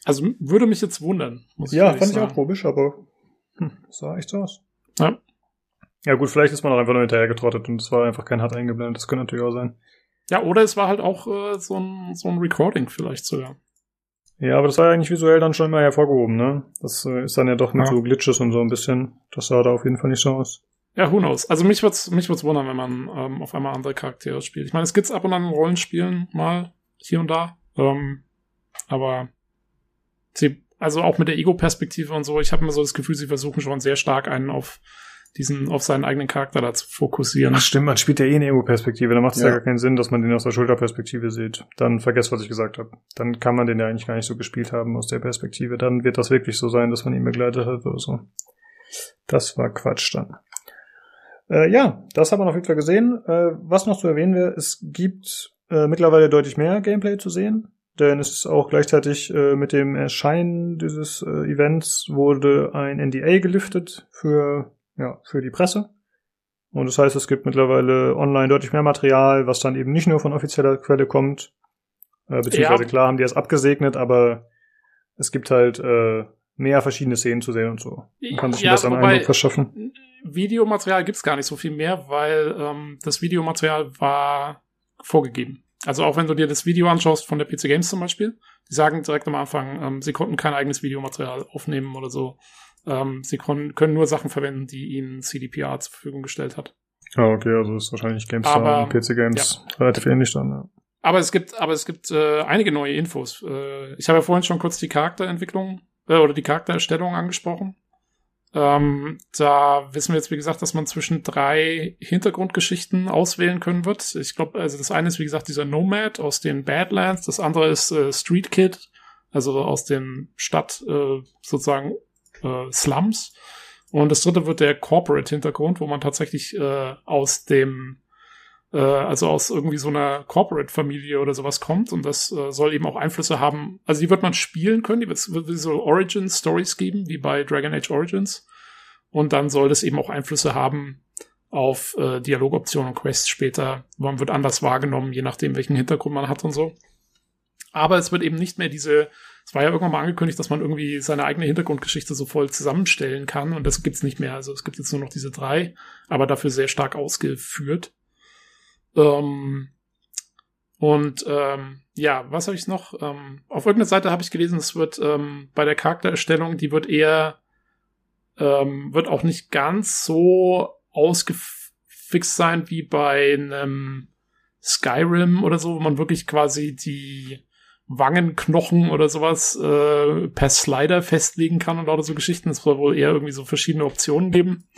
Also würde mich jetzt wundern. Ja, fand sagen. ich auch komisch, aber hm, sah echt so aus. Ja. Ja gut, vielleicht ist man auch einfach nur hinterher getrottet und es war einfach kein hart eingeblendet. Das könnte natürlich auch sein. Ja, oder es war halt auch äh, so, ein, so ein Recording vielleicht sogar. Ja, aber das war ja eigentlich visuell dann schon immer hervorgehoben, ne? Das äh, ist dann ja doch mit ja. so Glitches und so ein bisschen. Das sah da auf jeden Fall nicht so aus. Ja, who knows. Also mich wird's, mich wird's wundern, wenn man ähm, auf einmal andere Charaktere spielt. Ich meine, es gibt's ab und an in Rollenspielen mal hier und da. Ähm, aber sie, also auch mit der Ego-Perspektive und so, ich habe mir so das Gefühl, sie versuchen schon sehr stark einen auf diesen, auf seinen eigenen Charakter da zu fokussieren. Ach stimmt, man spielt ja eh eine Ego-Perspektive, da macht es ja. ja. gar keinen Sinn, dass man den aus der Schulterperspektive sieht. Dann vergesst, was ich gesagt habe. Dann kann man den ja eigentlich gar nicht so gespielt haben aus der Perspektive. Dann wird das wirklich so sein, dass man ihn begleitet hat oder so. Das war Quatsch dann. Äh, ja, das haben wir auf jeden Fall gesehen. Äh, was noch zu erwähnen wäre, es gibt äh, mittlerweile deutlich mehr Gameplay zu sehen. Denn es ist auch gleichzeitig äh, mit dem Erscheinen dieses äh, Events wurde ein NDA geliftet für, ja, für die Presse. Und das heißt, es gibt mittlerweile online deutlich mehr Material, was dann eben nicht nur von offizieller Quelle kommt. Äh, beziehungsweise ja. klar haben die es abgesegnet, aber es gibt halt äh, mehr verschiedene Szenen zu sehen und so. Man kann sich ja, das an Eindruck verschaffen. Videomaterial gibt's gar nicht so viel mehr, weil ähm, das Videomaterial war vorgegeben. Also auch wenn du dir das Video anschaust von der PC Games zum Beispiel, die sagen direkt am Anfang, ähm, sie konnten kein eigenes Videomaterial aufnehmen oder so. Ähm, sie können nur Sachen verwenden, die ihnen CDPR zur Verfügung gestellt hat. Ah, okay, also ist wahrscheinlich GameStar und PC Games ja. relativ ähnlich dann, ja. Aber es gibt, aber es gibt äh, einige neue Infos. Äh, ich habe ja vorhin schon kurz die Charakterentwicklung äh, oder die Charaktererstellung angesprochen. Ähm, da wissen wir jetzt, wie gesagt, dass man zwischen drei Hintergrundgeschichten auswählen können wird. Ich glaube, also das eine ist, wie gesagt, dieser Nomad aus den Badlands, das andere ist äh, Street Kid, also aus den Stadt äh, sozusagen äh, Slums. Und das dritte wird der Corporate-Hintergrund, wo man tatsächlich äh, aus dem äh, also aus irgendwie so einer Corporate-Familie oder sowas kommt und das äh, soll eben auch Einflüsse haben. Also die wird man spielen können, die wird, wird so Origin-Stories geben, wie bei Dragon Age Origins. Und dann soll das eben auch Einflüsse haben auf äh, Dialogoptionen und Quests später. Man wird anders wahrgenommen, je nachdem, welchen Hintergrund man hat und so. Aber es wird eben nicht mehr diese, es war ja irgendwann mal angekündigt, dass man irgendwie seine eigene Hintergrundgeschichte so voll zusammenstellen kann und das gibt's nicht mehr. Also es gibt jetzt nur noch diese drei, aber dafür sehr stark ausgeführt. Ähm, und ähm, ja, was habe ich noch? Ähm, auf irgendeiner Seite habe ich gelesen, es wird ähm, bei der Charaktererstellung, die wird eher, ähm, wird auch nicht ganz so ausgefixt sein wie bei einem Skyrim oder so, wo man wirklich quasi die Wangenknochen oder sowas äh, per Slider festlegen kann und lauter so Geschichten. Es soll wohl eher irgendwie so verschiedene Optionen geben.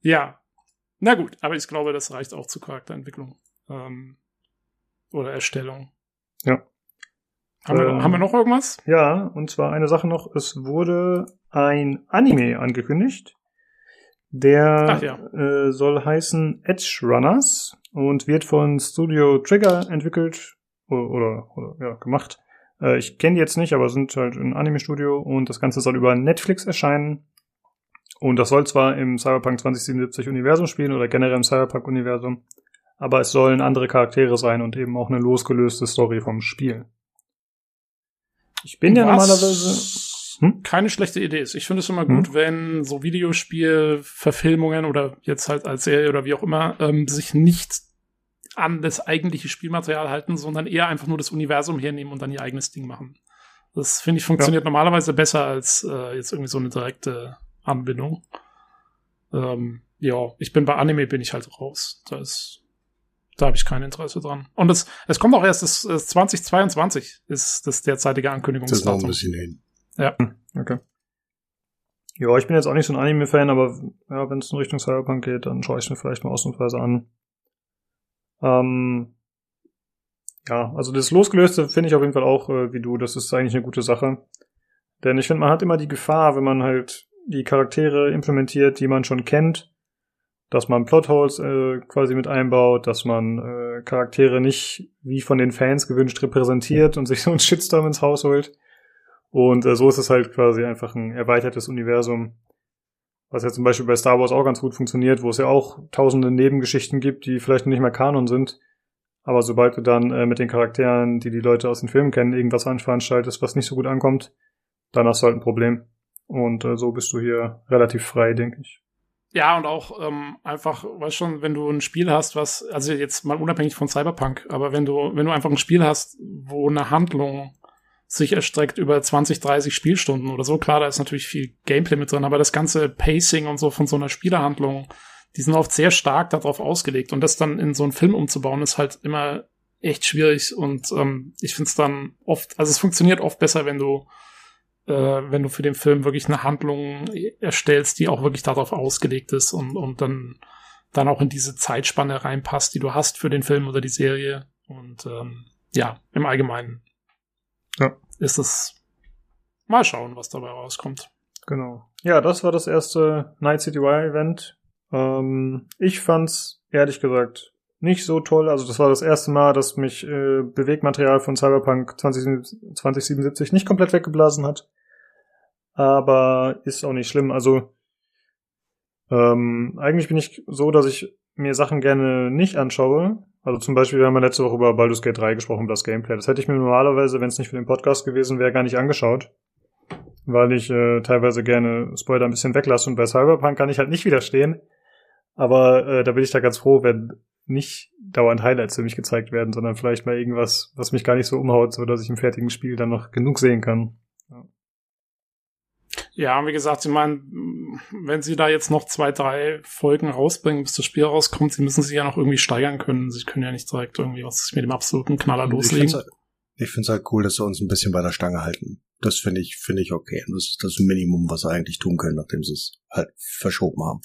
Ja, na gut, aber ich glaube, das reicht auch zur Charakterentwicklung ähm, oder Erstellung. Ja. Haben, ähm, wir, haben wir noch irgendwas? Ja, und zwar eine Sache noch. Es wurde ein Anime angekündigt. Der ja. äh, soll heißen Edge Runners und wird von Studio Trigger entwickelt oder, oder, oder ja, gemacht. Äh, ich kenne die jetzt nicht, aber sind halt ein Anime-Studio und das Ganze soll über Netflix erscheinen. Und das soll zwar im Cyberpunk 2077 Universum spielen oder generell im Cyberpunk Universum, aber es sollen andere Charaktere sein und eben auch eine losgelöste Story vom Spiel. Ich bin Was ja normalerweise hm? keine schlechte Idee ist. Ich finde es immer gut, hm? wenn so Videospielverfilmungen oder jetzt halt als Serie oder wie auch immer ähm, sich nicht an das eigentliche Spielmaterial halten, sondern eher einfach nur das Universum hernehmen und dann ihr eigenes Ding machen. Das finde ich funktioniert ja. normalerweise besser als äh, jetzt irgendwie so eine direkte Anbindung. Ähm, ja, ich bin bei Anime bin ich halt raus. Da ist, da habe ich kein Interesse dran. Und es, es kommt auch erst das, das 2022 ist das derzeitige Ankündigungsdatum. Das ist noch ein bisschen hin. Ja. Hm, okay. Ja, ich bin jetzt auch nicht so ein Anime-Fan, aber ja, wenn es in Richtung Cyberpunk geht, dann schaue ich mir vielleicht mal ausnahmsweise an. Ähm, ja, also das Losgelöste finde ich auf jeden Fall auch, äh, wie du, das ist eigentlich eine gute Sache. Denn ich finde, man hat immer die Gefahr, wenn man halt die Charaktere implementiert, die man schon kennt, dass man Plotholes äh, quasi mit einbaut, dass man äh, Charaktere nicht wie von den Fans gewünscht repräsentiert und sich so einen Shitstorm ins Haus holt. Und äh, so ist es halt quasi einfach ein erweitertes Universum, was ja zum Beispiel bei Star Wars auch ganz gut funktioniert, wo es ja auch tausende Nebengeschichten gibt, die vielleicht nicht mehr Kanon sind. Aber sobald du dann äh, mit den Charakteren, die die Leute aus den Filmen kennen, irgendwas veranstaltest, was nicht so gut ankommt, dann hast du halt ein Problem. Und äh, so bist du hier relativ frei, denke ich. Ja, und auch ähm, einfach, weißt schon, wenn du ein Spiel hast, was, also jetzt mal unabhängig von Cyberpunk, aber wenn du, wenn du einfach ein Spiel hast, wo eine Handlung sich erstreckt über 20, 30 Spielstunden oder so, klar, da ist natürlich viel Gameplay mit drin, aber das ganze Pacing und so von so einer Spielerhandlung, die sind oft sehr stark darauf ausgelegt. Und das dann in so einen Film umzubauen, ist halt immer echt schwierig. Und ähm, ich finde es dann oft, also es funktioniert oft besser, wenn du äh, wenn du für den Film wirklich eine Handlung erstellst, die auch wirklich darauf ausgelegt ist und, und dann, dann auch in diese Zeitspanne reinpasst, die du hast für den Film oder die Serie. Und ähm, ja, im Allgemeinen ja. ist es mal schauen, was dabei rauskommt. Genau. Ja, das war das erste Night City Wire Event. Ähm, ich fand's ehrlich gesagt nicht so toll. Also das war das erste Mal, dass mich äh, Bewegmaterial von Cyberpunk 20, 2077 nicht komplett weggeblasen hat aber ist auch nicht schlimm. Also ähm, eigentlich bin ich so, dass ich mir Sachen gerne nicht anschaue. Also zum Beispiel, wir haben ja letzte Woche über Baldur's Gate 3 gesprochen, das Gameplay. Das hätte ich mir normalerweise, wenn es nicht für den Podcast gewesen wäre, gar nicht angeschaut. Weil ich äh, teilweise gerne Spoiler ein bisschen weglasse und bei Cyberpunk kann ich halt nicht widerstehen. Aber äh, da bin ich da ganz froh, wenn nicht dauernd Highlights für mich gezeigt werden, sondern vielleicht mal irgendwas, was mich gar nicht so umhaut, so dass ich im fertigen Spiel dann noch genug sehen kann. Ja. Wie gesagt, ich meine, wenn sie da jetzt noch zwei, drei Folgen rausbringen, bis das Spiel rauskommt, sie müssen sich ja noch irgendwie steigern können. Sie können ja nicht direkt irgendwie was mit dem absoluten Knaller loslegen. Ich finde es halt, halt cool, dass sie uns ein bisschen bei der Stange halten. Das finde ich, finde ich okay. Das ist das Minimum, was sie eigentlich tun können, nachdem sie es halt verschoben haben.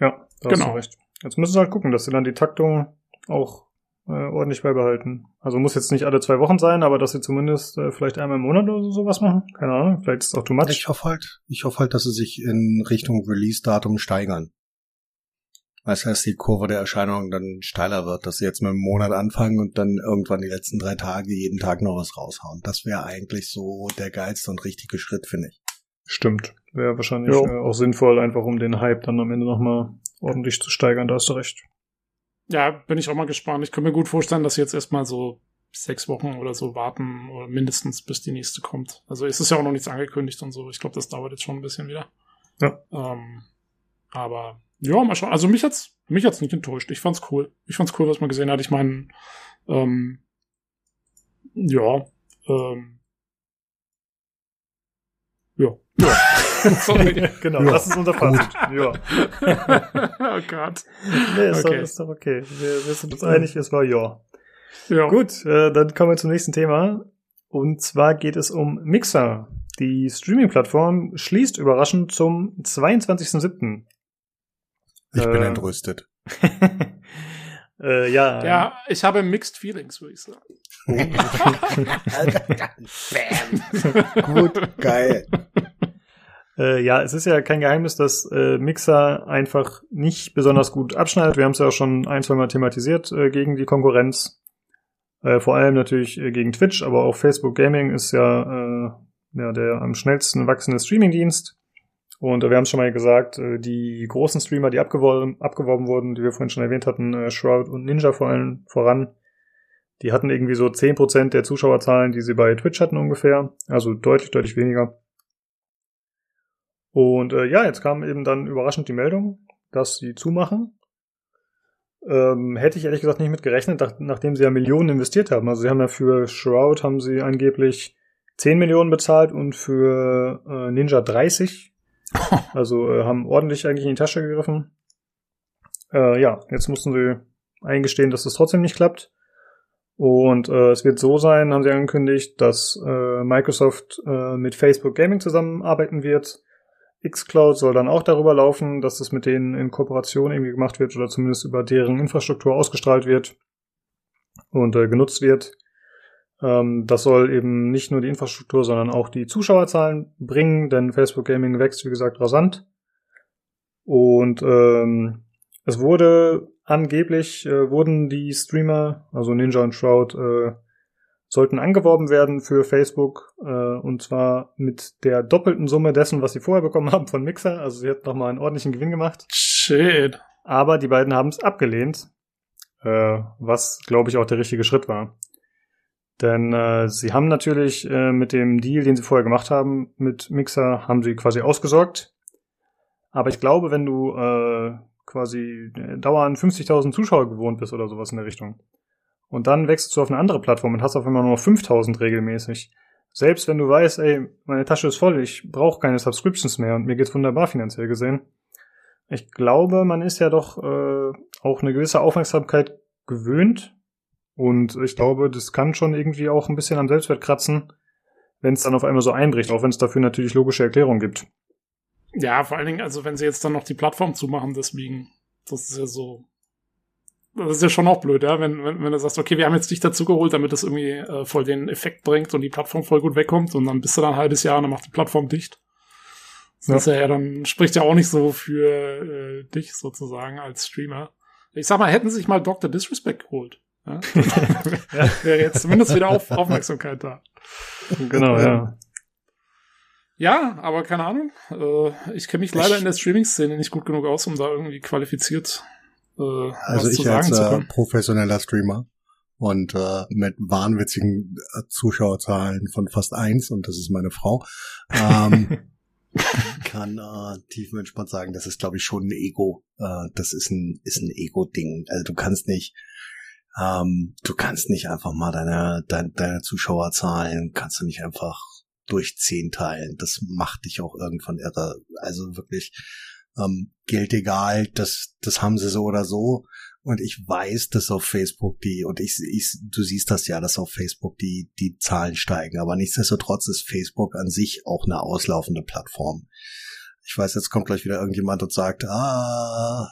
Ja, da genau. hast du recht. Jetzt müssen sie halt gucken, dass sie dann die Taktung auch äh, ordentlich beibehalten. Also muss jetzt nicht alle zwei Wochen sein, aber dass sie zumindest äh, vielleicht einmal im Monat oder sowas machen. Keine Ahnung, vielleicht ist es auch too much. Ich hoffe halt, ich hoffe halt, dass sie sich in Richtung Release-Datum steigern. Das heißt, die Kurve der Erscheinung dann steiler wird, dass sie jetzt mit einem Monat anfangen und dann irgendwann die letzten drei Tage jeden Tag noch was raushauen. Das wäre eigentlich so der geilste und richtige Schritt, finde ich. Stimmt. Wäre wahrscheinlich äh, auch sinnvoll, einfach um den Hype dann am Ende nochmal ordentlich zu steigern, da hast du recht. Ja, bin ich auch mal gespannt. Ich kann mir gut vorstellen, dass sie jetzt erstmal so sechs Wochen oder so warten oder mindestens bis die nächste kommt. Also es ist ja auch noch nichts angekündigt und so. Ich glaube, das dauert jetzt schon ein bisschen wieder. Ja. Ähm, aber ja, mal schauen. Also mich hat's mich hat's nicht enttäuscht. Ich fand's cool. Ich fand's cool, was man gesehen hat. Ich meine, ähm, ja, ähm, ja. Ja. Sorry. genau, ja. das ist unser Fazit. Ja. oh Gott. Nee, ist, okay. doch, ist doch okay. Wir, wir sind uns einig, es war ja. Ja. Gut, äh, dann kommen wir zum nächsten Thema. Und zwar geht es um Mixer. Die Streaming-Plattform schließt überraschend zum 22.07. Ich äh, bin entrüstet. äh, ja. Ja, ich habe Mixed Feelings, würde ich sagen. Bam. Gut, geil. Äh, ja, es ist ja kein Geheimnis, dass äh, Mixer einfach nicht besonders gut abschneidet. Wir haben es ja auch schon ein, zwei Mal thematisiert äh, gegen die Konkurrenz. Äh, vor allem natürlich äh, gegen Twitch, aber auch Facebook Gaming ist ja, äh, ja der am schnellsten wachsende Streamingdienst. Und wir haben es schon mal gesagt, die großen Streamer, die abgeworben, abgeworben wurden, die wir vorhin schon erwähnt hatten, Shroud und Ninja vor allem voran, die hatten irgendwie so zehn Prozent der Zuschauerzahlen, die sie bei Twitch hatten ungefähr. Also deutlich, deutlich weniger. Und äh, ja, jetzt kam eben dann überraschend die Meldung, dass sie zumachen. Ähm, hätte ich ehrlich gesagt nicht mit gerechnet, nach, nachdem sie ja Millionen investiert haben. Also sie haben ja für Shroud haben sie angeblich 10 Millionen bezahlt und für äh, Ninja 30. Also äh, haben ordentlich eigentlich in die Tasche gegriffen. Äh, ja, jetzt mussten sie eingestehen, dass das trotzdem nicht klappt. Und äh, es wird so sein, haben sie angekündigt, dass äh, Microsoft äh, mit Facebook Gaming zusammenarbeiten wird xCloud soll dann auch darüber laufen, dass das mit denen in Kooperation irgendwie gemacht wird oder zumindest über deren Infrastruktur ausgestrahlt wird und äh, genutzt wird. Ähm, das soll eben nicht nur die Infrastruktur, sondern auch die Zuschauerzahlen bringen, denn Facebook Gaming wächst, wie gesagt, rasant. Und ähm, es wurde angeblich, äh, wurden die Streamer, also Ninja und Shroud, äh, sollten angeworben werden für Facebook äh, und zwar mit der doppelten Summe dessen, was sie vorher bekommen haben von Mixer. Also sie hat nochmal einen ordentlichen Gewinn gemacht. Shit. Aber die beiden haben es abgelehnt, äh, was glaube ich auch der richtige Schritt war. Denn äh, sie haben natürlich äh, mit dem Deal, den sie vorher gemacht haben, mit Mixer, haben sie quasi ausgesorgt. Aber ich glaube, wenn du äh, quasi äh, dauernd 50.000 Zuschauer gewohnt bist oder sowas in der Richtung, und dann wechselst du auf eine andere Plattform und hast auf einmal nur noch 5000 regelmäßig. Selbst wenn du weißt, ey, meine Tasche ist voll, ich brauche keine Subscriptions mehr und mir geht's wunderbar finanziell gesehen. Ich glaube, man ist ja doch äh, auch eine gewisse Aufmerksamkeit gewöhnt und ich glaube, das kann schon irgendwie auch ein bisschen am Selbstwert kratzen, wenn es dann auf einmal so einbricht, auch wenn es dafür natürlich logische Erklärungen gibt. Ja, vor allen Dingen, also wenn sie jetzt dann noch die Plattform zumachen, deswegen, das ist ja so, das ist ja schon auch blöd, ja, wenn, wenn, wenn du sagst, okay, wir haben jetzt dich dazugeholt, damit das irgendwie äh, voll den Effekt bringt und die Plattform voll gut wegkommt und dann bist du dann ein halbes Jahr und dann macht die Plattform dicht. Das ja. ist ja, dann spricht ja auch nicht so für äh, dich sozusagen als Streamer. Ich sag mal, hätten sie sich mal Dr. Disrespect geholt. Ja? ja. Wäre jetzt zumindest wieder auf Aufmerksamkeit da. Genau, ja. Ja, aber keine Ahnung. Äh, ich kenne mich leider in der Streaming-Szene nicht gut genug aus, um da irgendwie qualifiziert äh, also ich als äh, professioneller Streamer und äh, mit wahnwitzigen äh, Zuschauerzahlen von fast eins und das ist meine Frau, ähm, kann äh, tiefenentspannt sagen, das ist glaube ich schon ein Ego. Äh, das ist ein ist ein Ego-Ding. Also du kannst nicht ähm, du kannst nicht einfach mal deine, deine, deine Zuschauerzahlen, kannst du nicht einfach durch zehn teilen. Das macht dich auch irgendwann irre. Also wirklich, ähm, gilt egal, das, das haben sie so oder so. Und ich weiß, dass auf Facebook die, und ich, ich, du siehst das ja, dass auf Facebook die, die Zahlen steigen. Aber nichtsdestotrotz ist Facebook an sich auch eine auslaufende Plattform. Ich weiß, jetzt kommt gleich wieder irgendjemand und sagt, ah,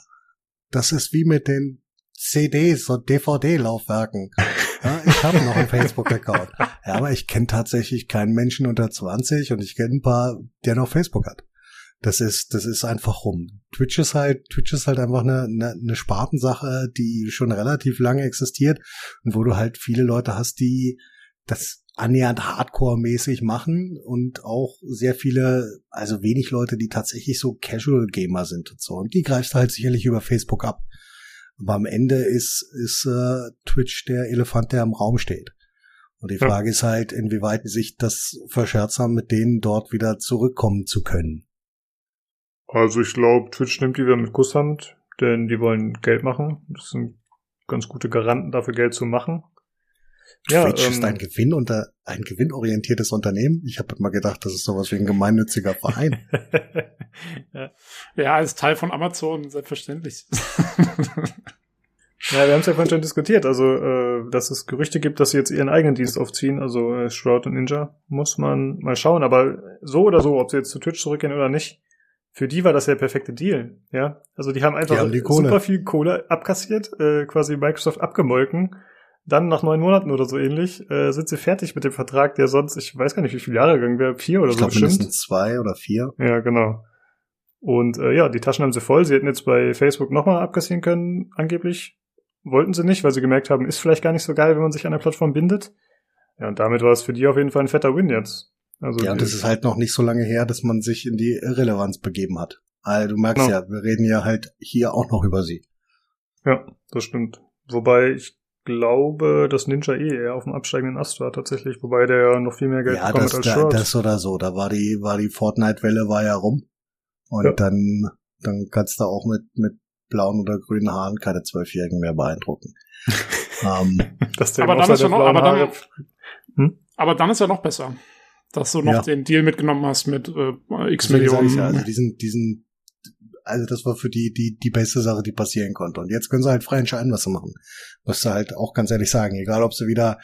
das ist wie mit den CDs und DVD-Laufwerken. Ja, ich habe noch einen Facebook-Account. Ja, aber ich kenne tatsächlich keinen Menschen unter 20 und ich kenne ein paar, der noch Facebook hat. Das ist, das ist einfach rum. Twitch ist halt, Twitch ist halt einfach eine, eine, eine Spartensache, die schon relativ lange existiert und wo du halt viele Leute hast, die das annähernd Hardcore-mäßig machen und auch sehr viele, also wenig Leute, die tatsächlich so Casual-Gamer sind und so. Und die greifst du halt sicherlich über Facebook ab. Aber am Ende ist, ist äh, Twitch der Elefant, der im Raum steht. Und die Frage ja. ist halt, inwieweit sich das verscherzt haben, mit denen dort wieder zurückkommen zu können. Also ich glaube, Twitch nimmt die wieder mit Kusshand, denn die wollen Geld machen. Das sind ganz gute Garanten dafür, Geld zu machen. Ja, Twitch ähm, ist ein Gewinn unter ein gewinnorientiertes Unternehmen. Ich habe mal gedacht, das ist sowas wie ein gemeinnütziger Verein. ja. als Teil von Amazon selbstverständlich. ja, wir haben es ja vorhin schon diskutiert. Also, äh, dass es Gerüchte gibt, dass sie jetzt ihren eigenen Dienst aufziehen. Also äh, Shroud und Ninja muss man mal schauen. Aber so oder so, ob sie jetzt zu Twitch zurückgehen oder nicht, für die war das der perfekte Deal, ja. Also die haben einfach die haben super viel Kohle abkassiert, äh, quasi Microsoft abgemolken. Dann nach neun Monaten oder so ähnlich äh, sind sie fertig mit dem Vertrag, der sonst, ich weiß gar nicht, wie viele Jahre gegangen wäre, vier oder ich so glaub, bestimmt. zwei oder vier. Ja, genau. Und äh, ja, die Taschen haben sie voll. Sie hätten jetzt bei Facebook nochmal abkassieren können, angeblich. Wollten sie nicht, weil sie gemerkt haben, ist vielleicht gar nicht so geil, wenn man sich an der Plattform bindet. Ja, und damit war es für die auf jeden Fall ein fetter Win jetzt. Also ja, und das ist halt noch nicht so lange her, dass man sich in die Irrelevanz begeben hat. Also du merkst genau. ja, wir reden ja halt hier auch noch über sie. Ja, das stimmt. Wobei ich glaube, dass Ninja eh eher auf dem absteigenden Ast war tatsächlich, wobei der ja noch viel mehr Geld ja, bekommen das, hat als da, das oder so. Da war die, war die Fortnite-Welle war ja rum. Und ja. dann, dann kannst du auch mit, mit blauen oder grünen Haaren keine Zwölfjährigen mehr beeindrucken. um, ähm, aber dann ist ja noch, aber dann, hm? aber dann ist ja noch besser dass du noch ja. den Deal mitgenommen hast mit äh, X Millionen. Ja, also diesen, diesen, also das war für die, die, die beste Sache, die passieren konnte. Und jetzt können sie halt frei entscheiden, was sie machen. Musst du halt auch ganz ehrlich sagen, egal ob sie wieder,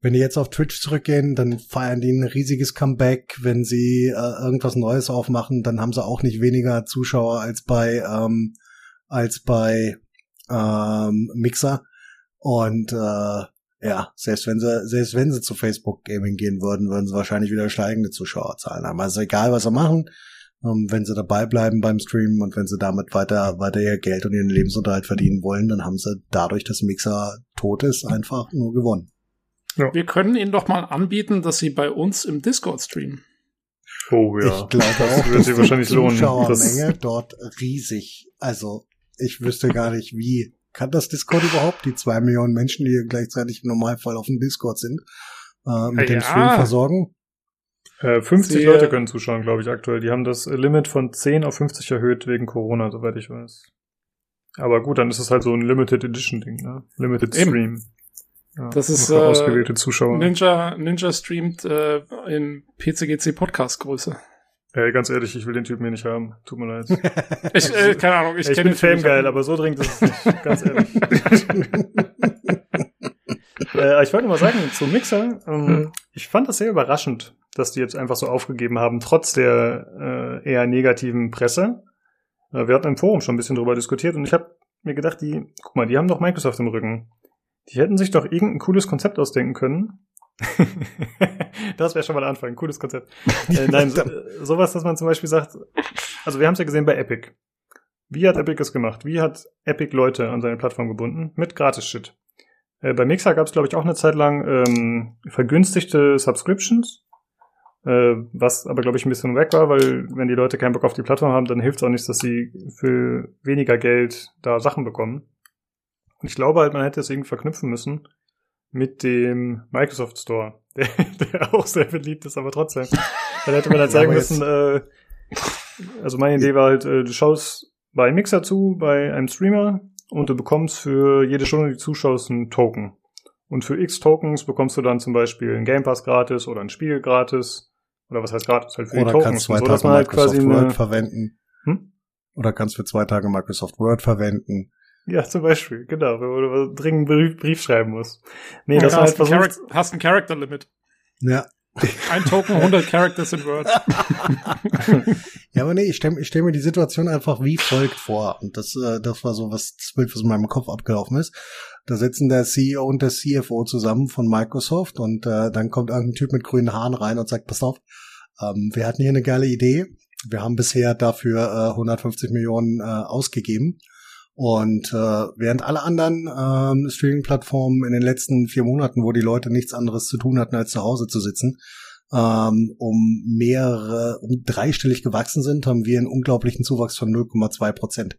wenn die jetzt auf Twitch zurückgehen, dann feiern die ein riesiges Comeback. Wenn sie äh, irgendwas Neues aufmachen, dann haben sie auch nicht weniger Zuschauer als bei, ähm, als bei ähm, Mixer. Und äh, ja, selbst wenn sie, selbst wenn sie zu Facebook Gaming gehen würden, würden sie wahrscheinlich wieder steigende Zuschauerzahlen haben. Also egal, was sie machen, ähm, wenn sie dabei bleiben beim Streamen und wenn sie damit weiter, weiter ihr Geld und ihren Lebensunterhalt verdienen wollen, dann haben sie dadurch, dass Mixer tot ist, einfach nur gewonnen. Ja. Wir können Ihnen doch mal anbieten, dass Sie bei uns im Discord streamen. Oh ja. Ich glaube auch, das wird wahrscheinlich lohnen. Zuschauermenge dort riesig. Also ich wüsste gar nicht, wie kann das Discord überhaupt die zwei Millionen Menschen, die gleichzeitig im Normalfall auf dem Discord sind, äh, mit ja. dem Stream versorgen? Äh, 50 Sie, Leute können zuschauen, glaube ich, aktuell. Die haben das Limit von 10 auf 50 erhöht wegen Corona, soweit ich weiß. Aber gut, dann ist es halt so ein Limited Edition Ding, ne? Limited Stream. Eben. Ja, das ist äh, ausgewählte Zuschauer. Ninja Ninja streamt äh, in PCGC Podcast Größe. Ey, ganz ehrlich, ich will den Typen hier nicht haben. Tut mir leid. ich, äh, keine Ahnung, ich, ich bin Fame aber so dringend ist es nicht. Ganz ehrlich. äh, ich wollte mal sagen, zum Mixer, ähm, hm. ich fand das sehr überraschend, dass die jetzt einfach so aufgegeben haben, trotz der äh, eher negativen Presse. Äh, wir hatten im Forum schon ein bisschen drüber diskutiert und ich habe mir gedacht, die, guck mal, die haben doch Microsoft im Rücken. Die hätten sich doch irgendein cooles Konzept ausdenken können. das wäre schon mal der Anfang, cooles Konzept. Äh, nein, so, sowas, dass man zum Beispiel sagt, also wir haben es ja gesehen bei Epic. Wie hat Epic es gemacht? Wie hat Epic Leute an seine Plattform gebunden? Mit Gratis-Shit. Äh, bei Mixer gab es, glaube ich, auch eine Zeit lang ähm, vergünstigte Subscriptions, äh, was aber, glaube ich, ein bisschen weg war, weil wenn die Leute keinen Bock auf die Plattform haben, dann hilft es auch nicht, dass sie für weniger Geld da Sachen bekommen. Und ich glaube halt, man hätte es irgendwie verknüpfen müssen mit dem Microsoft Store, der, der auch sehr beliebt ist, aber trotzdem. Dann hätte man halt sagen ja, müssen, äh, also meine Idee war halt, äh, du schaust bei Mixer zu, bei einem Streamer und du bekommst für jede Stunde, die zuschaust, einen Token. Und für x Tokens bekommst du dann zum Beispiel ein Game Pass gratis oder ein Spiel gratis. Oder was heißt gratis? Halt für oder die Tokens. Kannst zwei so, Tage halt Microsoft Word eine, verwenden. Hm? Oder kannst für zwei Tage Microsoft Word verwenden. Ja, zum Beispiel, genau, wenn man dringend einen Brief schreiben muss. Nee, das halt versucht. Charac hast ein Character Limit. Ja. Ein Token, 100 Characters in Word. ja, aber nee, ich stelle ich stell mir die Situation einfach wie folgt vor. Und das, äh, das war so was, das Bild, was in meinem Kopf abgelaufen ist. Da sitzen der CEO und der CFO zusammen von Microsoft und äh, dann kommt irgendein Typ mit grünen Haaren rein und sagt, pass auf, ähm, wir hatten hier eine geile Idee. Wir haben bisher dafür äh, 150 Millionen äh, ausgegeben. Und äh, während alle anderen ähm, Streaming-Plattformen in den letzten vier Monaten, wo die Leute nichts anderes zu tun hatten, als zu Hause zu sitzen, ähm, um mehrere, um dreistellig gewachsen sind, haben wir einen unglaublichen Zuwachs von 0,2 Prozent.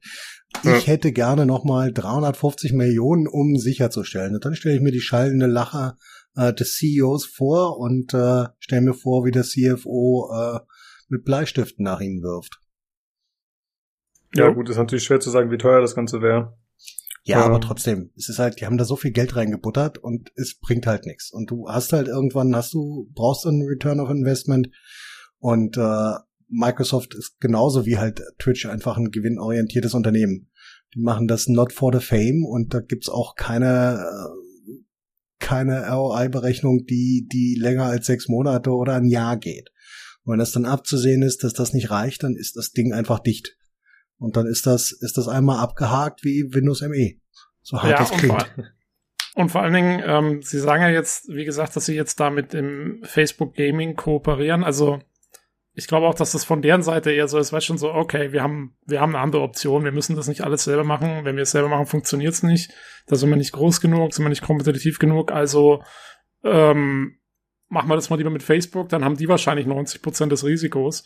Ja. Ich hätte gerne nochmal 350 Millionen, um sicherzustellen. Und dann stelle ich mir die schallende Lache äh, des CEOs vor und äh, stelle mir vor, wie der CFO äh, mit Bleistiften nach ihnen wirft. Ja, gut, ist natürlich schwer zu sagen, wie teuer das Ganze wäre. Ja, ähm. aber trotzdem, es ist halt, die haben da so viel Geld reingebuttert und es bringt halt nichts. Und du hast halt irgendwann, hast du, brauchst einen Return of Investment und äh, Microsoft ist genauso wie halt Twitch einfach ein gewinnorientiertes Unternehmen. Die machen das not for the fame und da gibt's auch keine äh, keine ROI-Berechnung, die die länger als sechs Monate oder ein Jahr geht. Und wenn das dann abzusehen ist, dass das nicht reicht, dann ist das Ding einfach dicht. Und dann ist das, ist das einmal abgehakt wie Windows ME. So hart ja, das klingt. Und vor, und vor allen Dingen, ähm, Sie sagen ja jetzt, wie gesagt, dass Sie jetzt da mit dem Facebook Gaming kooperieren. Also ich glaube auch, dass das von deren Seite eher so ist, weißt schon so, okay, wir haben, wir haben eine andere Option, wir müssen das nicht alles selber machen. Wenn wir es selber machen, funktioniert es nicht. Da sind wir nicht groß genug, sind wir nicht kompetitiv genug. Also ähm, machen wir das mal lieber mit Facebook, dann haben die wahrscheinlich 90 Prozent des Risikos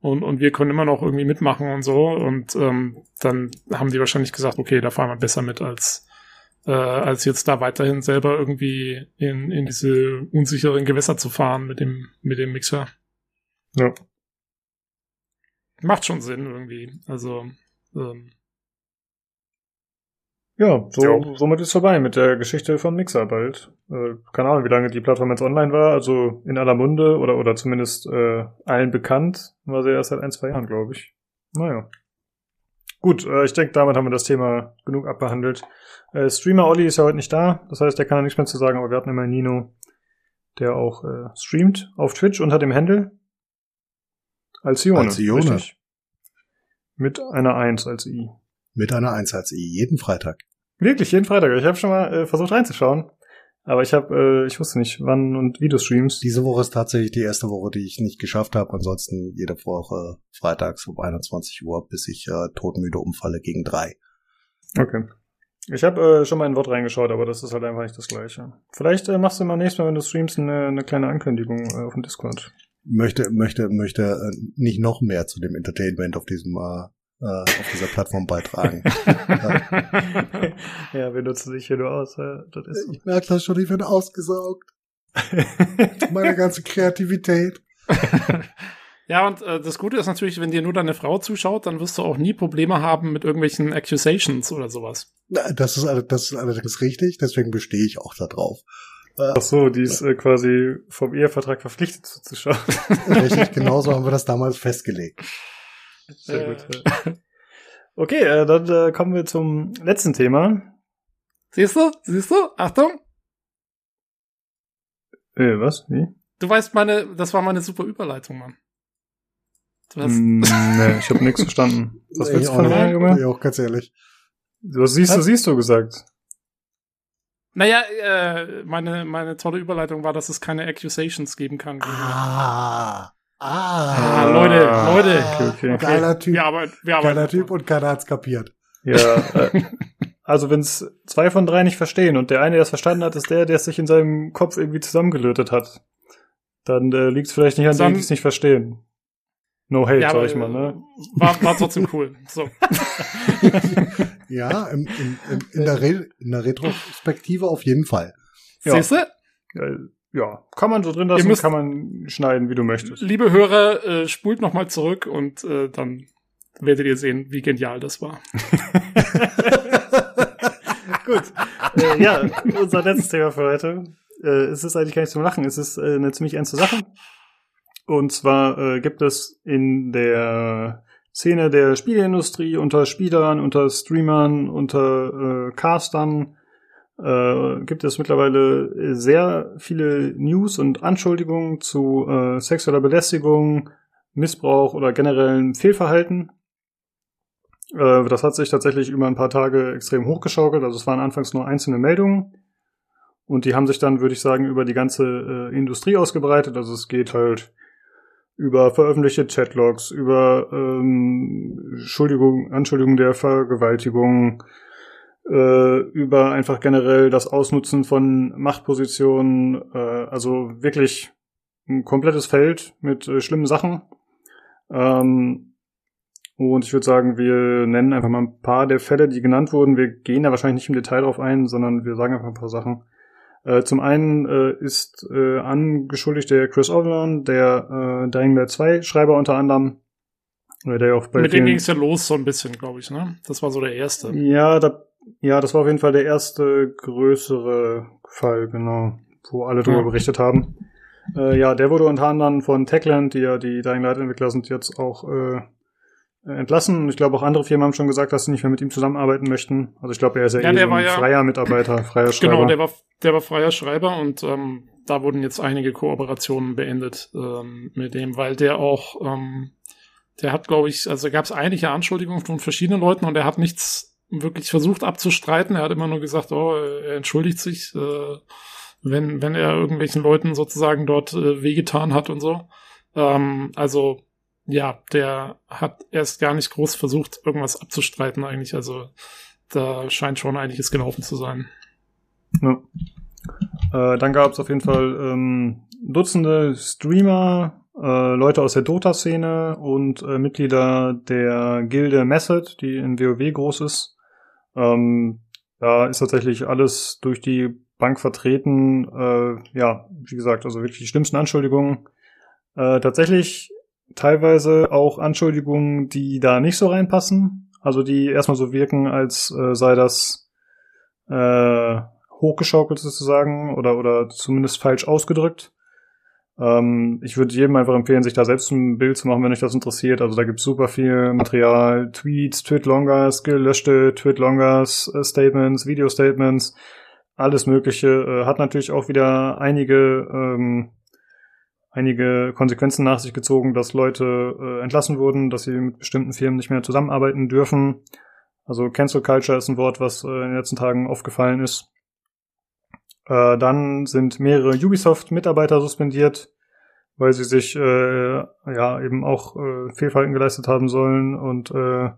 und, und wir können immer noch irgendwie mitmachen und so. Und ähm, dann haben die wahrscheinlich gesagt, okay, da fahren wir besser mit, als, äh, als jetzt da weiterhin selber irgendwie in, in diese unsicheren Gewässer zu fahren mit dem, mit dem Mixer. Ja. Macht schon Sinn irgendwie. Also, ähm, ja, so, ja. somit ist vorbei mit der Geschichte von Mixer bald. Äh, keine Ahnung, wie lange die Plattform jetzt online war. Also in aller Munde oder, oder zumindest äh, allen bekannt. War sie erst seit ein, zwei Jahren, glaube ich. Naja. Gut, äh, ich denke, damit haben wir das Thema genug abbehandelt. Äh, Streamer Olli ist ja heute nicht da. Das heißt, der kann ja nichts mehr zu sagen, aber wir hatten immer Nino, der auch äh, streamt auf Twitch unter dem Handle. Alcione. Alcione. Mit einer Eins als I. Mit einer Eins als I, jeden Freitag. Wirklich, jeden Freitag. Ich habe schon mal äh, versucht reinzuschauen. Aber ich habe, äh, ich wusste nicht, wann und wie du streamst. Diese Woche ist tatsächlich die erste Woche, die ich nicht geschafft habe. Ansonsten jede Woche freitags um 21 Uhr, bis ich äh, todmüde umfalle gegen drei. Okay. Ich habe äh, schon mal ein Wort reingeschaut, aber das ist halt einfach nicht das Gleiche. Vielleicht äh, machst du mal nächstes Mal, wenn du streamst, eine, eine kleine Ankündigung äh, auf dem Discord. Möchte, möchte, möchte äh, nicht noch mehr zu dem Entertainment auf diesem äh, äh, auf dieser Plattform beitragen. ja. wir nutzen sich hier nur aus. Ja, das ist so. Ich merke das schon, ich werde ausgesaugt. Meine ganze Kreativität. Ja, und äh, das Gute ist natürlich, wenn dir nur deine Frau zuschaut, dann wirst du auch nie Probleme haben mit irgendwelchen Accusations oder sowas. Das ist, das ist allerdings richtig, deswegen bestehe ich auch da drauf. Ach so, die ist äh, quasi vom Ehevertrag verpflichtet zuzuschauen. Richtig, genauso haben wir das damals festgelegt. Sehr gut. Okay, äh, dann äh, kommen wir zum letzten Thema. Siehst du? Siehst du? Achtung! Äh, was? Wie? Du weißt meine, das war meine super Überleitung, Mann. Du hast mm, nee, ich habe nichts verstanden. Was willst du von mir, Junge? Ja, auch ganz ehrlich. Was siehst du, siehst du gesagt? Naja, äh, meine, meine tolle Überleitung war, dass es keine Accusations geben kann. Ah. Ah, ah, Leute, Leute. Okay, okay. Geiler Typ. Ja, aber, ja, aber, Geiler Typ und keiner hat's kapiert. Ja, äh, also wenn's zwei von drei nicht verstehen und der eine, der es verstanden hat, ist der, der es sich in seinem Kopf irgendwie zusammengelötet hat, dann äh, liegt es vielleicht nicht an denen, die es nicht verstehen. No hate, ja, sag ich mal, ne? War, war trotzdem cool. So. ja, im, im, im, in, der Re in der Retrospektive auf jeden Fall. Ja. Siehst du? Ja, kann man so drin lassen, müsst, kann man schneiden, wie du möchtest. Liebe Hörer, äh, spult nochmal zurück und äh, dann werdet ihr sehen, wie genial das war. Gut. Äh, ja, unser letztes Thema für heute. Äh, es ist eigentlich gar nicht zum Lachen, es ist äh, eine ziemlich ernste Sache. Und zwar äh, gibt es in der Szene der Spieleindustrie unter Spielern, unter Streamern, unter äh, Castern äh, gibt es mittlerweile sehr viele News und Anschuldigungen zu äh, sexueller Belästigung, Missbrauch oder generellen Fehlverhalten. Äh, das hat sich tatsächlich über ein paar Tage extrem hochgeschaukelt. Also es waren anfangs nur einzelne Meldungen. Und die haben sich dann, würde ich sagen, über die ganze äh, Industrie ausgebreitet. Also es geht halt über veröffentlichte Chatlogs, über ähm, Entschuldigung, Anschuldigung der Vergewaltigung, äh, über einfach generell das Ausnutzen von Machtpositionen, äh, also wirklich ein komplettes Feld mit äh, schlimmen Sachen. Ähm, und ich würde sagen, wir nennen einfach mal ein paar der Fälle, die genannt wurden. Wir gehen da wahrscheinlich nicht im Detail drauf ein, sondern wir sagen einfach ein paar Sachen. Äh, zum einen äh, ist äh, angeschuldigt der Chris Overland, der äh, Dying Light 2 Schreiber unter anderem. Äh, der auch bei Mit dem ging es ja los so ein bisschen, glaube ich, ne? Das war so der erste. Ja, da, ja, das war auf jeden Fall der erste größere Fall, genau, wo alle drüber ja. berichtet haben. Äh, ja, der wurde unter anderem von Techland, die ja die Dying Light Entwickler sind, jetzt auch äh, entlassen. Ich glaube, auch andere Firmen haben schon gesagt, dass sie nicht mehr mit ihm zusammenarbeiten möchten. Also ich glaube, er ist ja, ja eh so ein ja, freier Mitarbeiter, freier Schreiber. Genau, der war, der war freier Schreiber und ähm, da wurden jetzt einige Kooperationen beendet ähm, mit dem, weil der auch, ähm, der hat, glaube ich, also gab es einige Anschuldigungen von verschiedenen Leuten und er hat nichts wirklich versucht abzustreiten. Er hat immer nur gesagt, oh, er entschuldigt sich, äh, wenn, wenn er irgendwelchen Leuten sozusagen dort äh, wehgetan hat und so. Ähm, also ja, der hat erst gar nicht groß versucht, irgendwas abzustreiten eigentlich. Also da scheint schon einiges gelaufen zu sein. Ja. Äh, dann gab es auf jeden Fall ähm, Dutzende Streamer, äh, Leute aus der Dota-Szene und äh, Mitglieder der Gilde Method, die in WoW groß ist. Ähm, da ist tatsächlich alles durch die Bank vertreten. Äh, ja, wie gesagt, also wirklich die schlimmsten Anschuldigungen. Äh, tatsächlich teilweise auch Anschuldigungen, die da nicht so reinpassen. Also die erstmal so wirken, als äh, sei das äh, hochgeschaukelt sozusagen oder, oder zumindest falsch ausgedrückt. Ähm, ich würde jedem einfach empfehlen, sich da selbst ein Bild zu machen, wenn euch das interessiert. Also da gibt's super viel Material, Tweets, Tweet-Longers, gelöschte Tweet-Longers, äh, Statements, Video-Statements, alles mögliche. Äh, hat natürlich auch wieder einige ähm, einige Konsequenzen nach sich gezogen, dass Leute äh, entlassen wurden, dass sie mit bestimmten Firmen nicht mehr zusammenarbeiten dürfen. Also Cancel Culture ist ein Wort, was äh, in den letzten Tagen aufgefallen ist. Äh, dann sind mehrere Ubisoft-Mitarbeiter suspendiert, weil sie sich äh, ja eben auch äh, Fehlverhalten geleistet haben sollen und äh,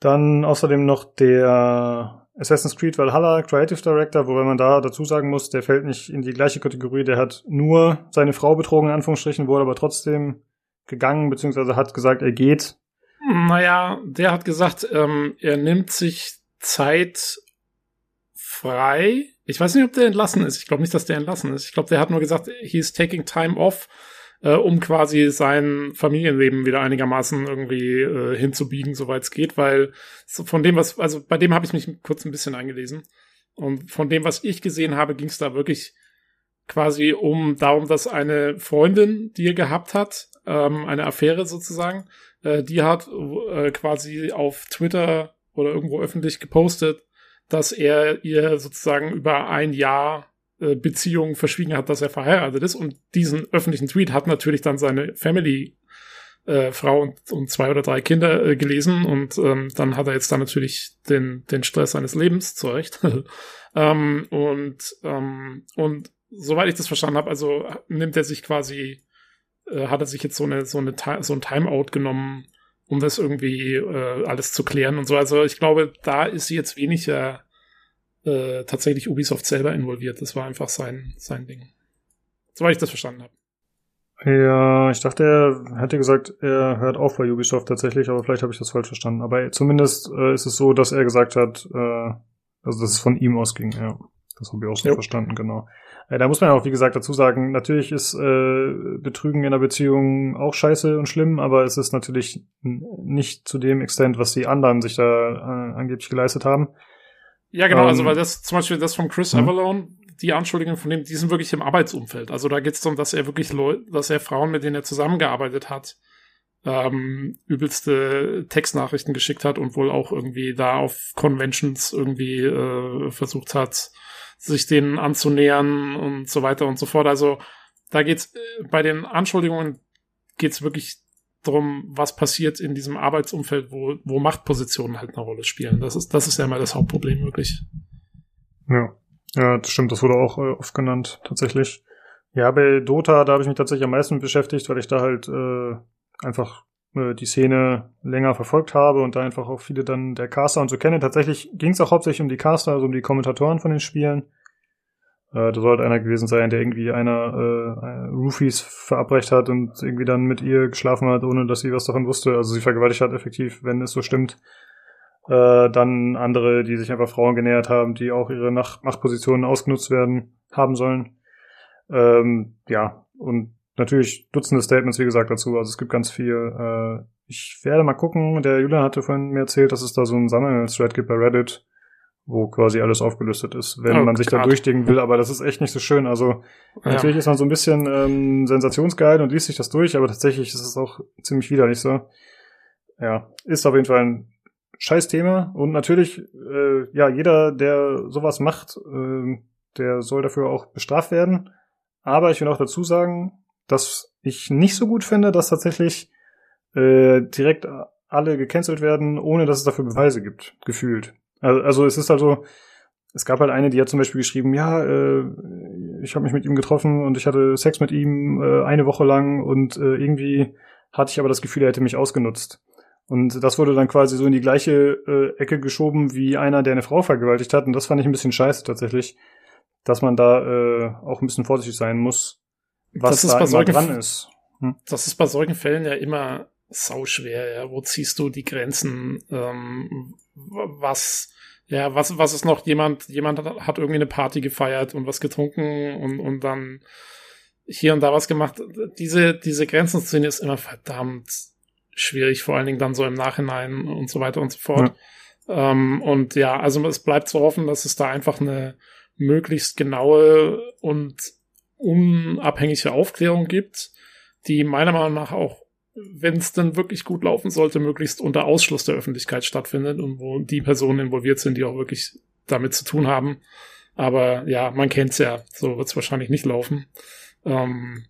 Dann außerdem noch der Assassin's Creed Valhalla Creative Director, wobei man da dazu sagen muss, der fällt nicht in die gleiche Kategorie, der hat nur seine Frau betrogen, in Anführungsstrichen, wurde aber trotzdem gegangen, beziehungsweise hat gesagt, er geht. Naja, der hat gesagt, ähm, er nimmt sich Zeit frei. Ich weiß nicht, ob der entlassen ist. Ich glaube nicht, dass der entlassen ist. Ich glaube, der hat nur gesagt, he's taking time off äh, um quasi sein Familienleben wieder einigermaßen irgendwie äh, hinzubiegen, soweit es geht, weil so von dem, was, also bei dem habe ich mich kurz ein bisschen eingelesen. Und von dem, was ich gesehen habe, ging es da wirklich quasi um darum, dass eine Freundin, die er gehabt hat, ähm, eine Affäre sozusagen, äh, die hat äh, quasi auf Twitter oder irgendwo öffentlich gepostet, dass er ihr sozusagen über ein Jahr äh, Beziehung verschwiegen hat, dass er verheiratet ist. Und diesen öffentlichen Tweet hat natürlich dann seine Family äh, Frau und, und zwei oder drei Kinder äh, gelesen und ähm, dann hat er jetzt da natürlich den, den Stress seines Lebens zurecht. ähm, und, ähm, und soweit ich das verstanden habe, also nimmt er sich quasi, äh, hat er sich jetzt so eine, so eine so ein Timeout genommen, um das irgendwie äh, alles zu klären und so. Also ich glaube, da ist jetzt weniger äh, tatsächlich Ubisoft selber involviert. Das war einfach sein, sein Ding. Soweit ich das verstanden habe. Ja, ich dachte, er hätte gesagt, er hört auf bei Ubisoft tatsächlich, aber vielleicht habe ich das falsch verstanden. Aber zumindest äh, ist es so, dass er gesagt hat, äh, also dass es von ihm ausging, ja. Das habe ich auch so jo. verstanden, genau. Äh, da muss man auch, wie gesagt, dazu sagen, natürlich ist äh, Betrügen in einer Beziehung auch scheiße und schlimm, aber es ist natürlich nicht zu dem Extent, was die anderen sich da äh, angeblich geleistet haben. Ja, genau, also ähm, also weil das zum Beispiel das von Chris hm? Avalone, die Anschuldigungen von dem, die sind wirklich im Arbeitsumfeld. Also da geht es darum, dass er wirklich Leute, dass er Frauen, mit denen er zusammengearbeitet hat, ähm, übelste Textnachrichten geschickt hat und wohl auch irgendwie da auf Conventions irgendwie äh, versucht hat, sich denen anzunähern und so weiter und so fort. Also da geht's äh, bei den Anschuldigungen geht's wirklich drum, was passiert in diesem Arbeitsumfeld, wo, wo Machtpositionen halt eine Rolle spielen. Das ist, das ist ja immer das Hauptproblem, wirklich. Ja. Ja, das stimmt, das wurde auch äh, oft genannt, tatsächlich. Ja, bei Dota, da habe ich mich tatsächlich am meisten beschäftigt, weil ich da halt äh, einfach äh, die Szene länger verfolgt habe und da einfach auch viele dann der Caster und so kenne. Tatsächlich ging es auch hauptsächlich um die Caster, also um die Kommentatoren von den Spielen. Äh, da sollte einer gewesen sein, der irgendwie einer äh, Roofies verabreicht hat und irgendwie dann mit ihr geschlafen hat, ohne dass sie was davon wusste. Also sie vergewaltigt hat effektiv, wenn es so stimmt. Äh, dann andere, die sich einfach Frauen genähert haben, die auch ihre Nach Machtpositionen ausgenutzt werden haben sollen. Ähm, ja, und natürlich Dutzende Statements, wie gesagt, dazu. Also es gibt ganz viel. Äh, ich werde mal gucken. Der Julian hatte vorhin mir erzählt, dass es da so einen Sammelthread gibt bei Reddit, wo quasi alles aufgelistet ist, wenn oh, man sich grad. da durchdenken will. Aber das ist echt nicht so schön. Also ja. natürlich ist man so ein bisschen ähm, sensationsgeil und liest sich das durch, aber tatsächlich ist es auch ziemlich widerlich so. Ja, ist auf jeden Fall ein scheiß Thema. Und natürlich, äh, ja, jeder, der sowas macht, äh, der soll dafür auch bestraft werden. Aber ich will auch dazu sagen, dass ich nicht so gut finde, dass tatsächlich äh, direkt alle gecancelt werden, ohne dass es dafür Beweise gibt, gefühlt. Also, also es ist also, es gab halt eine, die hat zum Beispiel geschrieben, ja, äh, ich habe mich mit ihm getroffen und ich hatte Sex mit ihm äh, eine Woche lang und äh, irgendwie hatte ich aber das Gefühl, er hätte mich ausgenutzt. Und das wurde dann quasi so in die gleiche äh, Ecke geschoben wie einer, der eine Frau vergewaltigt hat. Und das fand ich ein bisschen scheiße tatsächlich, dass man da äh, auch ein bisschen vorsichtig sein muss, was da immer dran ist. Hm? Das ist bei solchen Fällen ja immer sauschwer, ja. Wo ziehst du die Grenzen? Ähm, was, ja, was, was ist noch jemand, jemand hat, hat irgendwie eine Party gefeiert und was getrunken und, und dann hier und da was gemacht. Diese, diese Grenzenszene ist immer verdammt schwierig, vor allen Dingen dann so im Nachhinein und so weiter und so fort. Ja. Ähm, und ja, also es bleibt zu hoffen, dass es da einfach eine möglichst genaue und unabhängige Aufklärung gibt, die meiner Meinung nach auch wenn es dann wirklich gut laufen sollte, möglichst unter Ausschluss der Öffentlichkeit stattfindet und wo die Personen involviert sind, die auch wirklich damit zu tun haben. Aber ja, man kennt's ja, so wird's wahrscheinlich nicht laufen. Ähm,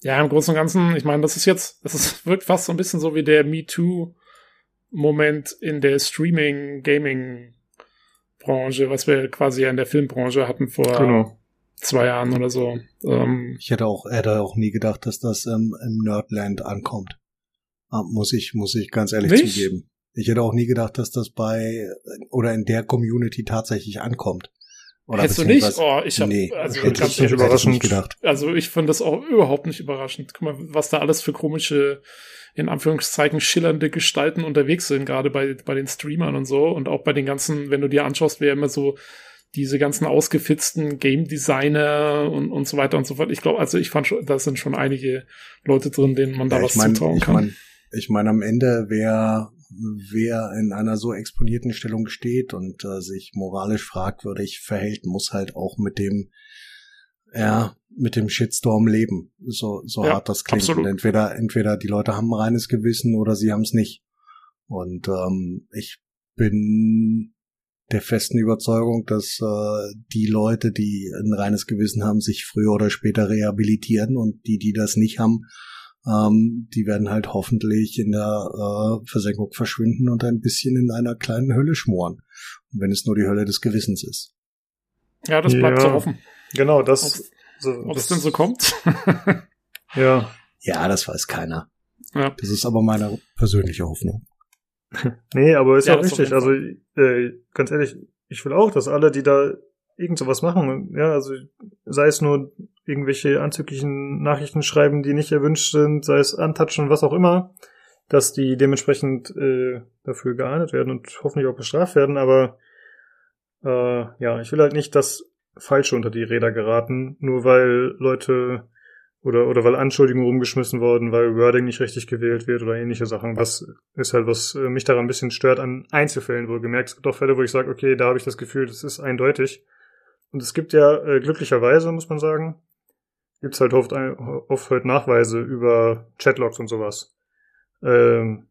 ja, im Großen und Ganzen, ich meine, das ist jetzt, das ist, wirkt fast so ein bisschen so wie der Me Too-Moment in der Streaming-Gaming-Branche, was wir quasi ja in der Filmbranche hatten vor genau zwei Jahren oder so. Ähm, ich hätte auch, hätte auch nie gedacht, dass das ähm, im Nerdland ankommt. Ah, muss ich, muss ich ganz ehrlich nicht? zugeben. Ich hätte auch nie gedacht, dass das bei oder in der Community tatsächlich ankommt. Oder Hättest du nicht? Oh, ich habe nee, also hätte ich nicht überraschend gedacht. Also ich fand das auch überhaupt nicht überraschend. Guck mal, was da alles für komische, in Anführungszeichen schillernde Gestalten unterwegs sind, gerade bei bei den Streamern und so und auch bei den ganzen, wenn du dir anschaust, wer immer so diese ganzen ausgefitzten Game Designer und, und so weiter und so fort. Ich glaube, also ich fand schon, da sind schon einige Leute drin, denen man da ja, was mein, zutrauen kann. Ich meine, ich mein, am Ende, wer, wer in einer so exponierten Stellung steht und äh, sich moralisch fragwürdig verhält, muss halt auch mit dem, ja, mit dem Shitstorm leben. So, so ja, hart das klingt. Absolut. Und entweder, entweder die Leute haben ein reines Gewissen oder sie haben es nicht. Und ähm, ich bin der festen Überzeugung, dass äh, die Leute, die ein reines Gewissen haben, sich früher oder später rehabilitieren und die, die das nicht haben, ähm, die werden halt hoffentlich in der äh, Versenkung verschwinden und ein bisschen in einer kleinen Hölle schmoren. Und wenn es nur die Hölle des Gewissens ist. Ja, das bleibt ja, so offen. Genau, das. Ob es denn so kommt? ja. Ja, das weiß keiner. Ja. Das ist aber meine persönliche Hoffnung. nee, aber ist ja, auch wichtig. Also, äh, ganz ehrlich, ich will auch, dass alle, die da irgend sowas machen, ja, also sei es nur irgendwelche anzüglichen Nachrichten schreiben, die nicht erwünscht sind, sei es antatschen, was auch immer, dass die dementsprechend äh, dafür geahndet werden und hoffentlich auch bestraft werden, aber äh, ja, ich will halt nicht, dass Falsche unter die Räder geraten, nur weil Leute oder, oder weil Anschuldigungen rumgeschmissen worden, weil Wording nicht richtig gewählt wird oder ähnliche Sachen. Das ist halt, was äh, mich daran ein bisschen stört an Einzelfällen wohlgemerkt. Es gibt auch Fälle, wo ich sage, okay, da habe ich das Gefühl, das ist eindeutig. Und es gibt ja äh, glücklicherweise, muss man sagen, gibt's halt oft, oft halt Nachweise über Chatlogs und sowas. Ähm,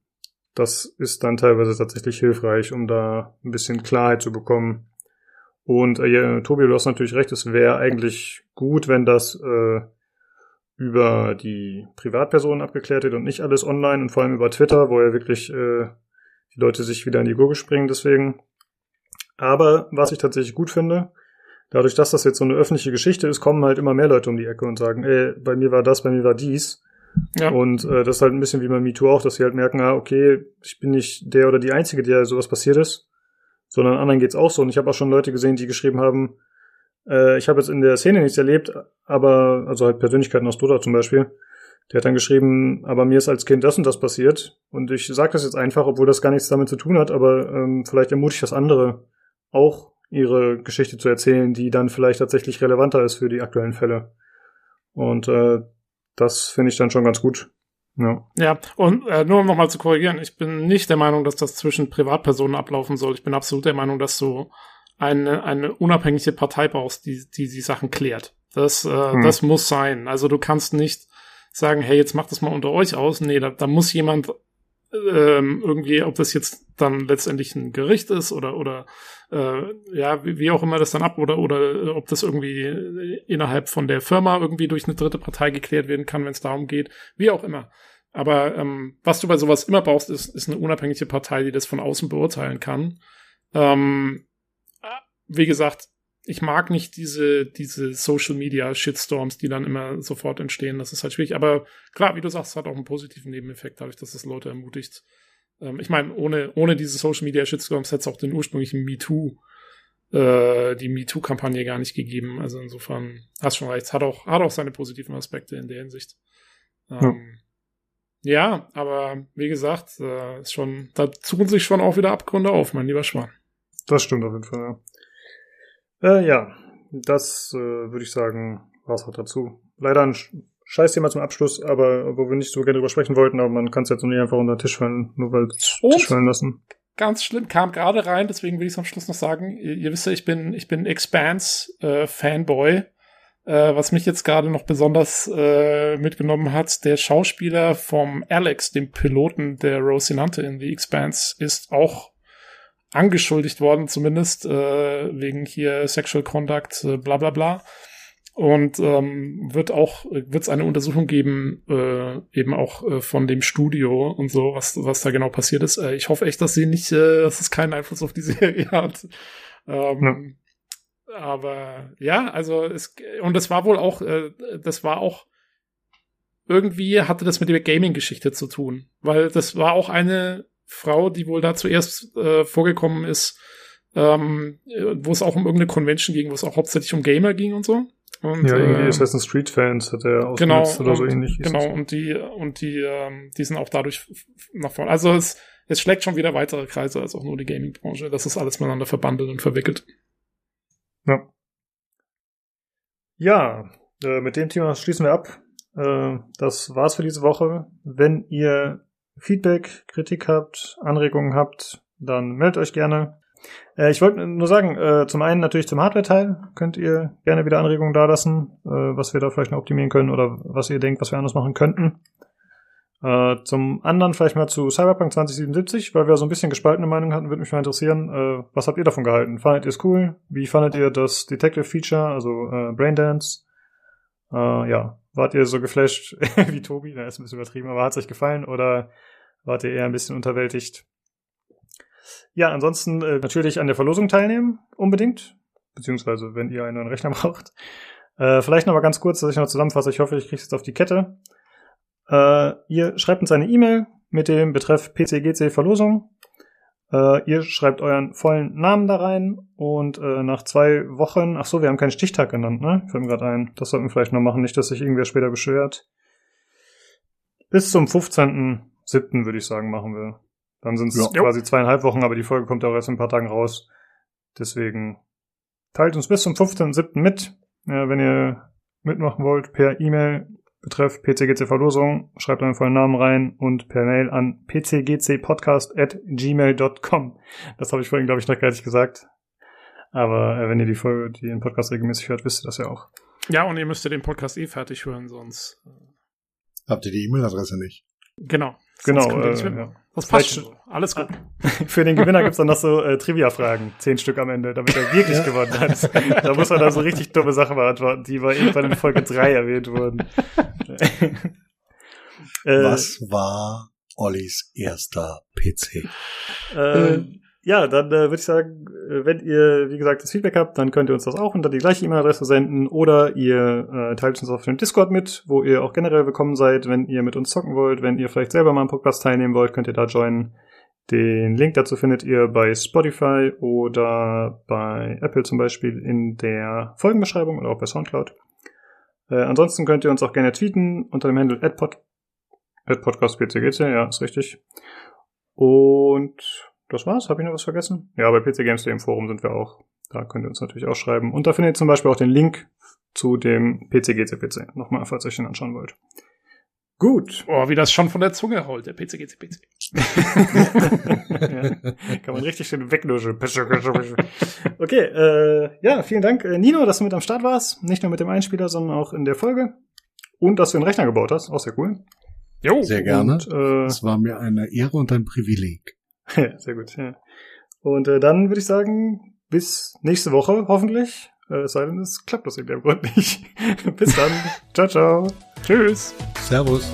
das ist dann teilweise tatsächlich hilfreich, um da ein bisschen Klarheit zu bekommen. Und äh, Tobi, du hast natürlich recht, es wäre eigentlich gut, wenn das äh, über die Privatpersonen abgeklärt wird und nicht alles online und vor allem über Twitter, wo ja wirklich äh, die Leute sich wieder in die Gurgel springen deswegen. Aber was ich tatsächlich gut finde, dadurch, dass das jetzt so eine öffentliche Geschichte ist, kommen halt immer mehr Leute um die Ecke und sagen, ey, bei mir war das, bei mir war dies. Ja. Und äh, das ist halt ein bisschen wie bei MeToo auch, dass sie halt merken, ah, okay, ich bin nicht der oder die Einzige, der sowas passiert ist, sondern anderen geht's auch so. Und ich habe auch schon Leute gesehen, die geschrieben haben, äh, ich habe jetzt in der Szene nichts erlebt, aber, also halt Persönlichkeiten aus Dota zum Beispiel, der hat dann geschrieben, aber mir ist als Kind das und das passiert. Und ich sage das jetzt einfach, obwohl das gar nichts damit zu tun hat, aber ähm, vielleicht ermutigt das andere auch ihre Geschichte zu erzählen, die dann vielleicht tatsächlich relevanter ist für die aktuellen Fälle. Und äh, das finde ich dann schon ganz gut. Ja, ja und äh, nur um nochmal zu korrigieren, ich bin nicht der Meinung, dass das zwischen Privatpersonen ablaufen soll. Ich bin absolut der Meinung, dass du eine, eine unabhängige Partei brauchst, die, die die Sachen klärt. Das, äh, hm. das muss sein. Also du kannst nicht sagen, hey, jetzt macht das mal unter euch aus. Nee, da, da muss jemand ähm, irgendwie, ob das jetzt dann letztendlich ein Gericht ist oder oder äh, ja, wie, wie auch immer das dann ab oder oder ob das irgendwie innerhalb von der Firma irgendwie durch eine dritte Partei geklärt werden kann, wenn es darum geht, wie auch immer. Aber ähm, was du bei sowas immer brauchst, ist, ist eine unabhängige Partei, die das von außen beurteilen kann. Ähm, wie gesagt, ich mag nicht diese, diese Social Media Shitstorms, die dann immer sofort entstehen. Das ist halt schwierig. Aber klar, wie du sagst, hat auch einen positiven Nebeneffekt, dadurch, dass es Leute ermutigt. Ähm, ich meine, ohne, ohne diese Social Media Shitstorms hätte es auch den ursprünglichen MeToo, äh, die MeToo-Kampagne gar nicht gegeben. Also insofern, hast schon recht, hat auch, hat auch seine positiven Aspekte in der Hinsicht. Ähm, ja. ja. aber wie gesagt, äh, ist schon, da tun sich schon auch wieder Abgründe auf, mein lieber Schwan. Das stimmt auf jeden Fall, ja. Äh, ja, das äh, würde ich sagen, war's auch dazu. Leider ein scheiß Thema zum Abschluss, aber wo wir nicht so gerne drüber sprechen wollten, aber man kann es jetzt noch nicht einfach unter den Tisch fallen, nur weil Tisch fallen lassen. Ganz schlimm, kam gerade rein, deswegen will ich es am Schluss noch sagen. Ihr, ihr, wisst ja, ich bin, ich bin Expanse äh, Fanboy. Äh, was mich jetzt gerade noch besonders äh, mitgenommen hat, der Schauspieler vom Alex, dem Piloten der Rosinante in The Expanse, ist auch angeschuldigt worden, zumindest äh, wegen hier Sexual Conduct, äh, bla bla bla. Und ähm, wird auch wird es eine Untersuchung geben, äh, eben auch äh, von dem Studio und so, was was da genau passiert ist. Äh, ich hoffe echt, dass sie nicht, äh, dass es keinen Einfluss auf die Serie hat. Ähm, ja. Aber ja, also es und das war wohl auch, äh, das war auch irgendwie hatte das mit der Gaming-Geschichte zu tun, weil das war auch eine Frau, die wohl da zuerst äh, vorgekommen ist, ähm, wo es auch um irgendeine Convention ging, wo es auch hauptsächlich um Gamer ging und so. Und, ja, irgendwie äh, Assassin's Creed Fans hat er genau, oder so ähnlich. Genau, und die, und die, ähm, die sind auch dadurch nach vorne. Also es, es schlägt schon wieder weitere Kreise als auch nur die Gaming-Branche. Das ist alles miteinander verbandelt und verwickelt. Ja. Ja, äh, mit dem Thema schließen wir ab. Äh, das war's für diese Woche. Wenn ihr Feedback, Kritik habt, Anregungen habt, dann meldet euch gerne. Äh, ich wollte nur sagen, äh, zum einen natürlich zum Hardware-Teil könnt ihr gerne wieder Anregungen dalassen, äh, was wir da vielleicht noch optimieren können oder was ihr denkt, was wir anders machen könnten. Äh, zum anderen vielleicht mal zu Cyberpunk 2077, weil wir so ein bisschen gespaltene Meinung hatten, würde mich mal interessieren, äh, was habt ihr davon gehalten? Fandet ihr es cool? Wie fandet ihr das Detective-Feature, also äh, Braindance? Äh, ja, wart ihr so geflasht wie Tobi? Na, ist ein bisschen übertrieben, aber hat es euch gefallen oder wart ihr eher ein bisschen unterwältigt? Ja, ansonsten äh, natürlich an der Verlosung teilnehmen, unbedingt. Beziehungsweise, wenn ihr einen neuen Rechner braucht. Äh, vielleicht noch mal ganz kurz, dass ich noch zusammenfasse. Ich hoffe, ich kriege es jetzt auf die Kette. Äh, ihr schreibt uns eine E-Mail mit dem Betreff PCGC Verlosung. Äh, ihr schreibt euren vollen Namen da rein und äh, nach zwei Wochen, ach so, wir haben keinen Stichtag genannt, ne? Fällt mir gerade ein. Das sollten wir vielleicht noch machen, nicht, dass sich irgendwer später beschwert. Bis zum 15.07. würde ich sagen, machen wir. Dann sind es ja. quasi zweieinhalb Wochen, aber die Folge kommt ja auch erst in ein paar Tagen raus. Deswegen teilt uns bis zum 15.07. mit, äh, wenn ihr mitmachen wollt, per E-Mail betreff PCGC Verlosung, schreibt euren vollen Namen rein und per Mail an pcgcpodcast at gmail.com. Das habe ich vorhin, glaube ich, noch gar nicht gesagt. Aber äh, wenn ihr die Folge, die den Podcast regelmäßig hört, wisst ihr das ja auch. Ja, und ihr müsst den Podcast eh fertig hören, sonst. Äh, Habt ihr die E-Mail-Adresse nicht? Genau. Genau. Äh, ja. Das passt schon. Alles gut. Für den Gewinner gibt's dann noch so äh, Trivia-Fragen. Zehn Stück am Ende, damit er wirklich ja. gewonnen hat. da muss man dann so richtig dumme Sachen beantworten, die bei irgendwann in Folge drei erwähnt wurden. äh, Was war Ollis erster PC? Äh, ja, dann äh, würde ich sagen, äh, wenn ihr, wie gesagt, das Feedback habt, dann könnt ihr uns das auch unter die gleiche E-Mail-Adresse senden oder ihr äh, teilt uns auf dem Discord mit, wo ihr auch generell willkommen seid, wenn ihr mit uns zocken wollt, wenn ihr vielleicht selber mal am Podcast teilnehmen wollt, könnt ihr da joinen. Den Link dazu findet ihr bei Spotify oder bei Apple zum Beispiel in der Folgenbeschreibung oder auch bei Soundcloud. Äh, ansonsten könnt ihr uns auch gerne tweeten unter dem Handle @pod @podcastpcgc, ja, ist richtig. Und das war's. Habe ich noch was vergessen? Ja, bei PC Games im Forum sind wir auch. Da könnt ihr uns natürlich auch schreiben. Und da findet ihr zum Beispiel auch den Link zu dem PC-GCPC. Nochmal, falls ihr euch den anschauen wollt. Gut. Oh, wie das schon von der Zunge rollt, der PC-GCPC. ja, kann man richtig schön wegnuscheln. okay, äh, ja, vielen Dank, äh, Nino, dass du mit am Start warst. Nicht nur mit dem Einspieler, sondern auch in der Folge. Und dass du einen Rechner gebaut hast. Auch sehr cool. Jo. Sehr gerne. Und, äh, es war mir eine Ehre und ein Privileg. Ja, sehr gut. Ja. Und äh, dann würde ich sagen, bis nächste Woche hoffentlich. Äh, es sei denn, es klappt aus irgendeinem Grund nicht. bis dann. ciao, ciao. Tschüss. Servus.